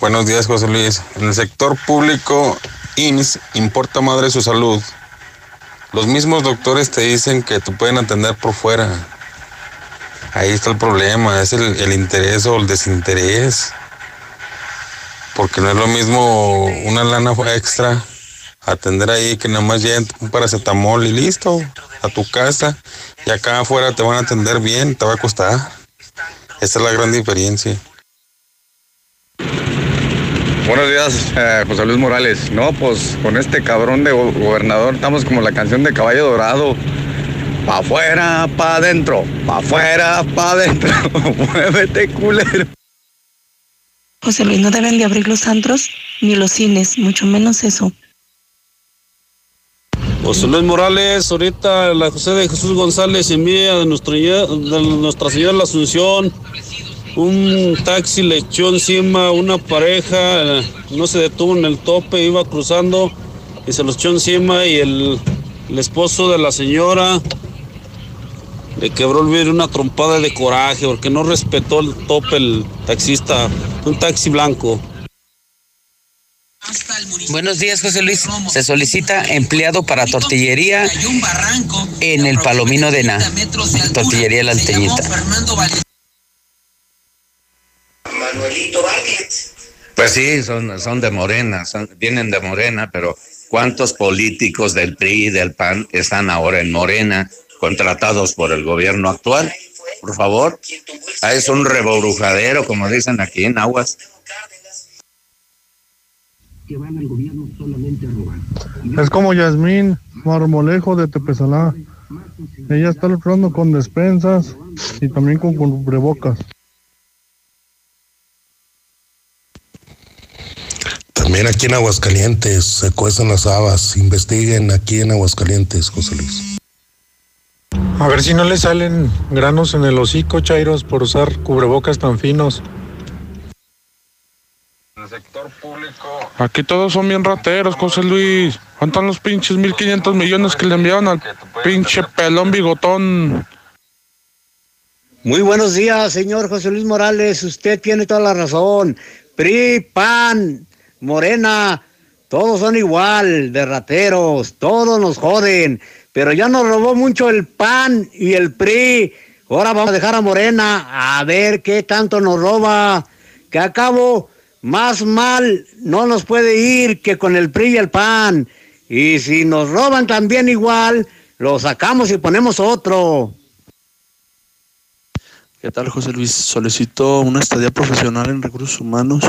Buenos días, José Luis. En el sector público, INS importa madre su salud. Los mismos doctores te dicen que te pueden atender por fuera. Ahí está el problema, es el, interés o el desinterés. Porque no es lo mismo una lana extra atender ahí que nada más lleguen un paracetamol y listo, a tu casa. Y acá afuera te van a atender bien, te va a costar. Esa es la gran diferencia. Buenos días, eh, José Luis Morales. No, pues con este cabrón de go- gobernador estamos como la canción de Caballo Dorado. Pa' afuera, pa' adentro, pa' afuera, pa' adentro. Muévete, culero. José Luis, no deben de abrir los antros ni los cines, mucho menos eso. José Luis Morales, ahorita la José de Jesús González envía de, nuestro, de Nuestra Señora de la Asunción. Un taxi le echó encima una pareja, no se detuvo en el tope, iba cruzando y se los echó encima y el, el esposo de la señora le quebró el vidrio una trompada de coraje porque no respetó el tope el taxista, un taxi blanco. Buenos días, José Luis. Se solicita empleado para tortillería en el Palomino de Na. Tortillería Pues sí, son, son de Morena, son- vienen de Morena, pero ¿cuántos políticos del PRI y del PAN están ahora en Morena, contratados por el gobierno actual? Por favor, Ah, es un reborujadero, como dicen aquí en Aguas. Es como Yasmín Marmolejo de Tepesalá. Ella está lucrando con despensas y también con cubrebocas. También aquí en Aguascalientes se cuecen las habas. Investiguen aquí en Aguascalientes, José Luis. A ver si no le salen granos en el hocico, Chairos, por usar cubrebocas tan finos. Aquí todos son bien rateros, José Luis. ¿Cuántos los pinches 1500 millones que le enviaron al pinche pelón bigotón? Muy buenos días, señor José Luis Morales. Usted tiene toda la razón. PRI, PAN, Morena, todos son igual, de rateros, todos nos joden. Pero ya nos robó mucho el PAN y el PRI. Ahora vamos a dejar a Morena a ver qué tanto nos roba. Que a cabo, más mal no nos puede ir que con el PRI y el PAN. Y si nos roban también igual, lo sacamos y ponemos otro. ¿Qué tal, José Luis? Solicito una estadía profesional en recursos humanos.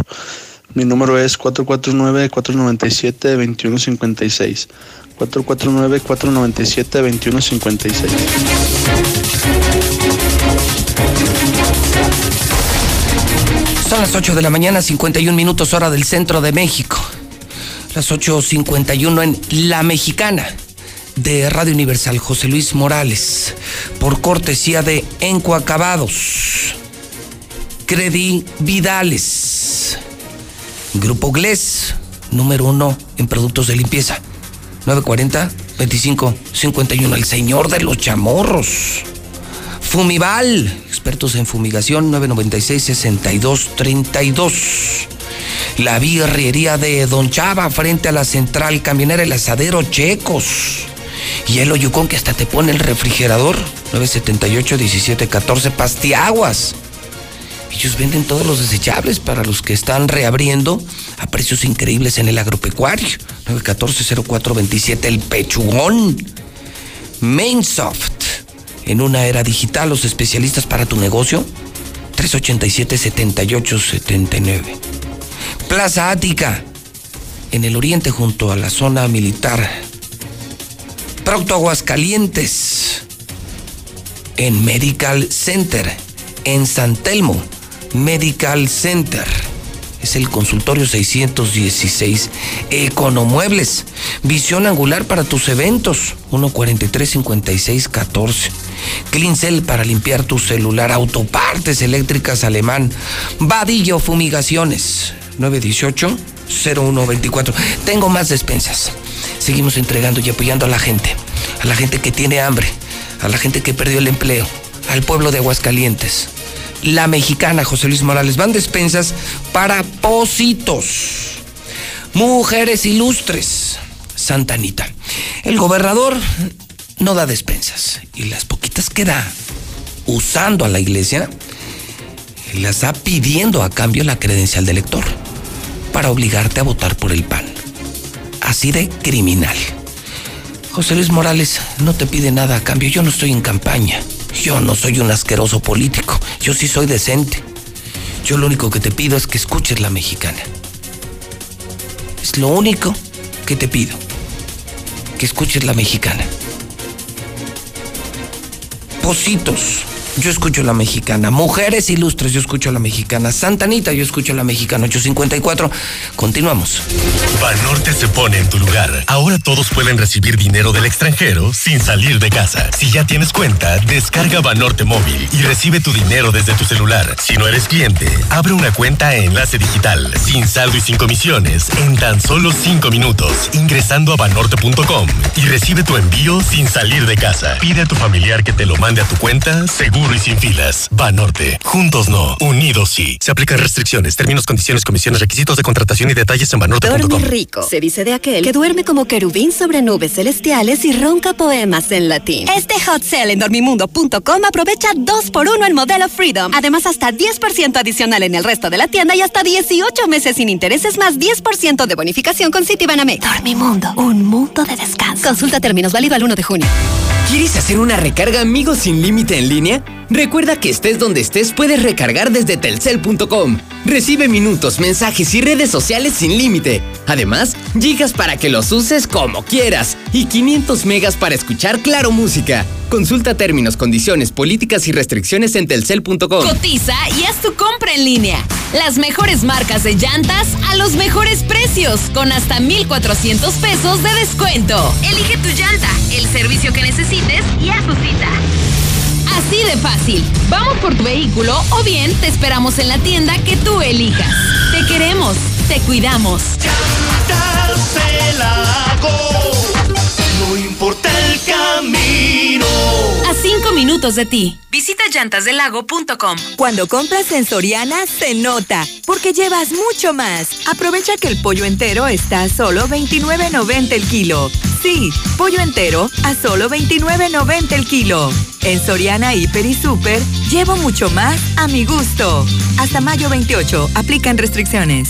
Mi número es 449-497-2156. 449-497-2156. Son las 8 de la mañana, 51 minutos hora del centro de México. Las 8.51 en La Mexicana de Radio Universal. José Luis Morales, por cortesía de Encoacabados. Credi Vidales. Grupo GLES, número uno en productos de limpieza. 940-2551. El señor de los chamorros. Fumival, expertos en fumigación, 996-6232. La birrería de Don Chava frente a la central camionera El Asadero Checos. Y el Oyucón que hasta te pone el refrigerador, 978-1714 Pastiaguas. Ellos venden todos los desechables para los que están reabriendo a precios increíbles en el agropecuario. 914-0427 El Pechugón. Mainsoft. En una era digital, los especialistas para tu negocio. 387-7879. Plaza Ática. En el oriente junto a la zona militar. Procto Aguascalientes. En Medical Center. En San Telmo. Medical Center. Es el consultorio 616. Economuebles. Visión angular para tus eventos. 143-5614. Clincel para limpiar tu celular. Autopartes eléctricas alemán. Vadillo Fumigaciones. 918-0124. Tengo más despensas. Seguimos entregando y apoyando a la gente. A la gente que tiene hambre. A la gente que perdió el empleo. Al pueblo de Aguascalientes. La mexicana José Luis Morales. Van despensas para positos. Mujeres ilustres. Santa Anita. El gobernador no da despensas. Y las poquitas que da, usando a la iglesia, las da pidiendo a cambio la credencial de elector para obligarte a votar por el PAN. Así de criminal. José Luis Morales no te pide nada a cambio. Yo no estoy en campaña. Yo no soy un asqueroso político. Yo sí soy decente. Yo lo único que te pido es que escuches la mexicana. Es lo único que te pido. Que escuches la mexicana. Positos. Yo escucho la mexicana. Mujeres ilustres, yo escucho la mexicana. Santanita, yo escucho la mexicana. 854. Continuamos. Banorte se pone en tu lugar. Ahora todos pueden recibir dinero del extranjero sin salir de casa. Si ya tienes cuenta, descarga Banorte móvil y recibe tu dinero desde tu celular. Si no eres cliente, abre una cuenta en Enlace Digital, sin saldo y sin comisiones, en tan solo 5 minutos, ingresando a banorte.com y recibe tu envío sin salir de casa. Pide a tu familiar que te lo mande a tu cuenta, seguro y sin filas. Banorte. Juntos no, unidos sí. Se aplican restricciones, términos, condiciones, comisiones, requisitos de contratación y detalles en banorte.com. Dormir rico. Se dice de aquel que duerme como querubín sobre nubes celestiales y ronca poemas en latín. Este hot sale en dormimundo.com aprovecha 2 por 1 el modelo Freedom. Además, hasta 10% adicional en el resto de la tienda y hasta 18 meses sin intereses más 10% de bonificación con Citibanamex. Dormimundo, un mundo de descanso. Consulta términos válido al 1 de junio. ¿Quieres hacer una recarga amigos sin límite en línea? Recuerda que estés donde estés puedes recargar desde telcel.com. Recibe minutos, mensajes y redes sociales sin límite. Además, gigas para que los uses como quieras y 500 megas para escuchar Claro Música. Consulta términos, condiciones, políticas y restricciones en telcel.com. Cotiza y haz tu compra en línea. Las mejores marcas de llantas a los mejores precios, con hasta 1,400 pesos de descuento. Elige tu llanta, el servicio que y haz tu cita. Así de fácil. Vamos por tu vehículo o bien te esperamos en la tienda que tú elijas. Te queremos, te cuidamos. El camino. A cinco minutos de ti. Visita llantasdelago.com. Cuando compras en Soriana se nota, porque llevas mucho más. Aprovecha que el pollo entero está a solo 29.90 el kilo. Sí, pollo entero a solo 29.90 el kilo. En Soriana Hiper y Super llevo mucho más a mi gusto. Hasta mayo 28 aplican restricciones.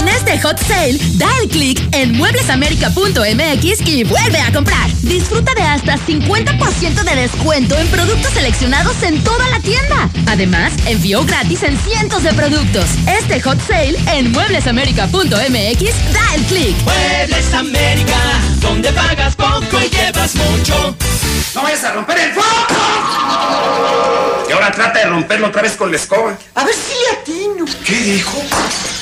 En este hot sale, da el clic en mueblesamerica.mx y vuelve a comprar. Disfruta de hasta 50% de descuento en productos seleccionados en toda la tienda. Además, envío gratis en cientos de productos. Este hot sale en mueblesamerica.mx, da el clic. Muebles América, donde pagas poco y llevas mucho. ¡No vayas a romper el foco! Y ahora trata de romperlo otra vez con la escoba. A ver si le atino. ¿Qué dijo?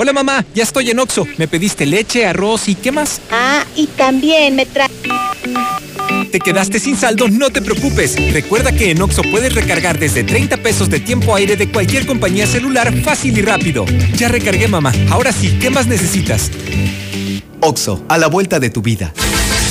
Hola mamá, ya estoy en Oxo. Me pediste leche, arroz y ¿qué más? Ah, y también me trae. ¿Te quedaste sin saldo? No te preocupes. Recuerda que en Oxo puedes recargar desde 30 pesos de tiempo aire de cualquier compañía celular fácil y rápido. Ya recargué mamá. Ahora sí, ¿qué más necesitas? Oxo, a la vuelta de tu vida.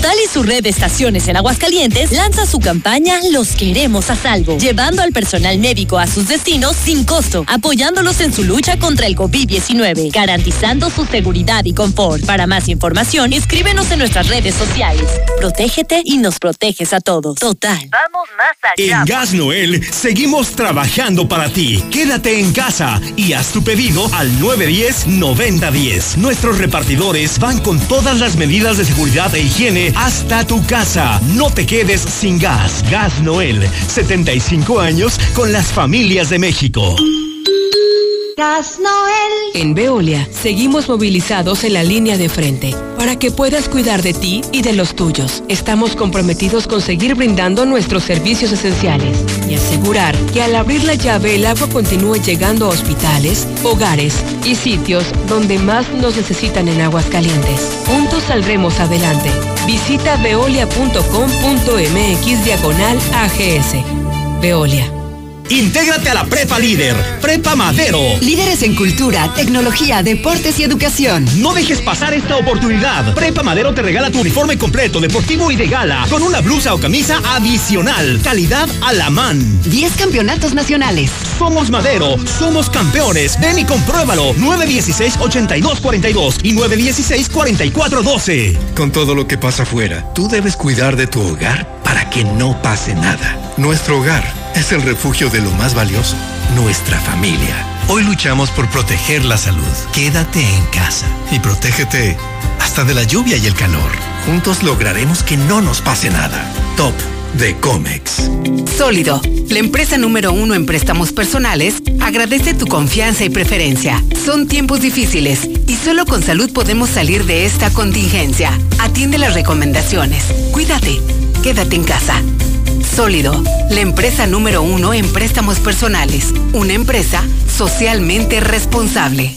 Total y su red de estaciones en Aguascalientes lanza su campaña Los queremos a salvo, llevando al personal médico a sus destinos sin costo, apoyándolos en su lucha contra el COVID-19, garantizando su seguridad y confort. Para más información, escríbenos en nuestras redes sociales. Protégete y nos proteges a todos. Total. Vamos más allá. En Gas Noel seguimos trabajando para ti. Quédate en casa y haz tu pedido al 910-9010. Nuestros repartidores van con todas las medidas de seguridad e higiene hasta tu casa. No te quedes sin gas. Gas Noel, 75 años con las familias de México. En Veolia seguimos movilizados en la línea de frente para que puedas cuidar de ti y de los tuyos. Estamos comprometidos con seguir brindando nuestros servicios esenciales y asegurar que al abrir la llave el agua continúe llegando a hospitales, hogares y sitios donde más nos necesitan en aguas calientes. Juntos saldremos adelante. Visita veolia.com.mx diagonal AGS. Veolia. Intégrate a la Prepa Líder, Prepa Madero. Líderes en cultura, tecnología, deportes y educación. No dejes pasar esta oportunidad. Prepa Madero te regala tu uniforme completo, deportivo y de gala, con una blusa o camisa adicional. Calidad a la man. 10 campeonatos nacionales. Somos Madero, somos campeones. Ven y compruébalo. 916-8242 y 916-4412. Con todo lo que pasa afuera, tú debes cuidar de tu hogar para que no pase nada. Nuestro hogar es el refugio de lo más valioso, nuestra familia. Hoy luchamos por proteger la salud. Quédate en casa y protégete hasta de la lluvia y el calor. Juntos lograremos que no nos pase nada. Top de Comex. Sólido, la empresa número uno en préstamos personales, agradece tu confianza y preferencia. Son tiempos difíciles y solo con salud podemos salir de esta contingencia. Atiende las recomendaciones. Cuídate. Quédate en casa. Sólido, la empresa número uno en préstamos personales. Una empresa socialmente responsable.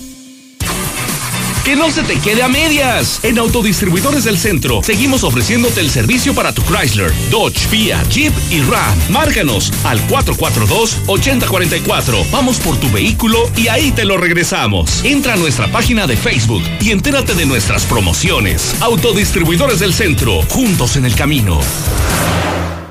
Que no se te quede a medias. En Autodistribuidores del Centro seguimos ofreciéndote el servicio para tu Chrysler, Dodge, Fiat, Jeep y Ram. Márcanos al 442-8044. Vamos por tu vehículo y ahí te lo regresamos. Entra a nuestra página de Facebook y entérate de nuestras promociones. Autodistribuidores del Centro, juntos en el camino.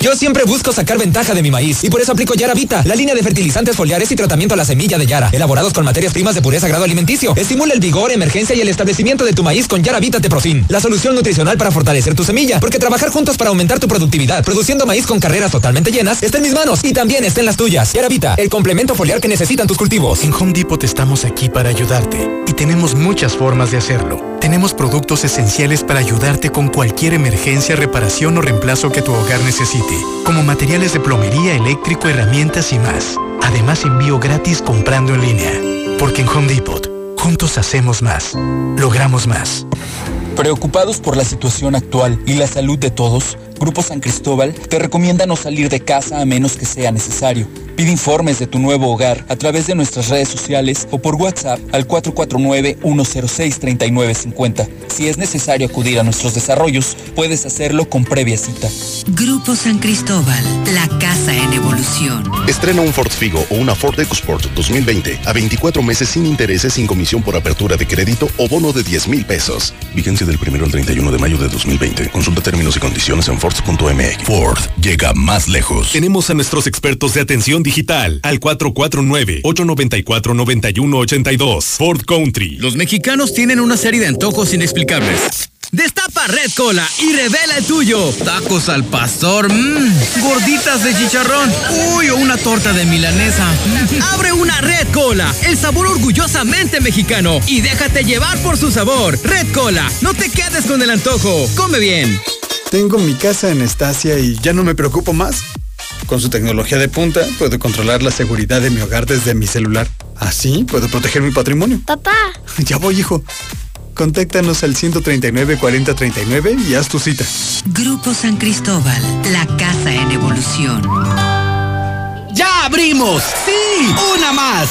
Yo siempre busco sacar ventaja de mi maíz y por eso aplico Yara Vita, la línea de fertilizantes foliares y tratamiento a la semilla de Yara, elaborados con materias primas de pureza grado alimenticio. Estimula el vigor, emergencia y el establecimiento de tu maíz con Yara Vita Teprofin, la solución nutricional para fortalecer tu semilla, porque trabajar juntos para aumentar tu productividad, produciendo maíz con carreras totalmente llenas, está en mis manos y también está en las tuyas. Yara Vita, el complemento foliar que necesitan tus cultivos. En Home Depot estamos aquí para ayudarte y tenemos muchas formas de hacerlo. Tenemos productos esenciales para ayudarte con cualquier emergencia, reparación o reemplazo que tu hogar necesite, como materiales de plomería, eléctrico, herramientas y más. Además, envío gratis comprando en línea. Porque en Home Depot, juntos hacemos más, logramos más. Preocupados por la situación actual y la salud de todos, Grupo San Cristóbal te recomienda no salir de casa a menos que sea necesario. Pide informes de tu nuevo hogar a través de nuestras redes sociales o por WhatsApp al 449-106-3950. Si es necesario acudir a nuestros desarrollos, puedes hacerlo con previa cita. Grupo San Cristóbal, la casa en evolución. Estrena un Ford Figo o una Ford EcoSport 2020 a 24 meses sin intereses, sin comisión por apertura de crédito o bono de 10 mil pesos. Vigencia del 1 al 31 de mayo de 2020. Consulta términos y condiciones en Ford.mx. Ford llega más lejos. Tenemos a nuestros expertos de atención digital al 449-894-9182. Ford Country. Los mexicanos tienen una serie de antojos inexplicables. Destapa Red Cola y revela el tuyo. Tacos al pastor, mmm, gorditas de chicharrón, uy, o una torta de milanesa. Mm. Abre una Red Cola, el sabor orgullosamente mexicano y déjate llevar por su sabor. Red Cola, no te quedes con el antojo. Come bien. Tengo mi casa en Estacia y ya no me preocupo más. Con su tecnología de punta, puedo controlar la seguridad de mi hogar desde mi celular. Así puedo proteger mi patrimonio. Papá. Ya voy, hijo. Contáctanos al 139 40 39 y haz tu cita. Grupo San Cristóbal, la casa en evolución. ¡Ya abrimos! ¡Sí! ¡Una más!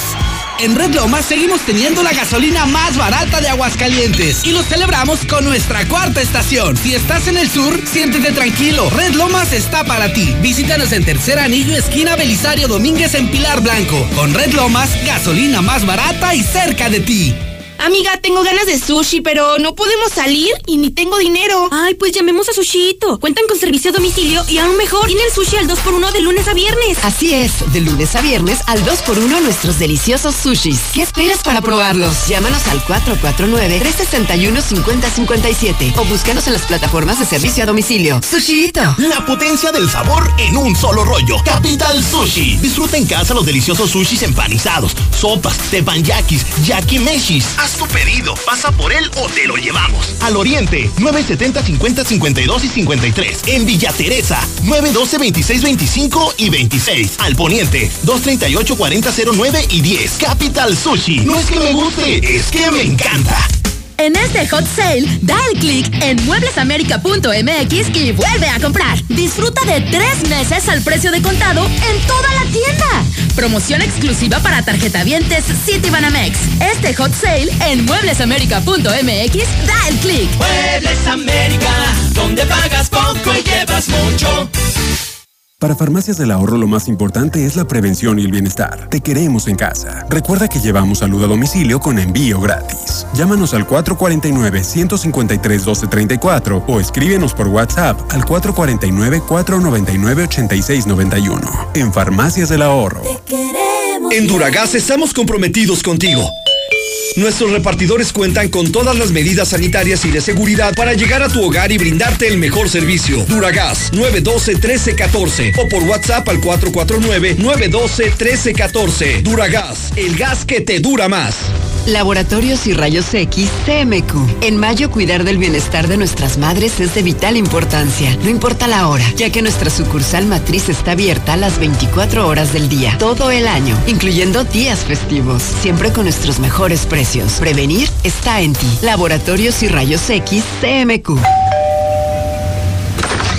En Red Lomas seguimos teniendo la gasolina más barata de Aguascalientes y lo celebramos con nuestra cuarta estación. Si estás en el sur, siéntete tranquilo. Red Lomas está para ti. Visítanos en Tercer Anillo, esquina Belisario Domínguez en Pilar Blanco. Con Red Lomas, gasolina más barata y cerca de ti. Amiga, tengo ganas de sushi, pero no podemos salir y ni tengo dinero. Ay, pues llamemos a Sushito. Cuentan con servicio a domicilio y aún mejor, tiene el sushi al 2x1 de lunes a viernes. Así es, de lunes a viernes al 2x1 nuestros deliciosos sushis. ¿Qué esperas para probarlos? Llámanos al 449-361-5057 o búscanos en las plataformas de servicio a domicilio. Sushito. La potencia del sabor en un solo rollo. Capital Sushi. Disfruta en casa los deliciosos sushis empanizados, sopas, tepanyakis, yakimeshis tu pedido, pasa por él o te lo llevamos. Al Oriente, 970 50 52 y 53. En Villa Teresa, 912 26 25 y 26. Al Poniente, 238 40 09 y 10. Capital Sushi. No es que me guste, es que me encanta. En este hot sale, da el clic en mueblesamerica.mx y vuelve a comprar. Disfruta de tres meses al precio de contado en toda la tienda. Promoción exclusiva para tarjetavientes Citibanamex. Este hot sale en mueblesamerica.mx, da el clic. Muebles América, donde pagas poco y llevas mucho. Para Farmacias del Ahorro lo más importante es la prevención y el bienestar. Te queremos en casa. Recuerda que llevamos salud a domicilio con envío gratis. Llámanos al 449-153-1234 o escríbenos por WhatsApp al 449-499-8691. En Farmacias del Ahorro. En Duragas estamos comprometidos contigo. Nuestros repartidores cuentan con todas las medidas sanitarias y de seguridad para llegar a tu hogar y brindarte el mejor servicio. Duragas 912-1314 o por WhatsApp al 449-912-1314. Duragas, el gas que te dura más. Laboratorios y Rayos X CMQ. En mayo cuidar del bienestar de nuestras madres es de vital importancia, no importa la hora, ya que nuestra sucursal matriz está abierta a las 24 horas del día, todo el año, incluyendo días festivos, siempre con nuestros mejores precios. Prevenir está en ti. Laboratorios y Rayos X CMQ.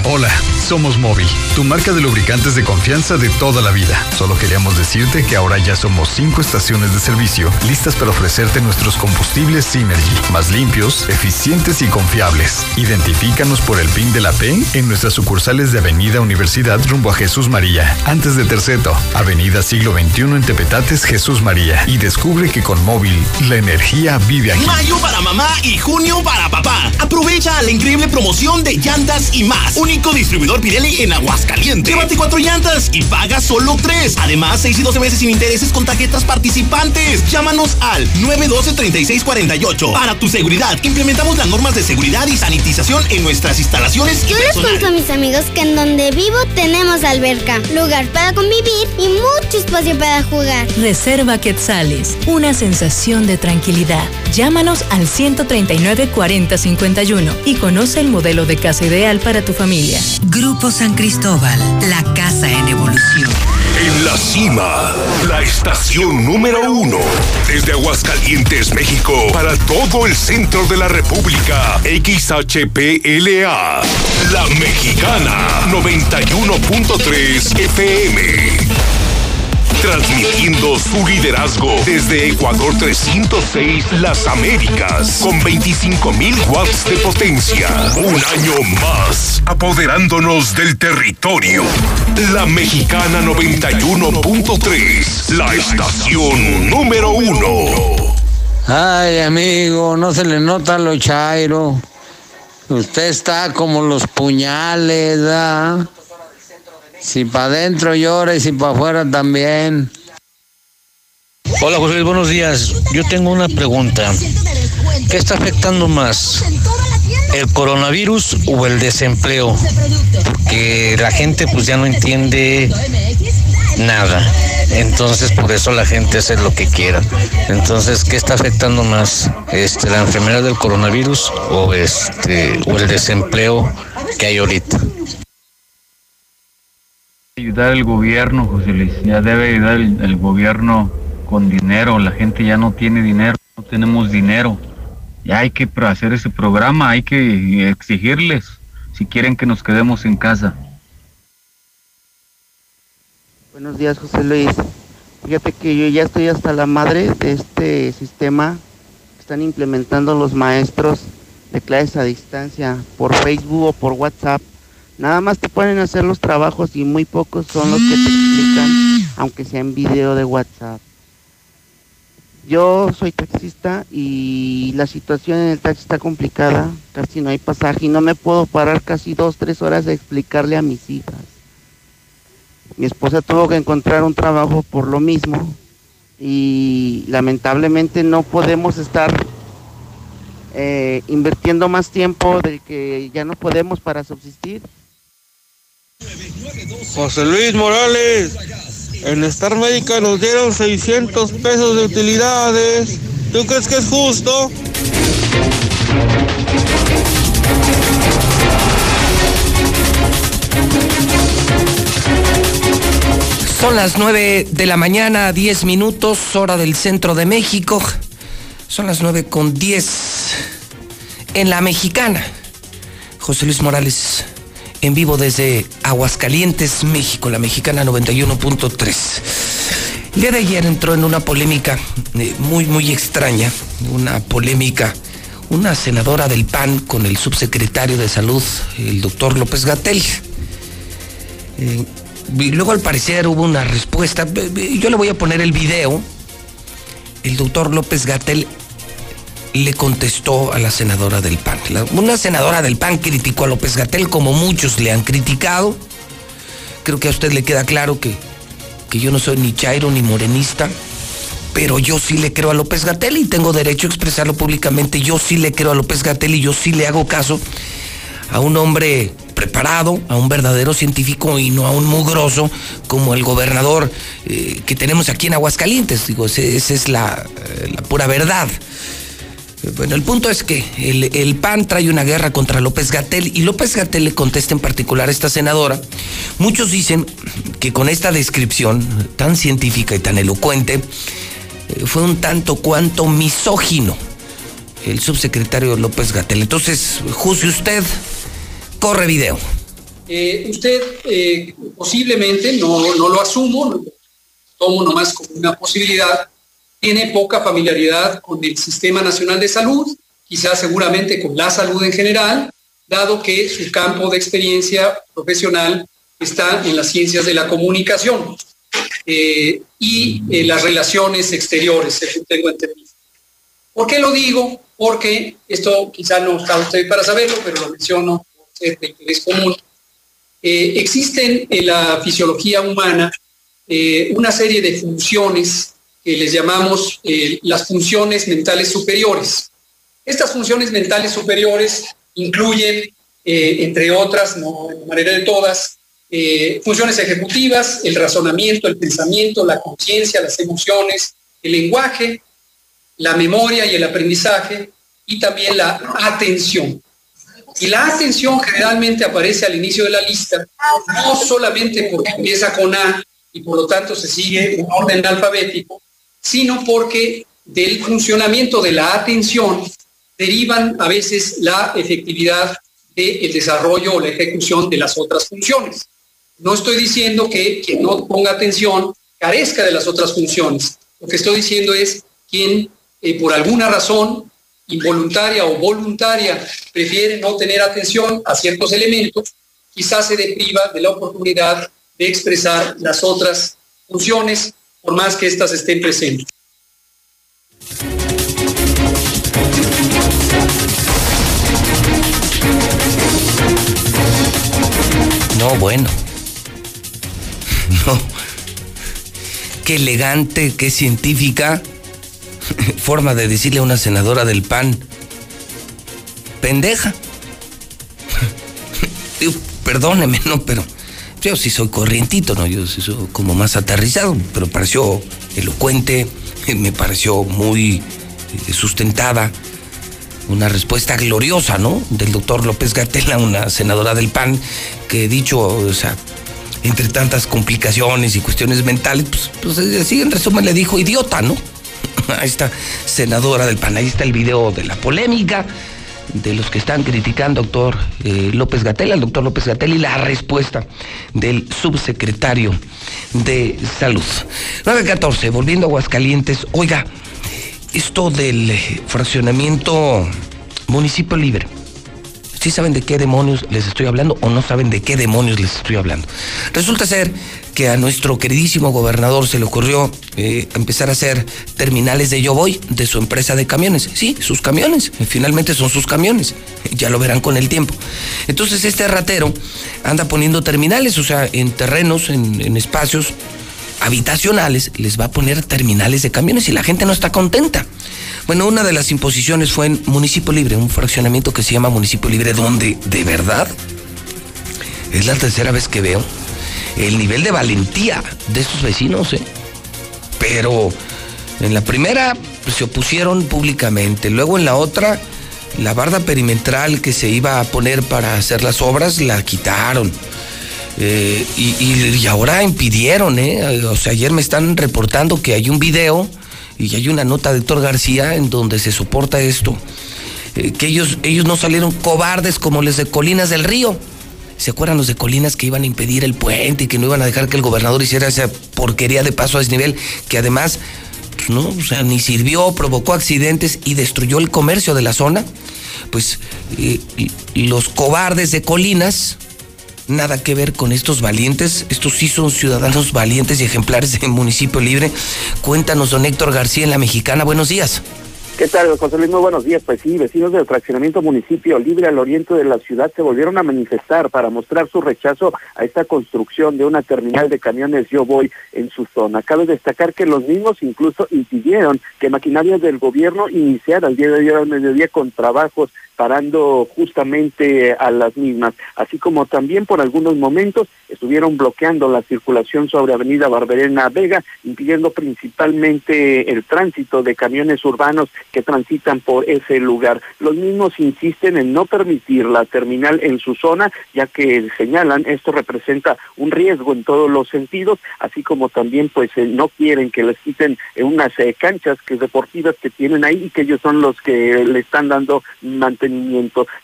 Hola. Somos Móvil, tu marca de lubricantes de confianza de toda la vida. Solo queríamos decirte que ahora ya somos cinco estaciones de servicio listas para ofrecerte nuestros combustibles Synergy, más limpios, eficientes y confiables. Identifícanos por el PIN de la P en nuestras sucursales de Avenida Universidad rumbo a Jesús María, antes de Terceto, Avenida Siglo XXI en Tepetates Jesús María. Y descubre que con Móvil la energía vive aquí. Mayo para mamá y junio para papá. Aprovecha la increíble promoción de llantas y más. Único distribuidor Pirelli en Aguascalientes. Llévate cuatro llantas y paga solo tres. Además, 6 y 12 meses sin intereses con tarjetas participantes. Llámanos al 912-3648. Para tu seguridad, implementamos las normas de seguridad y sanitización en nuestras instalaciones. Yo les cuento a mis amigos que en donde vivo tenemos alberca, lugar para convivir y mucho espacio para jugar. Reserva Quetzales, una sensación de tranquilidad. Llámanos al 139 4051 y conoce el modelo de casa ideal para tu familia. Grupo San Cristóbal, la casa en evolución. En la cima, la estación número uno. Desde Aguascalientes, México, para todo el centro de la República. XHPLA. La Mexicana, 91.3 FM transmitiendo su liderazgo desde Ecuador 306 Las Américas, con 25.000 watts de potencia. Un año más, apoderándonos del territorio. La Mexicana 91.3, la estación número uno. Ay, amigo, no se le nota lo chairo. Usted está como los puñales, ¿verdad? Si para adentro llora y si para afuera también. Hola José Luis, buenos días. Yo tengo una pregunta. ¿Qué está afectando más? ¿El coronavirus o el desempleo? Porque la gente pues ya no entiende nada. Entonces por eso la gente hace lo que quiera. Entonces, ¿qué está afectando más? Este, la enfermedad del coronavirus o este o el desempleo que hay ahorita? Ayudar el gobierno, José Luis. Ya debe ayudar el, gobierno con dinero. La gente ya no tiene dinero. No tenemos dinero. Ya hay que hacer ese programa, hay que exigirles si quieren que nos quedemos en casa. Buenos días, José Luis. Fíjate que yo ya estoy hasta la madre de este sistema que están implementando los maestros de clases a distancia por Facebook o por WhatsApp. Nada más te a hacer los trabajos y muy pocos son los que te explican, aunque sea en video de WhatsApp. Yo soy taxista y la situación en el taxi está complicada, casi no hay pasaje y no me puedo parar casi dos, tres horas de explicarle a mis hijas. Mi esposa tuvo que encontrar un trabajo por lo mismo y lamentablemente no podemos estar eh, invirtiendo más tiempo del que ya no podemos para subsistir. José Luis Morales, en Star Médica nos dieron 600 pesos de utilidades. ¿Tú crees que es justo? Son las 9 de la mañana, 10 minutos, hora del centro de México. Son las 9 con 10 en la mexicana. José Luis Morales, en vivo desde Aguascalientes, México, la mexicana 91.3. El día de ayer entró en una polémica eh, muy, muy extraña, una polémica, una senadora del PAN con el subsecretario de Salud, el doctor López Gatel. Eh, y luego al parecer hubo una respuesta, yo le voy a poner el video. El doctor López Gatel le contestó a la senadora del PAN. una senadora del PAN criticó a López Gatel como muchos le han criticado. Creo que a usted le queda claro que, que yo no soy ni chairo ni morenista, pero yo sí le creo a López Gatel y tengo derecho a expresarlo públicamente. Yo sí le creo a López Gatel y yo sí le hago caso a un hombre preparado, a un verdadero científico y no a un mugroso como el gobernador eh, que tenemos aquí en Aguascalientes. Digo, esa es la, eh, la pura verdad. Bueno, el punto es que el, PAN trae una guerra contra López Gatel y López Gatel le contesta en particular a esta senadora. Muchos dicen que con esta descripción tan científica y tan elocuente eh, fue un tanto cuanto misógino el subsecretario López Gatel. Entonces, juzgue usted, corre video. Eh, usted eh, posiblemente, no, no lo asumo, tomo nomás como una posibilidad, tiene poca familiaridad con el Sistema Nacional de Salud, quizás seguramente con la salud en general, dado que su campo de experiencia profesional está en las ciencias de la comunicación eh, y eh, las relaciones exteriores, según tengo entendido. ¿Por qué lo digo? Porque esto quizá no está usted para saberlo, pero lo menciono por ser de interés común. Eh, existen en la fisiología humana una serie de funciones que les llamamos eh, las funciones mentales superiores. Estas funciones mentales superiores incluyen, eh, entre otras, no de manera de todas, eh, funciones ejecutivas, el razonamiento, el pensamiento, la conciencia, las emociones, el lenguaje, la memoria y el aprendizaje, y también la atención. Y la atención generalmente aparece al inicio de la lista, no solamente porque empieza con A y por lo tanto se sigue un orden alfabético, sino porque del funcionamiento de la atención derivan a veces la efectividad del desarrollo o la ejecución de las otras funciones. No estoy diciendo que quien no ponga atención carezca de las otras funciones. Lo que estoy diciendo es quien eh, por alguna razón involuntaria o voluntaria prefiere no tener atención a ciertos elementos, quizás se depriva de la oportunidad de expresar las otras funciones por más que éstas estén presentes. No, bueno. No. Qué elegante, qué científica forma de decirle a una senadora del PAN. Pendeja. Perdóneme, no, pero yo sí soy corrientito, ¿no? Yo sí soy como más aterrizado, pero pareció elocuente, me pareció muy eh, sustentada. Una respuesta gloriosa, ¿no? Del doctor López Gatela, una senadora del PAN, que dicho, o sea, entre tantas complicaciones y cuestiones mentales, pues, pues así en resumen le dijo idiota, ¿no? a esta senadora del PAN. Ahí está el video de la polémica de los que están criticando al doctor eh, López Gatel, al doctor López Gatel y la respuesta del subsecretario de Salud. 914, volviendo a Aguascalientes. Oiga, esto del fraccionamiento municipio libre. ¿Sí saben de qué demonios les estoy hablando o no saben de qué demonios les estoy hablando? Resulta ser que a nuestro queridísimo gobernador se le ocurrió eh, empezar a hacer terminales de Yo Voy de su empresa de camiones. Sí, sus camiones. Finalmente son sus camiones. Ya lo verán con el tiempo. Entonces este ratero anda poniendo terminales, o sea, en terrenos, en, en espacios habitacionales, les va a poner terminales de camiones y la gente no está contenta. Bueno, una de las imposiciones fue en Municipio Libre, un fraccionamiento que se llama Municipio Libre, donde de verdad es la tercera vez que veo el nivel de valentía de estos vecinos, ¿eh? Pero en la primera se opusieron públicamente, luego en la otra la barda perimetral que se iba a poner para hacer las obras la quitaron. Eh, y, ahora impidieron, ¿eh? O sea, ayer me están reportando que hay un video y hay una nota de Héctor García en donde se soporta esto. Eh, que ellos, ellos no salieron cobardes como los de Colinas del Río. ¿Se acuerdan los de Colinas que iban a impedir el puente y que no iban a dejar que el gobernador hiciera esa porquería de paso a desnivel? Que además, pues no, o sea, ni sirvió, provocó accidentes y destruyó el comercio de la zona. Pues eh, los cobardes de Colinas, nada que ver con estos valientes. Estos sí son ciudadanos valientes y ejemplares del municipio libre. Cuéntanos, don Héctor García en La Mexicana. Buenos días. ¿Qué tal, José Luis? Muy buenos días. Pues sí, vecinos del fraccionamiento municipio libre al oriente de la ciudad se volvieron a manifestar para mostrar su rechazo a esta construcción de una terminal de camiones Yo Voy en su zona. Cabe destacar que los mismos incluso impidieron que maquinarias del gobierno iniciara el día de ayer al mediodía con trabajos parando justamente a las mismas, así como también por algunos momentos estuvieron bloqueando la circulación sobre Avenida Barberena Vega, impidiendo principalmente el tránsito de camiones urbanos que transitan por ese lugar. Los mismos insisten en no permitir la terminal en su zona, ya que señalan esto representa un riesgo en todos los sentidos, así como también pues eh, no quieren que les quiten eh, unas eh, canchas que deportivas que tienen ahí y que ellos son los que le están dando mantenimiento.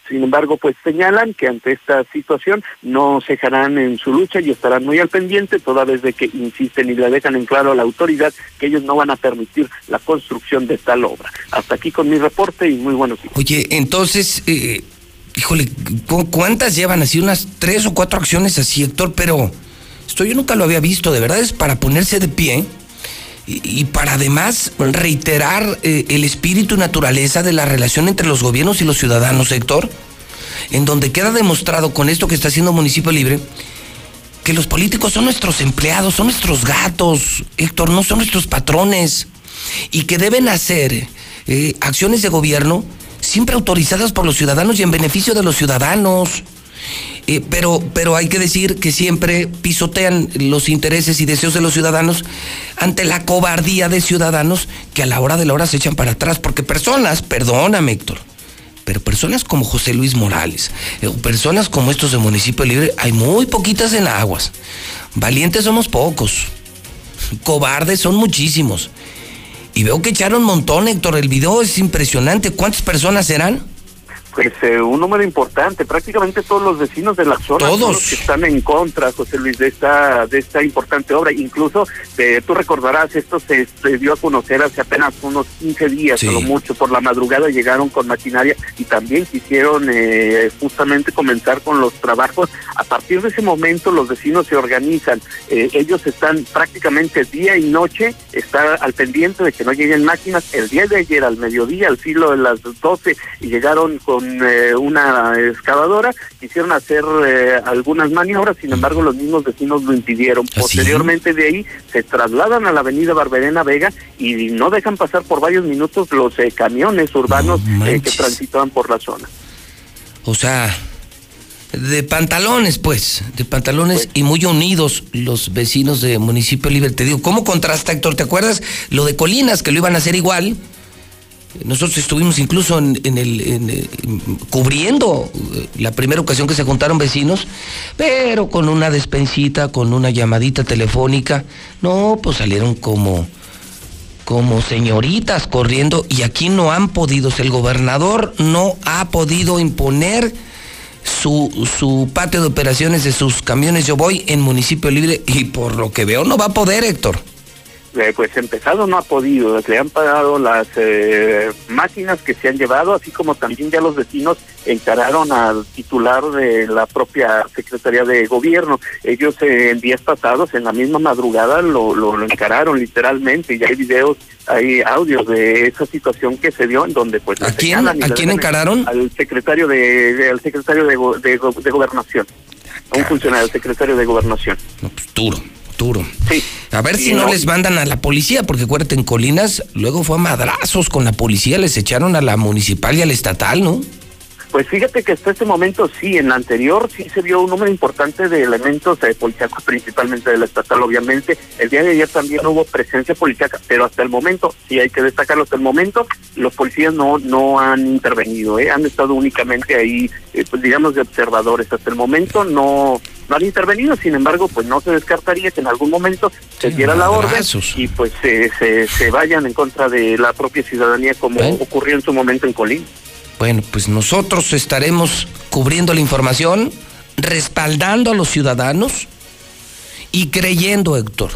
Sin embargo, pues señalan que ante esta situación no cejarán en su lucha y estarán muy al pendiente, toda vez de que insisten y le dejan en claro a la autoridad que ellos no van a permitir la construcción de tal obra. Hasta aquí con mi reporte y muy buenos días. Oye, entonces, eh, híjole, ¿cuántas llevan así? Unas tres o cuatro acciones así, Héctor, pero esto yo nunca lo había visto, de verdad es para ponerse de pie y, para además reiterar eh, el espíritu y naturaleza de la relación entre los gobiernos y los ciudadanos, Héctor, en donde queda demostrado con esto que está haciendo Municipio Libre, que los políticos son nuestros empleados, son nuestros gatos, Héctor, no son nuestros patrones, y que deben hacer eh, acciones de gobierno siempre autorizadas por los ciudadanos y en beneficio de los ciudadanos. Eh, pero, pero hay que decir que siempre pisotean los intereses y deseos de los ciudadanos ante la cobardía de ciudadanos que a la hora de la hora se echan para atrás, porque personas, perdóname Héctor, pero personas como José Luis Morales, eh, personas como estos de Municipio Libre, hay muy poquitas en Aguas. Valientes somos pocos, cobardes son muchísimos. Y veo que echaron un montón, Héctor, el video es impresionante. ¿Cuántas personas serán? Pues eh, un número importante, prácticamente todos los vecinos de la zona todos. Son los que están en contra, José Luis, de esta de esta importante obra. Incluso, eh, tú recordarás, esto se, se, dio a conocer hace apenas unos 15 días, sí. mucho, por la madrugada llegaron con maquinaria y también quisieron eh, justamente comenzar con los trabajos. A partir de ese momento los vecinos se organizan, eh, ellos están prácticamente día y noche, está al pendiente de que no lleguen máquinas. El día de ayer, al mediodía, al filo de las 12, y llegaron con eh, una excavadora, quisieron hacer eh, algunas maniobras, sin embargo los mismos vecinos lo impidieron. ¿Ah, Posteriormente de ahí se trasladan a la avenida Barberena Vega y no dejan pasar por varios minutos los eh, camiones urbanos No que transitaban por la zona. O sea, de pantalones, pues, de pantalones y muy unidos los vecinos de Municipio Libre. Te digo, ¿cómo contrasta, Héctor? ¿Te acuerdas lo de Colinas, que lo iban a hacer igual? Nosotros estuvimos incluso en, en el en, eh, cubriendo eh, la primera ocasión que se juntaron vecinos, pero con una despensita, con una llamadita telefónica. No, pues salieron como como señoritas corriendo y aquí no han podido, el gobernador no ha podido imponer su, su patio de operaciones de sus camiones Yo Voy en municipio libre y por lo que veo no va a poder, Héctor. Eh, pues empezado no ha podido, le han pagado las eh, máquinas que se han llevado, así como también ya los vecinos encararon al titular de la propia Secretaría de Gobierno. Ellos eh, en días pasados, en la misma madrugada, lo, lo, encararon literalmente, y hay videos, hay audios de esa situación que se dio en donde pues... ¿A quién, ¿a quién encararon? Al secretario de, al secretario de, de, de Gobernación, a un funcionario, al secretario de Gobernación. No, pues duro Sí. A ver si no, les mandan a la policía, porque acuérdate, en Colinas luego fue a madrazos con la policía, les echaron a la municipal y al estatal, ¿no? Pues fíjate que hasta este momento sí, en la anterior sí se vio un número importante de elementos de policíacos, principalmente del estatal, obviamente. El día de ayer también hubo presencia policíaca, pero hasta el momento, sí hay que destacarlo, hasta el momento los policías no no han intervenido, ¿eh? han estado únicamente ahí, eh, pues digamos, de observadores. Hasta el momento no no han intervenido, sin embargo, pues no se descartaría que en algún momento se diera la orden y pues se, se, vayan en contra de la propia ciudadanía como ocurrió en su momento en Colín. Bueno, pues nosotros estaremos cubriendo la información, respaldando a los ciudadanos y creyendo, Héctor,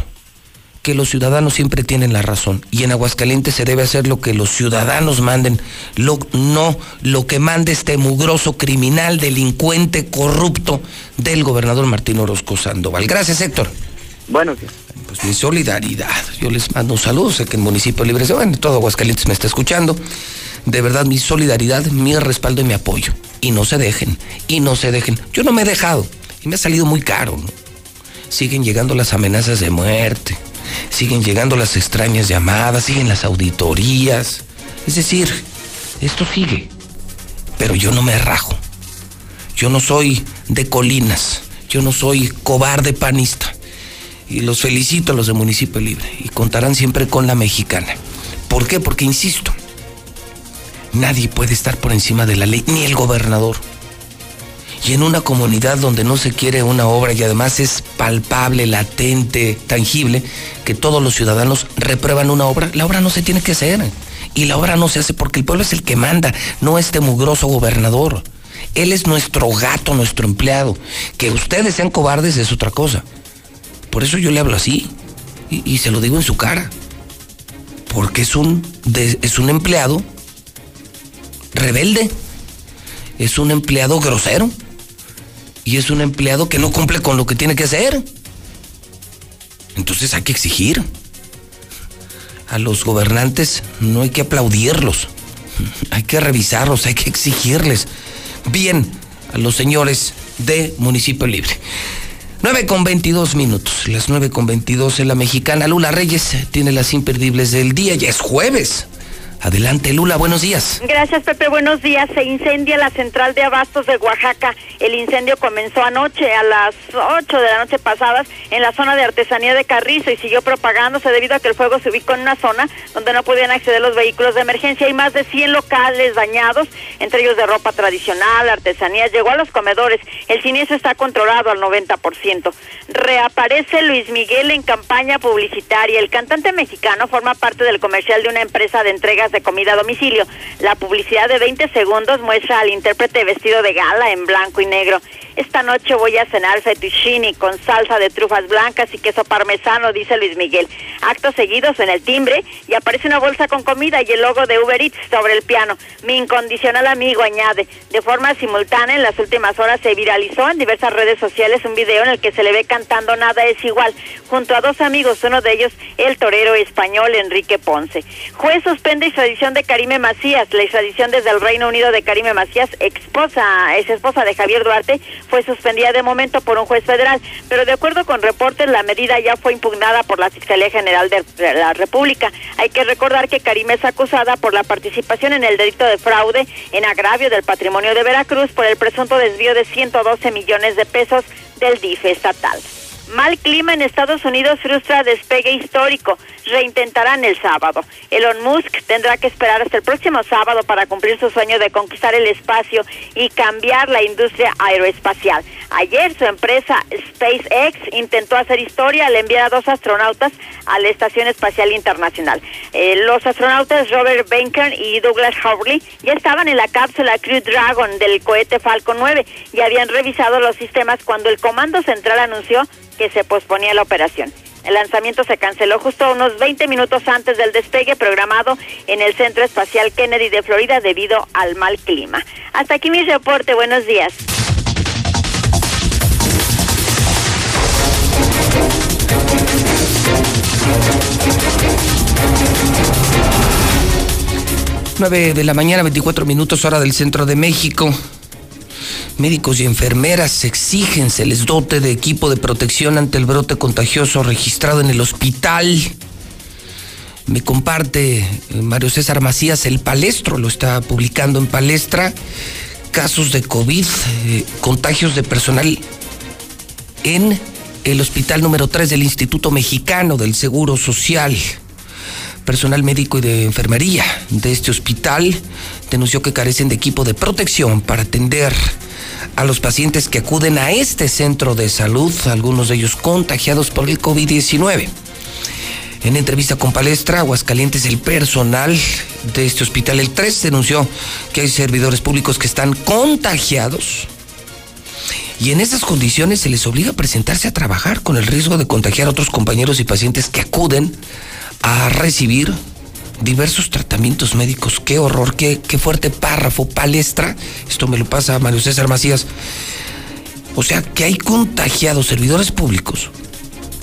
que los ciudadanos siempre tienen la razón. Y en Aguascalientes se debe hacer lo que los ciudadanos manden, lo, no lo que mande este mugroso criminal, delincuente, corrupto del gobernador Martín Orozco Sandoval. Gracias, Héctor. Bueno, pues mi solidaridad. Yo les mando un saludo, sé que el municipio libre, bueno, todo Aguascalientes me está escuchando de verdad mi solidaridad, mi respaldo y mi apoyo. Y no se dejen, y no se dejen. Yo no me he dejado, y me ha salido muy caro. Siguen llegando las amenazas de muerte, siguen llegando las extrañas llamadas, siguen las auditorías. Es decir, esto sigue. Pero yo no me rajo. Yo no soy de colinas, yo no soy cobarde panista. Y los felicito a los de Municipio Libre y contarán siempre con la mexicana. ¿Por qué? Porque, insisto, Nadie puede estar por encima de la ley, ni el gobernador. Y en una comunidad donde no se quiere una obra y además es palpable, latente, tangible, que todos los ciudadanos reprueban una obra, la obra no se tiene que hacer. Y la obra no se hace porque el pueblo es el que manda, no este mugroso gobernador. Él es nuestro gato, nuestro empleado. Que ustedes sean cobardes es otra cosa. Por eso yo le hablo así. Y, se lo digo en su cara. Porque es un, es un empleado rebelde, es un empleado grosero y es un empleado que no cumple con lo que tiene que hacer. Entonces hay que exigir. A los gobernantes no hay que aplaudirlos, hay que revisarlos, hay que exigirles. Bien, a los señores de Municipio Libre. 9 con 22 minutos, las 9 con 22 en la mexicana. Lula Reyes tiene las imperdibles del día, ya es jueves. Adelante, Lula, buenos días. Gracias, Pepe, buenos días. Se incendia la central de abastos de Oaxaca. El incendio comenzó anoche, a las 8 de la noche pasadas, en la zona de artesanía de Carrizo y siguió propagándose debido a que el fuego se ubicó en una zona donde no podían acceder los vehículos de emergencia. Hay más de 100 locales dañados, entre ellos de ropa tradicional, artesanía. Llegó a los comedores. El siniestro está controlado al 90%. Reaparece Luis Miguel en campaña publicitaria. El cantante mexicano forma parte del comercial de una empresa de entregas de comida a domicilio. La publicidad de 20 segundos muestra al intérprete vestido de gala en blanco y negro. Esta noche voy a cenar fettuccini con salsa de trufas blancas y queso parmesano, dice Luis Miguel. Actos seguidos en el timbre y aparece una bolsa con comida y el logo de Uber Eats sobre el piano. Mi incondicional amigo añade. De forma simultánea, en las últimas horas se viralizó en diversas redes sociales un video en el que se le ve cantando Nada es igual, junto a dos amigos, uno de ellos el torero español Enrique Ponce. Juez suspende extradición de Karime Macías. La extradición desde el Reino Unido de Karime Macías, esposa, es esposa de Javier Duarte, fue suspendida de momento por un juez federal, pero de acuerdo con reportes la medida ya fue impugnada por la Fiscalía General de la República. Hay que recordar que Karim es acusada por la participación en el delito de fraude en agravio del patrimonio de Veracruz por el presunto desvío de 112 millones de pesos del DIF estatal. Mal clima en Estados Unidos frustra despegue histórico. Reintentarán el sábado. Elon Musk tendrá que esperar hasta el próximo sábado para cumplir su sueño de conquistar el espacio y cambiar la industria aeroespacial. Ayer su empresa SpaceX intentó hacer historia al enviar a dos astronautas a la Estación Espacial Internacional. Eh, los astronautas Robert Benker y Douglas Hurley ya estaban en la cápsula Crew Dragon del cohete Falcon 9 y habían revisado los sistemas cuando el Comando Central anunció que se posponía la operación. El lanzamiento se canceló justo unos 20 minutos antes del despegue programado en el Centro Espacial Kennedy de Florida debido al mal clima. Hasta aquí mi reporte. Buenos días. Nueve de la mañana, 24 minutos hora del centro de México. Médicos y enfermeras exigen se les dote de equipo de protección ante el brote contagioso registrado en el hospital. Me comparte eh, Mario César Macías el palestro, lo está publicando en palestra. Casos de COVID, eh, contagios de personal en el hospital número 3 del Instituto Mexicano del Seguro Social. Personal médico y de enfermería de este hospital denunció que carecen de equipo de protección para atender a los pacientes que acuden a este centro de salud, algunos de ellos contagiados por el COVID-19. En entrevista con Palestra, Aguascalientes, el personal de este hospital, el 3, denunció que hay servidores públicos que están contagiados y en esas condiciones se les obliga a presentarse a trabajar con el riesgo de contagiar a otros compañeros y pacientes que acuden a recibir diversos tratamientos médicos. Qué horror, qué, qué fuerte párrafo, palestra. Esto me lo pasa a Mario César Macías. O sea, que hay contagiados servidores públicos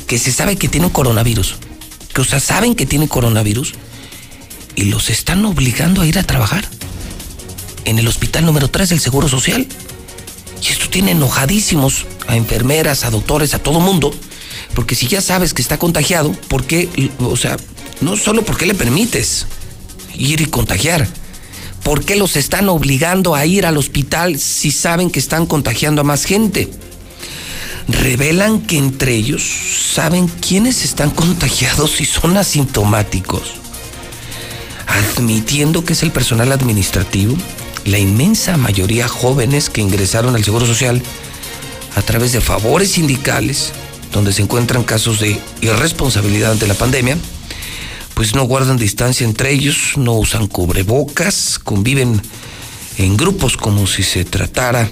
que se sabe que tienen coronavirus, que o sea, saben que tienen coronavirus y los están obligando a ir a trabajar en el hospital número 3 del Seguro Social. Y esto tiene enojadísimos a enfermeras, a doctores, a todo mundo, porque si ya sabes que está contagiado, ¿por qué? O sea, no solo porque le permites ir y contagiar, ¿por qué los están obligando a ir al hospital si saben que están contagiando a más gente? Revelan que entre ellos saben quiénes están contagiados y son asintomáticos, admitiendo que es el personal administrativo, la inmensa mayoría jóvenes que ingresaron al Seguro Social a través de favores sindicales, donde se encuentran casos de irresponsabilidad ante la pandemia, pues no guardan distancia entre ellos, no usan cubrebocas, conviven en grupos como si se tratara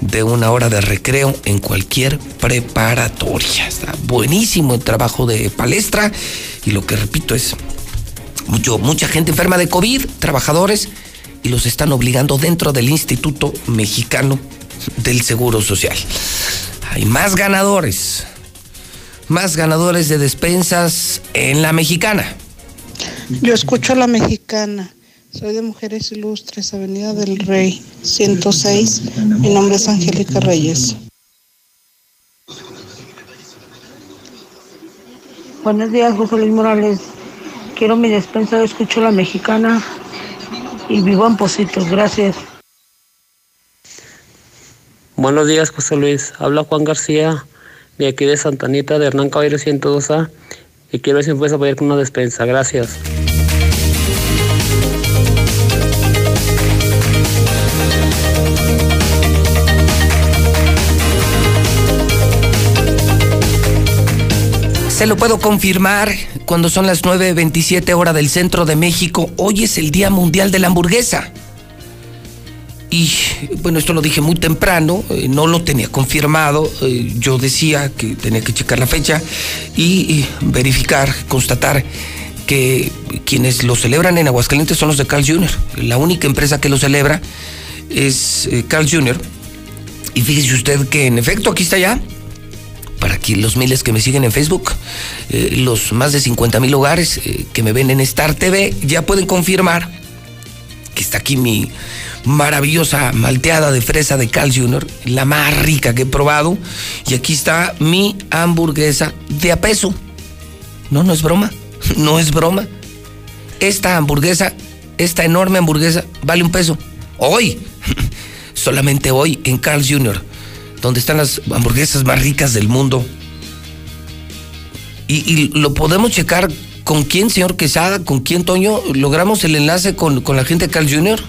de una hora de recreo en cualquier preparatoria. Está buenísimo el trabajo de palestra y lo que repito es mucho, mucha gente enferma de COVID, trabajadores, y los están obligando dentro del Instituto Mexicano del Seguro Social. Hay más ganadores, más ganadores de despensas en la mexicana. Yo escucho a la mexicana. Soy de Mujeres Ilustres, Avenida del Rey, 106. Mi nombre es Angélica Reyes. Buenos días, José Luis Morales. Quiero mi despensa, escucho a la mexicana y vivo en Positos. Gracias. Buenos días, José Luis. Habla Juan García, de aquí de Santanita, de Hernán Caballero 102A. Y quiero ver si me puedes apoyar con una despensa. Gracias. Se lo puedo confirmar cuando son las 9.27 horas del centro de México. Hoy es el Día Mundial de la Hamburguesa. Y bueno, esto lo dije muy temprano, eh, no lo tenía confirmado. eh, yo decía que tenía que checar la fecha y, verificar, constatar que quienes lo celebran en Aguascalientes son los de Carl Jr. La única empresa que lo celebra es eh, Carl Jr. Y fíjese usted que en efecto aquí está ya para que los miles que me siguen en Facebook, los más de 50 mil hogares que me ven en Star TV, ya pueden confirmar que está aquí mi maravillosa malteada de fresa de Carl Jr., la más rica que he probado. Y aquí está mi hamburguesa de a peso. No, no es broma, no es broma. Esta hamburguesa, esta enorme hamburguesa, vale un peso. Hoy, solamente hoy en Carl Jr., donde están las hamburguesas más ricas del mundo. Y, y lo podemos checar con quién, señor Quesada, con quién, Toño. ¿Logramos el enlace con, con la gente de Carl Jr.?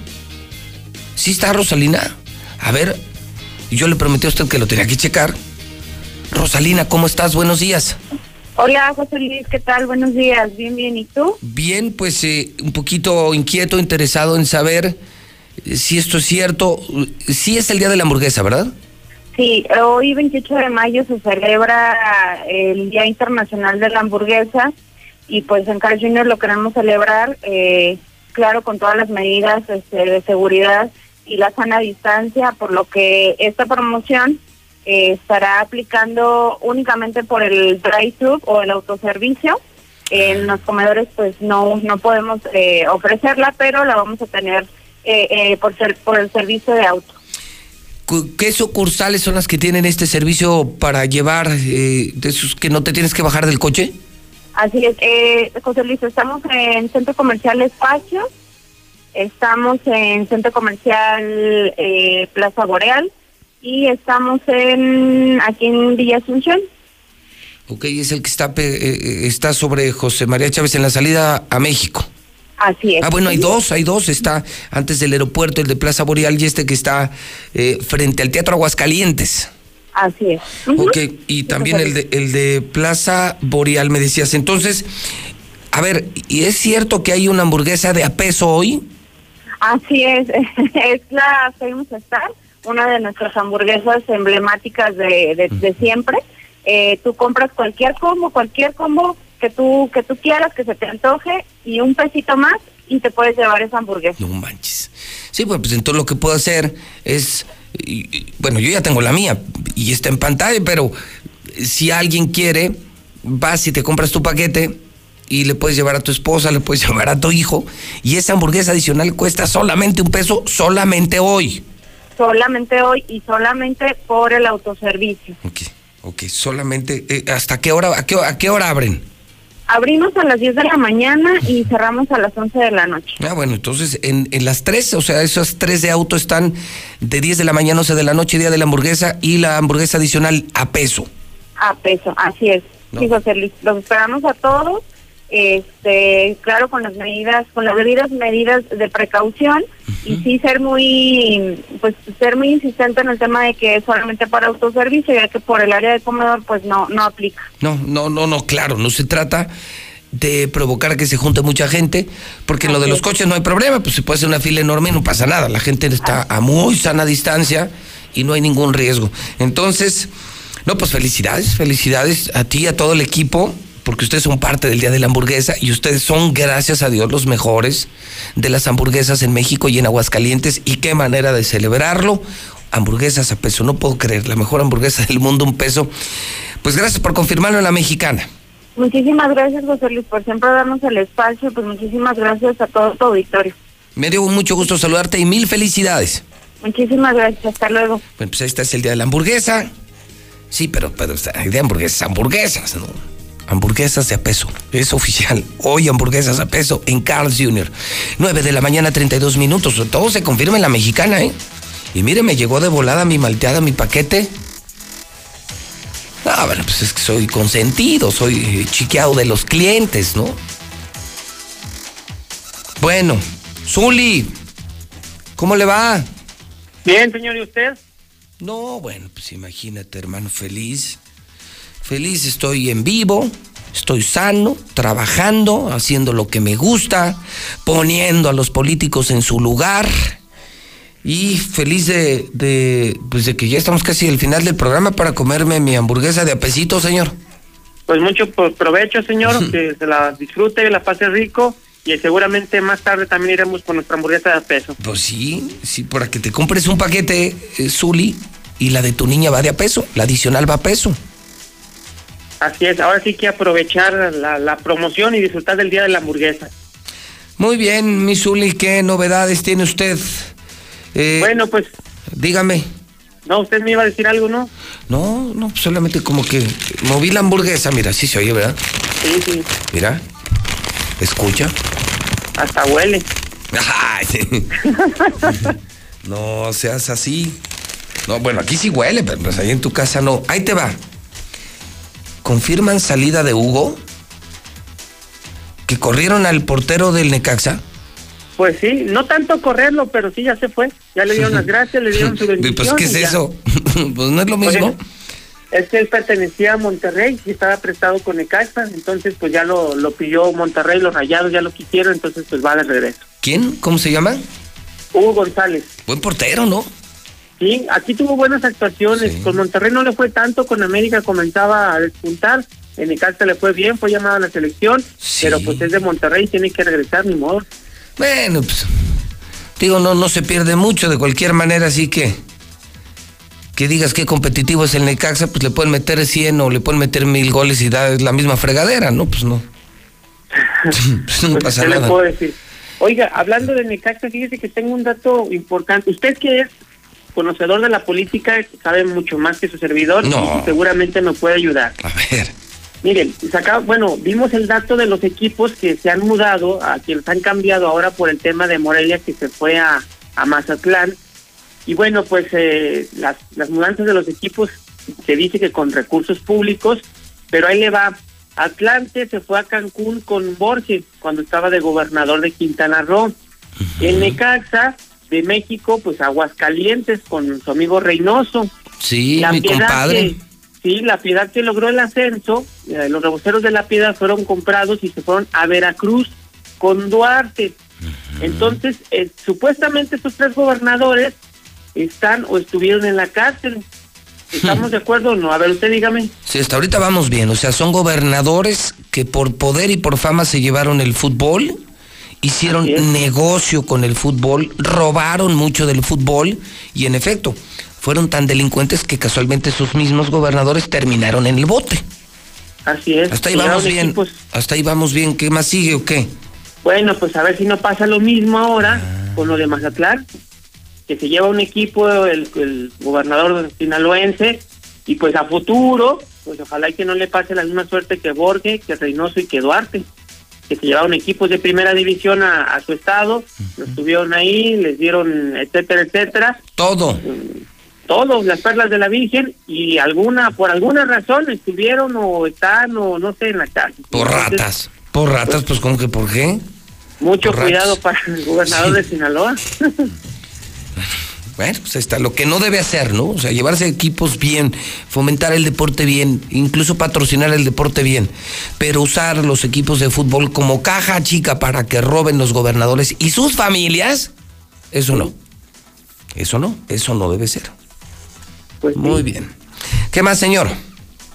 ¿Sí está Rosalina? A ver, yo le prometí a usted que lo tenía que checar. Rosalina, ¿cómo estás? Buenos días. Hola, José Luis, ¿qué tal? Buenos días. Bien, bien. ¿Y tú? Bien, pues eh, un poquito inquieto, interesado en saber eh, si esto es cierto. Sí es el Día de la Hamburguesa, ¿verdad? Sí, hoy 28 de mayo se celebra el Día Internacional de la Hamburguesa y pues en Carl Jr. lo queremos celebrar, eh, claro, con todas las medidas este, de seguridad y la sana distancia, por lo que esta promoción eh, estará aplicando únicamente por el drive-thru o el autoservicio. En los comedores pues no no podemos eh, ofrecerla, pero la vamos a tener eh, eh, por ser por el servicio de auto. ¿Qué sucursales son las que tienen este servicio para llevar eh, de esos que no te tienes que bajar del coche? Así es, eh, José Luis, estamos en Centro Comercial Espacio, estamos en Centro Comercial eh, Plaza Boreal y estamos en aquí en Villa Asunción. Ok, es el que está, eh, eh, está sobre José María Chávez en la salida a México. Así es. Ah, bueno, hay dos, hay dos. Está antes del aeropuerto, el de Plaza Boreal, y este que está eh, frente al Teatro Aguascalientes. Así es. Ok, y también el de, el de Plaza Boreal, me decías. Entonces, a ver, ¿y es cierto que hay una hamburguesa de a peso hoy? Así es, es la Famous Star, una de nuestras hamburguesas emblemáticas de, de, de siempre. Eh, tú compras cualquier combo, cualquier combo que tú que tú quieras, que se te antoje y un pesito más y te puedes llevar esa hamburguesa. No manches. Sí, pues, pues entonces lo que puedo hacer es, y- y, bueno, yo ya tengo la mía y está en pantalla, pero si alguien quiere, vas y te compras tu paquete y le puedes llevar a tu esposa, le puedes llevar a tu hijo y esa hamburguesa adicional cuesta solamente un peso, solamente hoy. Solamente hoy y solamente por el autoservicio. Ok, solamente, eh, ¿hasta qué hora, a qué, a qué hora abren? Abrimos a las 10 de la mañana y cerramos a las 11 de la noche. Ah, bueno, entonces en, en las tres, o sea, esas tres de auto están de 10 de la mañana, 11 de la noche, día de la hamburguesa y la hamburguesa adicional a peso. A peso, así es. Sí, José Luis, los esperamos a todos. Este, claro, con las medidas, con las debidas medidas de precaución y sí ser muy, pues ser muy insistente en el tema de que es solamente para autoservicio, ya que por el área de comedor, pues no, no aplica. No, no, no, no, claro, no se trata de provocar que se junte mucha gente, porque en lo de los coches no hay problema, pues se puede hacer una fila enorme y no pasa nada, la gente está a muy sana distancia y no hay ningún riesgo. Entonces, no, pues felicidades, felicidades a ti, a todo el equipo, porque ustedes son parte del Día de la Hamburguesa y ustedes son, gracias a Dios, los mejores de las hamburguesas en México y en Aguascalientes. Y qué manera de celebrarlo. Hamburguesas a peso, no puedo creer, la mejor hamburguesa del mundo, un peso. Pues gracias por confirmarlo en la mexicana. Muchísimas gracias, José Luis, por siempre darnos el espacio, pues muchísimas gracias a todo tu auditorio. Me dio mucho gusto saludarte y mil felicidades. Muchísimas gracias, hasta luego. Bueno, pues está, es el día de la hamburguesa. Sí, pero, pero hay de hamburguesas, hamburguesas, ¿no? Hamburguesas de a peso. Es oficial. Hoy hamburguesas a peso en Carl's Jr. 9 de la mañana, 32 minutos. Todo se confirma en la mexicana, ¿eh? Y mire, me llegó de volada mi malteada, mi paquete. Ah, bueno, pues es que soy consentido, soy eh, chiqueado de los clientes, ¿no? Bueno, Zuli, ¿cómo le va? Bien, señor, ¿y usted? No, bueno, pues imagínate, hermano, feliz. Feliz, estoy en vivo, estoy sano, trabajando, haciendo lo que me gusta, poniendo a los políticos en su lugar. Y feliz de, de, pues de que ya estamos casi al final del programa para comerme mi hamburguesa de apesito, señor. Pues mucho provecho, señor, que se la disfrute, la pase rico y seguramente más tarde también iremos con nuestra hamburguesa de peso. Pues sí, sí, para que te compres un paquete, eh, Zuli, y la de tu niña va de a peso, la adicional va a peso. Así es, ahora sí que aprovechar la, la promoción y disfrutar del día de la hamburguesa. Muy bien, mi Zuli, ¿qué novedades tiene usted? Eh, bueno, pues, dígame. no, usted me iba a decir algo, ¿no? No, no, solamente como que moví la hamburguesa, mira, sí se oye, ¿verdad? Sí, sí, Mira, escucha. hasta huele. Ay, no seas así. No, bueno, aquí sí huele, pero pues ahí en tu casa no. Ahí te va. Confirman salida de Hugo, que corrieron al portero del Necaxa. Pues sí, no tanto correrlo, pero sí ya se fue. Ya le dieron las gracias, le dieron su bendición. Pues, ¿qué es eso? pues no es lo mismo. Es que él pertenecía a Monterrey y estaba prestado con Necaxa, entonces pues ya lo, lo pidió Monterrey, los rayados ya lo quisieron, entonces pues va de regreso. ¿Quién? ¿Cómo se llama? Hugo González. Buen portero, ¿no? Sí, aquí tuvo buenas actuaciones. Con Monterrey no le fue tanto, con América comenzaba a despuntar. En Necaxa le fue bien, fue llamado a la selección, pero pues es de Monterrey, tiene que regresar, ni modo. Bueno, pues digo, no, no se pierde mucho de cualquier manera, así que que digas qué competitivo es el Necaxa, pues le pueden meter 100 o le pueden meter mil goles y da la misma fregadera, ¿no? Pues no. Pues no Pues, pasa ¿qué le nada. puedo decir? Oiga, hablando de Necaxa, fíjese que tengo un dato importante. Usted que es conocedor de la política, sabe mucho más que su servidor No. y seguramente me puede ayudar. A ver. Miren, saca- bueno, vimos el dato de los equipos que se han mudado, a que los han cambiado ahora por el tema de Morelia que se fue a, a Mazatlán. Y bueno, pues eh, las, las mudanzas de los equipos se dice que con recursos públicos, pero ahí le va. Atlante se fue a Cancún con Borges cuando estaba de gobernador de Quintana Roo. En Necaxa de México, pues Aguascalientes con su amigo Reynoso. Sí, La mi Piedad compadre. que- sí, la Piedad que logró el ascenso, eh, los reboceros de la Piedad fueron comprados y se fueron a Veracruz con Duarte. Entonces, eh, supuestamente estos tres gobernadores están o estuvieron en la cárcel. ¿Estamos de acuerdo o no? A ver, usted dígame. Sí, hasta ahorita vamos bien. O sea, son gobernadores que por poder y por fama se llevaron el fútbol, hicieron negocio con el fútbol, robaron mucho del fútbol y en efecto, fueron tan delincuentes que casualmente sus mismos gobernadores terminaron en el bote. Así es. Hasta ahí vamos bien. equipos- Hasta ahí vamos bien. ¿Qué más sigue o qué? Bueno, pues a ver si no pasa lo mismo ahora con lo de Mazatlán, que se lleva un equipo el, el gobernador sinaloense y pues a futuro, pues ojalá y que no le pase la misma suerte que Borges, que Reynoso y que Duarte, que se llevaron equipos de primera división a, a su estado, los tuvieron ahí, les dieron etcétera, etcétera. Todo. Todos, las perlas de la Virgen y alguna, por alguna razón estuvieron o están o no sé en la cárcel. Por Entonces, ratas. Por ratas, pues ¿cómo que por qué? Mucho Por cuidado ratas. para el gobernador de Sinaloa. Bueno, pues está lo que no debe hacer, ¿no? O sea, llevarse equipos bien, fomentar el deporte bien, incluso patrocinar el deporte bien, pero usar los equipos de fútbol como caja chica para que roben los gobernadores y sus familias, eso no. Eso no, eso no debe ser. Pues Muy bien. ¿Qué más, señor?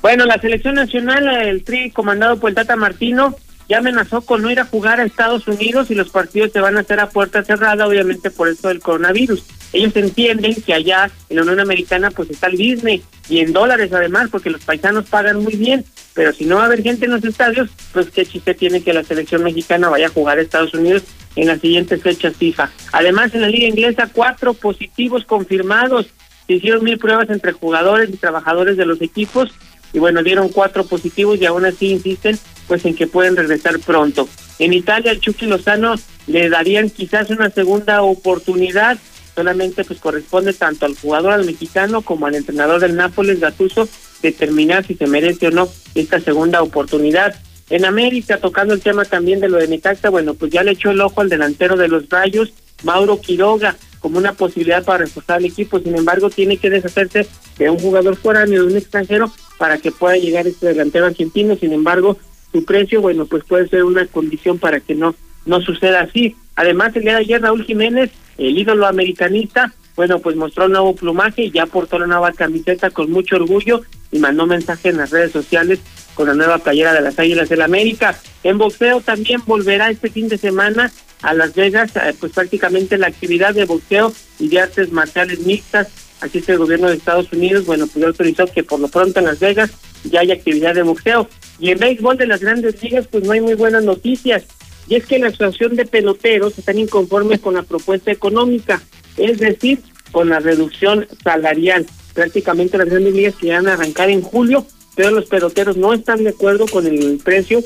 Bueno, la selección nacional, el Tri comandado por el Tata Martino, ya amenazó con no ir a jugar a Estados Unidos y los partidos se van a hacer a puerta cerrada, obviamente por esto del coronavirus. Ellos entienden que allá en la Unión Americana pues está el Disney y en dólares además, porque los paisanos pagan muy bien, pero si no va a haber gente en los estadios, pues qué chiste tiene que la selección mexicana vaya a jugar a Estados Unidos en las siguientes fechas FIFA. Además, en la liga inglesa, cuatro positivos confirmados. Se hicieron mil pruebas entre jugadores y trabajadores de los equipos y bueno, dieron cuatro positivos y aún así insisten pues en que pueden regresar pronto. En Italia el Chucky Lozano le darían quizás una segunda oportunidad, solamente pues corresponde tanto al jugador al mexicano como al entrenador del Nápoles Gattuso determinar si se merece o no esta segunda oportunidad. En América, tocando el tema también de lo de Necaxa, bueno, pues ya le echó el ojo al delantero de los Rayos, Mauro Quiroga, como una posibilidad para reforzar el equipo. Sin embargo, tiene que deshacerse de un jugador foráneo, de un extranjero, para que pueda llegar este delantero argentino. Sin embargo, su precio, bueno, pues puede ser una condición para que no no suceda así. Además, el día de ayer Raúl Jiménez, el ídolo americanista, bueno, pues mostró un nuevo plumaje y ya portó la nueva camiseta con mucho orgullo y mandó mensaje en las redes sociales con la nueva playera de las Águilas del América. En boxeo también volverá este fin de semana a Las Vegas, eh, pues prácticamente la actividad de boxeo y de artes marciales mixtas. Así es el gobierno de Estados Unidos, bueno, pues ya autorizó que por lo pronto en Las Vegas ya hay actividad de boxeo. Y en béisbol de las grandes ligas, pues no hay muy buenas noticias. Y es que la Asociación de Peloteros están inconformes con la propuesta económica, es decir, con la reducción salarial. Prácticamente las grandes ligas que van a arrancar en julio, pero los peloteros no están de acuerdo con el precio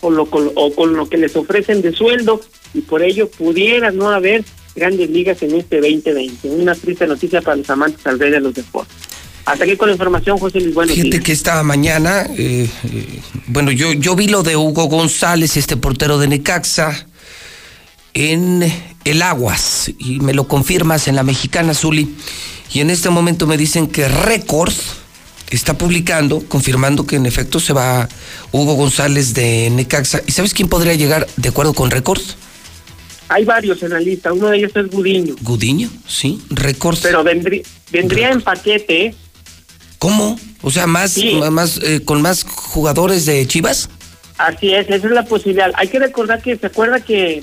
o, lo, o con lo que les ofrecen de sueldo y por ello pudiera no haber grandes ligas en este 2020. Una triste noticia para los amantes al rey de los deportes. Hasta aquí con la información, José Luis. Bueno, Fíjate que esta mañana, eh, eh, bueno, yo, yo vi lo de Hugo González, este portero de Necaxa, en el Aguas, y me lo confirmas en la mexicana, Zuli. Y en este momento me dicen que Record está publicando, confirmando que en efecto se va Hugo González de Necaxa. ¿Y sabes quién podría llegar de acuerdo con Record? Hay varios en la lista, uno de ellos es Gudiño. Gudiño, sí, Record. Pero vendría, vendría en paquete. ¿Cómo? O sea, más, más eh, con más jugadores de Chivas. Así es, esa es la posibilidad. Hay que recordar que se acuerda que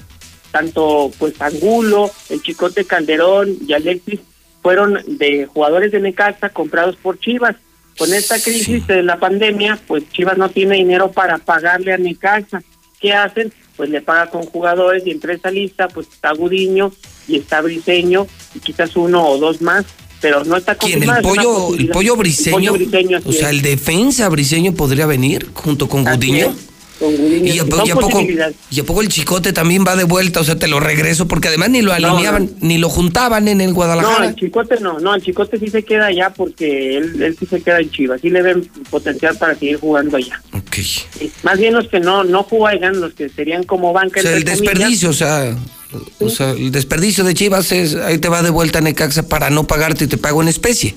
tanto pues Angulo, el Chicote Calderón y Alexis fueron de jugadores de Necaxa comprados por Chivas. Con esta crisis de la pandemia, pues Chivas no tiene dinero para pagarle a Necaxa. ¿Qué hacen? Pues le paga con jugadores y entre esa lista pues está Gudiño y está Briseño y quizás uno o dos más, pero no está ¿Quién? ¿El pollo, el pollo briseño? El pollo briseño, o sea, el defensa briseño podría venir junto con Gudiño. Con Gudiño. ¿Y a, y a poco. ¿Y a poco el chicote también va de vuelta? O sea, te lo regreso porque además ni lo alineaban, ni lo juntaban en el No, Guadalajara. el Chicote no, no, el Chicote sí se queda allá porque él, él sí se queda en Chivas, sí le ven potencial para seguir jugando allá. Ok. Sí, Más bien los que no no juegan, los que serían como banca. o sea, el comillas, desperdicio, o sea, o sea, el desperdicio de Chivas es, ahí te va de vuelta a Necaxa para no pagarte y te pago en especie.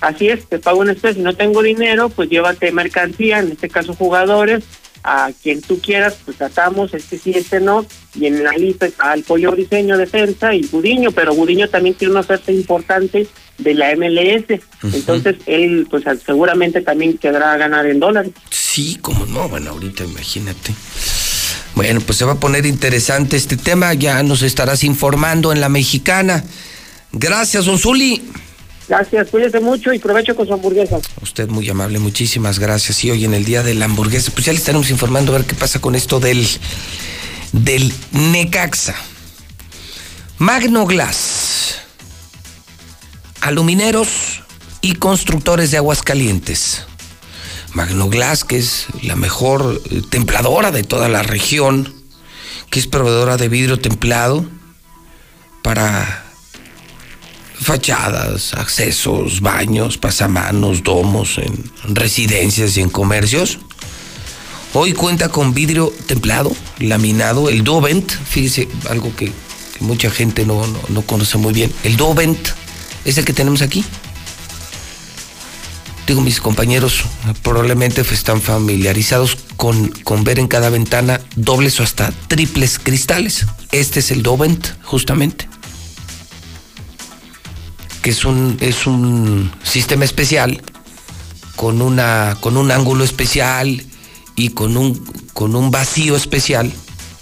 Así es, te pago una especie, si no tengo dinero, pues llévate mercancía, en este caso jugadores, a quien tú quieras, pues tratamos, este sí, este no, y en la lista está el Pollo Briseño, defensa, y Gudiño, pero Gudiño también tiene una oferta importante de la MLS, entonces él pues seguramente también quedará a ganar en dólares. Sí, como no, bueno, ahorita imagínate. Bueno, pues se va a poner interesante este tema, ya nos estarás informando en la mexicana. Gracias, don Zuli. Gracias, cuídese mucho y provecho con su hamburguesa. Usted muy amable, muchísimas gracias. Y hoy en el día de la hamburguesa, pues ya le estaremos informando a ver qué pasa con esto del, del Necaxa. Magno Glass, alumineros y constructores de Aguascalientes. Magno Glass, que es la mejor eh, templadora de toda la región, que es proveedora de vidrio templado para fachadas, accesos, baños, pasamanos, domos en residencias y en comercios. Hoy cuenta con vidrio templado, laminado, el Dovent, fíjese, algo que, mucha gente no, no, no conoce muy bien. El Dovent es el que tenemos aquí. Digo, mis compañeros probablemente están familiarizados con, con ver en cada ventana dobles o hasta triples cristales. Este es el Dovent, justamente que es un, es un sistema especial con, una, con un ángulo especial y con un, con un vacío especial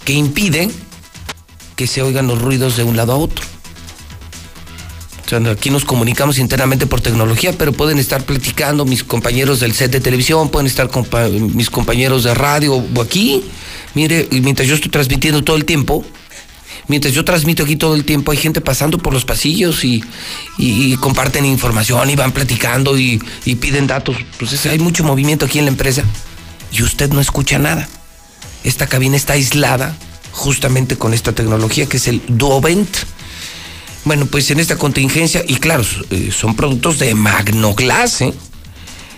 que impide que se oigan los ruidos de un lado a otro. O sea, aquí nos comunicamos internamente por tecnología, pero pueden estar platicando mis compañeros del set de televisión, pueden estar mis compañeros de radio o aquí. Mire, mientras yo estoy transmitiendo todo el tiempo, mientras yo transmito aquí todo el tiempo, hay gente pasando por los pasillos y, comparten información y van platicando y, piden datos. Entonces hay mucho movimiento aquí en la empresa y usted no escucha nada. Esta cabina está aislada justamente con esta tecnología que es el Duovent. Bueno, pues en esta contingencia, y claro, eh, son productos de Magnoglass, ¿eh?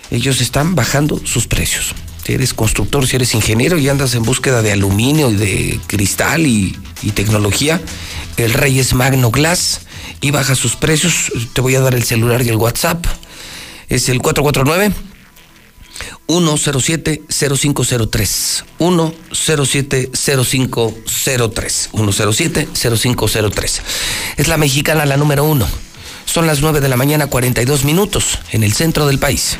ellos están bajando sus precios. Si eres constructor, si eres ingeniero y andas en búsqueda de aluminio y de cristal y, tecnología, el rey es Magnoglass y baja sus precios. Te voy a dar el celular y el WhatsApp. Es el 449 107-0503. 107-0503. 107-0503. Es la mexicana la número uno. Son las 9 de la mañana, 42 minutos, en el centro del país.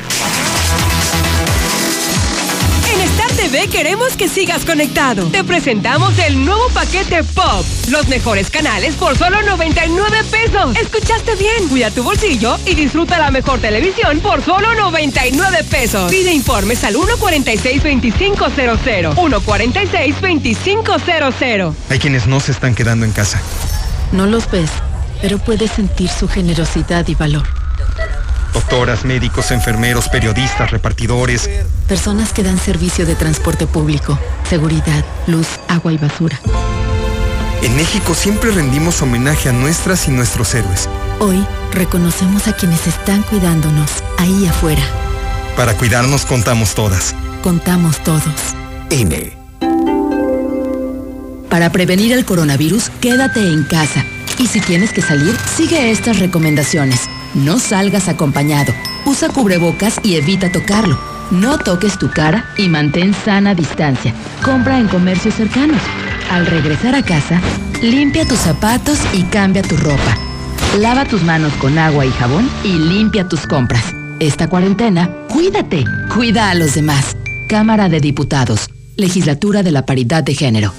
TV queremos que sigas conectado. Te presentamos el nuevo paquete Pop. Los mejores canales por solo 99 pesos. ¿Escuchaste bien? Cuida tu bolsillo y disfruta la mejor televisión por solo 99 pesos. Pide informes al 146-2500. 146-2500. Hay quienes no se están quedando en casa. No los ves, pero puedes sentir su generosidad y valor. Doctoras, médicos, enfermeros, periodistas, repartidores. Personas que dan servicio de transporte público, seguridad, luz, agua y basura. En México siempre rendimos homenaje a nuestras y nuestros héroes. Hoy reconocemos a quienes están cuidándonos ahí afuera. Para cuidarnos contamos todas. Contamos todos. INE. Para prevenir el coronavirus, quédate en casa. Y si tienes que salir, sigue estas recomendaciones. No salgas acompañado. Usa cubrebocas y evita tocarlo. No toques tu cara y mantén sana distancia. Compra en comercios cercanos. Al regresar a casa, limpia tus zapatos y cambia tu ropa. Lava tus manos con agua y jabón y limpia tus compras. Esta cuarentena, cuídate, cuida a los demás. Cámara de Diputados, Legislatura de la Paridad de Género.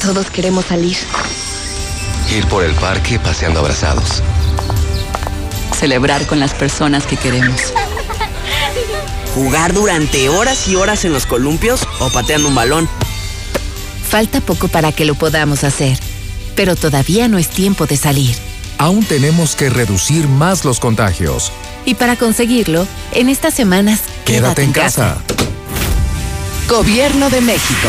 Todos queremos salir. Ir por el parque paseando abrazados. Celebrar con las personas que queremos. Jugar durante horas y horas en los columpios o pateando un balón. Falta poco para que lo podamos hacer, pero todavía no es tiempo de salir. Aún tenemos que reducir más los contagios. Y para conseguirlo, en estas semanas, quédate, en casa. Gobierno de México.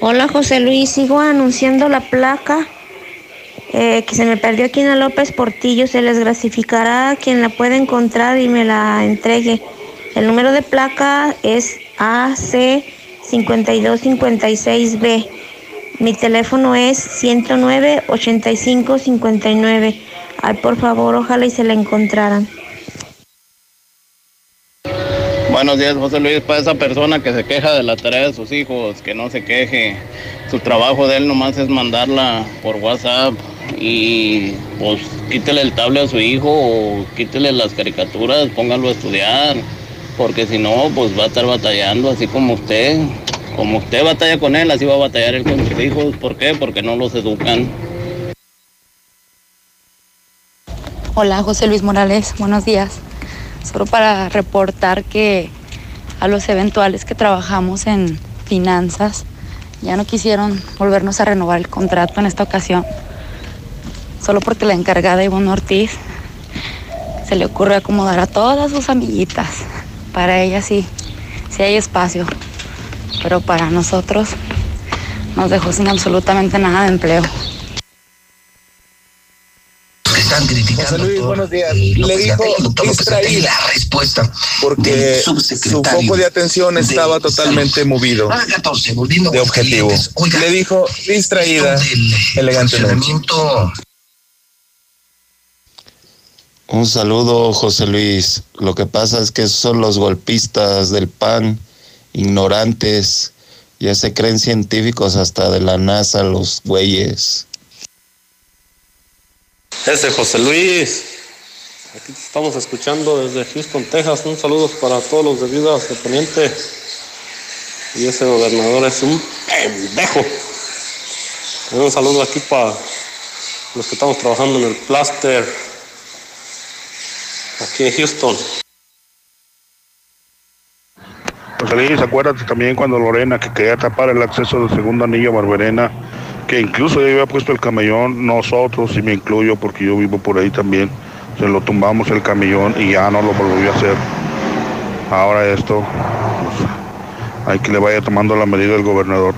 Hola José Luis, sigo anunciando la placa eh, que se me perdió aquí en la López Portillo. Se les gratificará quien la pueda encontrar y me la entregue. El número de placa es AC5256B. Mi teléfono es 109 85 59. Ay, por favor, ojalá y se la encontraran. Buenos días, José Luis. Para esa persona que se queja de la tarea de sus hijos, que no se queje. Su trabajo de él nomás es mandarla por WhatsApp y pues quítele el tablet a su hijo o quítele las caricaturas, póngalo a estudiar. Porque si no, pues va a estar batallando así como usted. Como usted batalla con él, así va a batallar él con sus hijos. ¿Por qué? Porque no los educan. Hola, José Luis Morales. Buenos días. Solo para reportar que a los eventuales que trabajamos en finanzas ya no quisieron volvernos a renovar el contrato en esta ocasión. Solo porque la encargada Ivonne Ortiz se le ocurre acomodar a todas sus amiguitas. Para ella sí, sí hay espacio. Pero para nosotros nos dejó sin absolutamente nada de empleo. Están criticando. José Luis, buenos días. Le dijo distraída la respuesta porque su foco de atención estaba totalmente movido de objetivo. Le dijo distraída elegantemente. Un saludo, José Luis. Lo que pasa es que son los golpistas del PAN, ignorantes. Ya se creen científicos hasta de la NASA, los güeyes. Ese José Luis. Aquí estamos escuchando desde Houston, Texas. Un saludo para todos los de Vidas de Poniente. Y ese gobernador es un pendejo. Un saludo aquí para los que estamos trabajando en el plaster. Aquí en Houston. José Luis, acuérdate también cuando Lorena que quería tapar el acceso del segundo anillo Barberena que incluso yo había puesto el camellón, nosotros, y me incluyo porque yo vivo por ahí también, se lo tumbamos el camellón y ya no lo volvió a hacer. Ahora esto, pues, hay que le vaya tomando la medida el gobernador.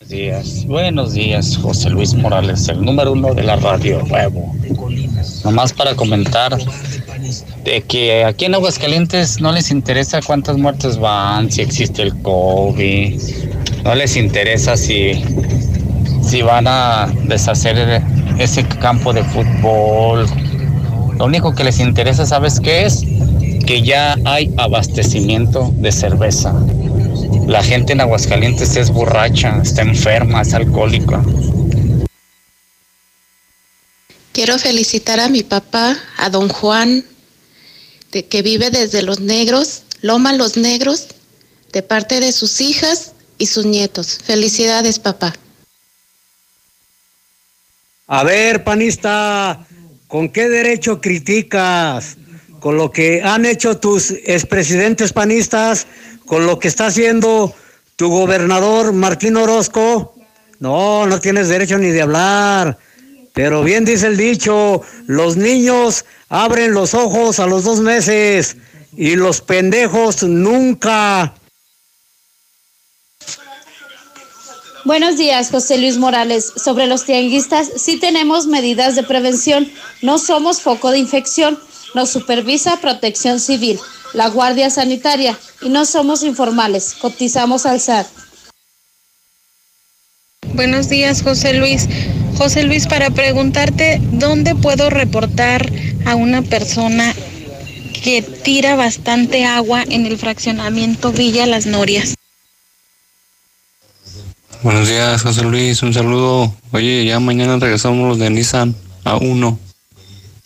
Buenos días, buenos días, José Luis Morales, el número uno de la radio. Nomás para comentar de que aquí en Aguascalientes no les interesa cuántas muertes van, si existe el COVID, no les interesa si si van a deshacer ese campo de fútbol. Lo único que les interesa, ¿sabes qué es? Que ya hay abastecimiento de cerveza. La gente en Aguascalientes es borracha, está enferma, es alcohólica. Quiero felicitar a mi papá, a don Juan, de, que vive desde Los Negros, Loma Los Negros, de parte de sus hijas y sus nietos. Felicidades, papá. A ver, panista, ¿con qué derecho criticas? ¿Con lo que han hecho tus expresidentes panistas? ¿Con lo que está haciendo tu gobernador Martín Orozco? No, no tienes derecho ni de hablar. Pero bien dice el dicho, los niños abren los ojos a los dos meses y los pendejos nunca. Buenos días, José Luis Morales. Sobre los tianguistas, sí tenemos medidas de prevención. No somos foco de infección. Nos supervisa Protección Civil, la Guardia Sanitaria y no somos informales. Cotizamos al SAT. Buenos días, José Luis. José Luis, para preguntarte, ¿dónde puedo reportar a una persona que tira bastante agua en el fraccionamiento Villa Las Norias? Buenos días, José Luis, un saludo. Oye, ya mañana regresamos los de Nissan a uno.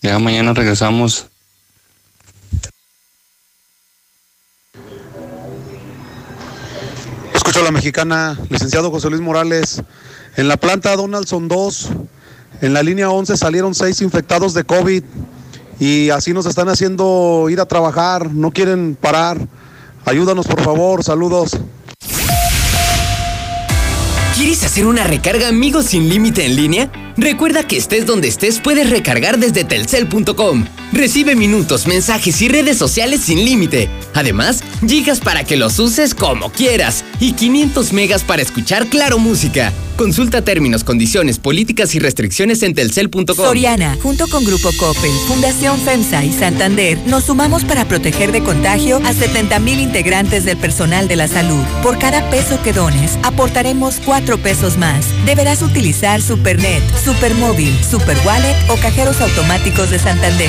Ya mañana regresamos. Escucho a la mexicana, licenciado José Luis Morales. En la planta Donaldson 2, en la línea 11 salieron seis infectados de COVID y así nos están haciendo ir a trabajar, no quieren parar. Ayúdanos por favor, saludos. ¿Quieres hacer una recarga amigos sin límite en línea? Recuerda que estés donde estés puedes recargar desde telcel.com. Recibe minutos, mensajes y redes sociales sin límite. Además, gigas para que los uses como quieras y 500 megas para escuchar Claro Música. Consulta términos, condiciones, políticas y restricciones en telcel.com. Soriana, junto con Grupo Coppel, Fundación FEMSA y Santander, nos sumamos para proteger de contagio a 70 mil integrantes del personal de la salud. Por cada peso que dones, aportaremos 4 pesos más. Deberás utilizar Supernet, Supermóvil, Superwallet o cajeros automáticos de Santander.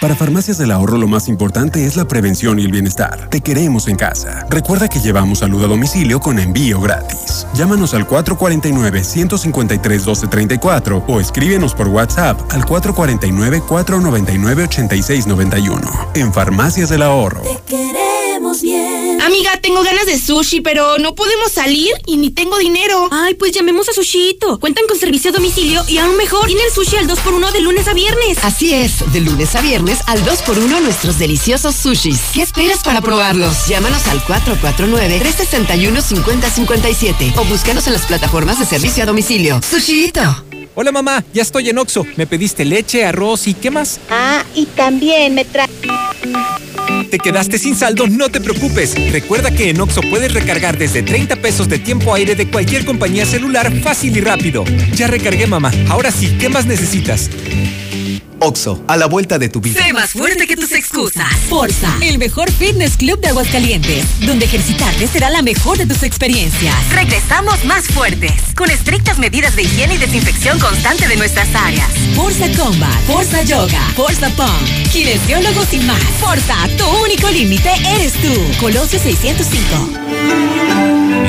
Para Farmacias del Ahorro lo más importante es la prevención y el bienestar. Te queremos en casa. Recuerda que llevamos salud a domicilio con envío gratis. Llámanos al 449-153-1234 o escríbenos por WhatsApp al 449-499-8691. En Farmacias del Ahorro. Te queremos bien. Amiga, tengo ganas de sushi, pero no podemos salir y ni tengo dinero. Ay, pues llamemos a Sushito. Cuentan con servicio a domicilio y aún mejor, tiene el sushi al 2x1 de lunes a viernes. Así es, de lunes a viernes al 2x1 nuestros deliciosos sushis. ¿Qué esperas para probarlos? Llámanos al 449-361-5057 o búscanos en las plataformas de servicio a domicilio. Sushito. Hola mamá, ya estoy en Oxo. Me pediste leche, arroz y ¿qué más? Ah, y también me trae... ¿Te quedaste sin saldo? No te preocupes. Recuerda que en Oxo puedes recargar desde 30 pesos de tiempo aire de cualquier compañía celular fácil y rápido. Ya recargué mamá. Ahora sí, ¿qué más necesitas? Oxo, a la vuelta de tu vida. Sé más fuerte que tus excusas. Forza, el mejor fitness club de Aguascalientes, donde ejercitarte será la mejor de tus experiencias. Regresamos más fuertes, con estrictas medidas de higiene y desinfección constante de nuestras áreas. Forza Combat, Forza Yoga, Forza Pump, kinesiólogos y más. Forza, tu único límite eres tú. Colosio 605.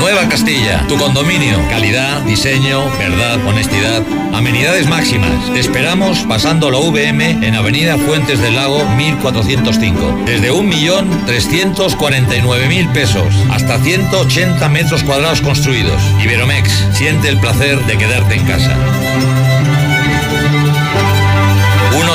Nueva Castilla, tu condominio. Calidad, diseño, verdad, honestidad, amenidades máximas. Te esperamos pasando la En Avenida Fuentes del Lago 1405. Desde 1.349.000 pesos hasta 180 metros cuadrados construidos. Iberomex, siente el placer de quedarte en casa.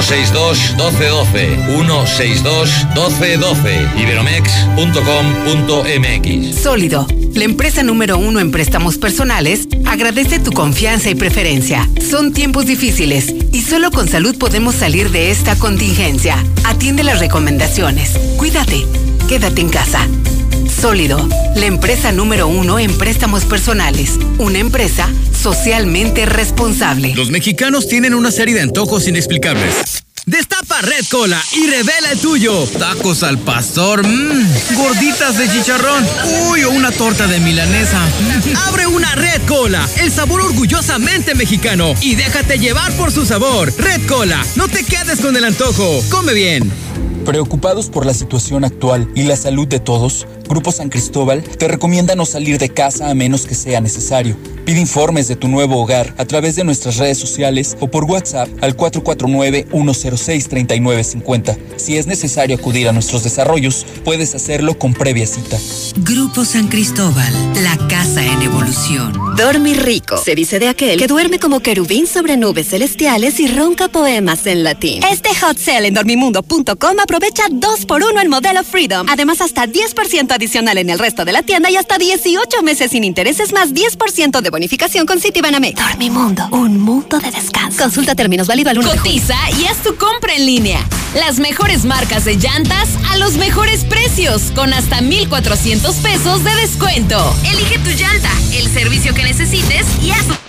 162 1212. 162 1212. Iberomex.com.mx. Sólido, la empresa número uno en préstamos personales, agradece tu confianza y preferencia. Son tiempos difíciles y solo con salud podemos salir de esta contingencia. Atiende las recomendaciones. Cuídate. Quédate en casa. Sólido, la empresa número uno en préstamos personales. Una empresa socialmente responsable. Los mexicanos tienen una serie de antojos inexplicables. Destapa Red Cola y revela el tuyo. Tacos al pastor, mmm, gorditas de chicharrón, uy, o una torta de milanesa. Abre una Red Cola, el sabor orgullosamente mexicano y déjate llevar por su sabor. Red Cola, no te quedes con el antojo. Come bien. Preocupados por la situación actual y la salud de todos, Grupo San Cristóbal te recomienda no salir de casa a menos que sea necesario. Pide informes de tu nuevo hogar a través de nuestras redes sociales o por WhatsApp al 449-106-3950. Si es necesario acudir a nuestros desarrollos, puedes hacerlo con previa cita. Grupo San Cristóbal, la casa en evolución. Dormir rico. Se dice de aquel que duerme como querubín sobre nubes celestiales y ronca poemas en latín. Este hot sale en dormimundo.com aprovecha 2x1 en modelo Freedom. Además, hasta 10% adicional en el resto de la tienda y hasta 18 meses sin intereses más 10% de bonificación con Citibanamex. Dormimundo, un mundo de descanso. Consulta términos válido al 1 Cotiza y haz tu compra en línea. Las mejores marcas de llantas a los mejores precios con hasta 1400 pesos de descuento. Elige tu llanta, el servicio que necesites y haz tu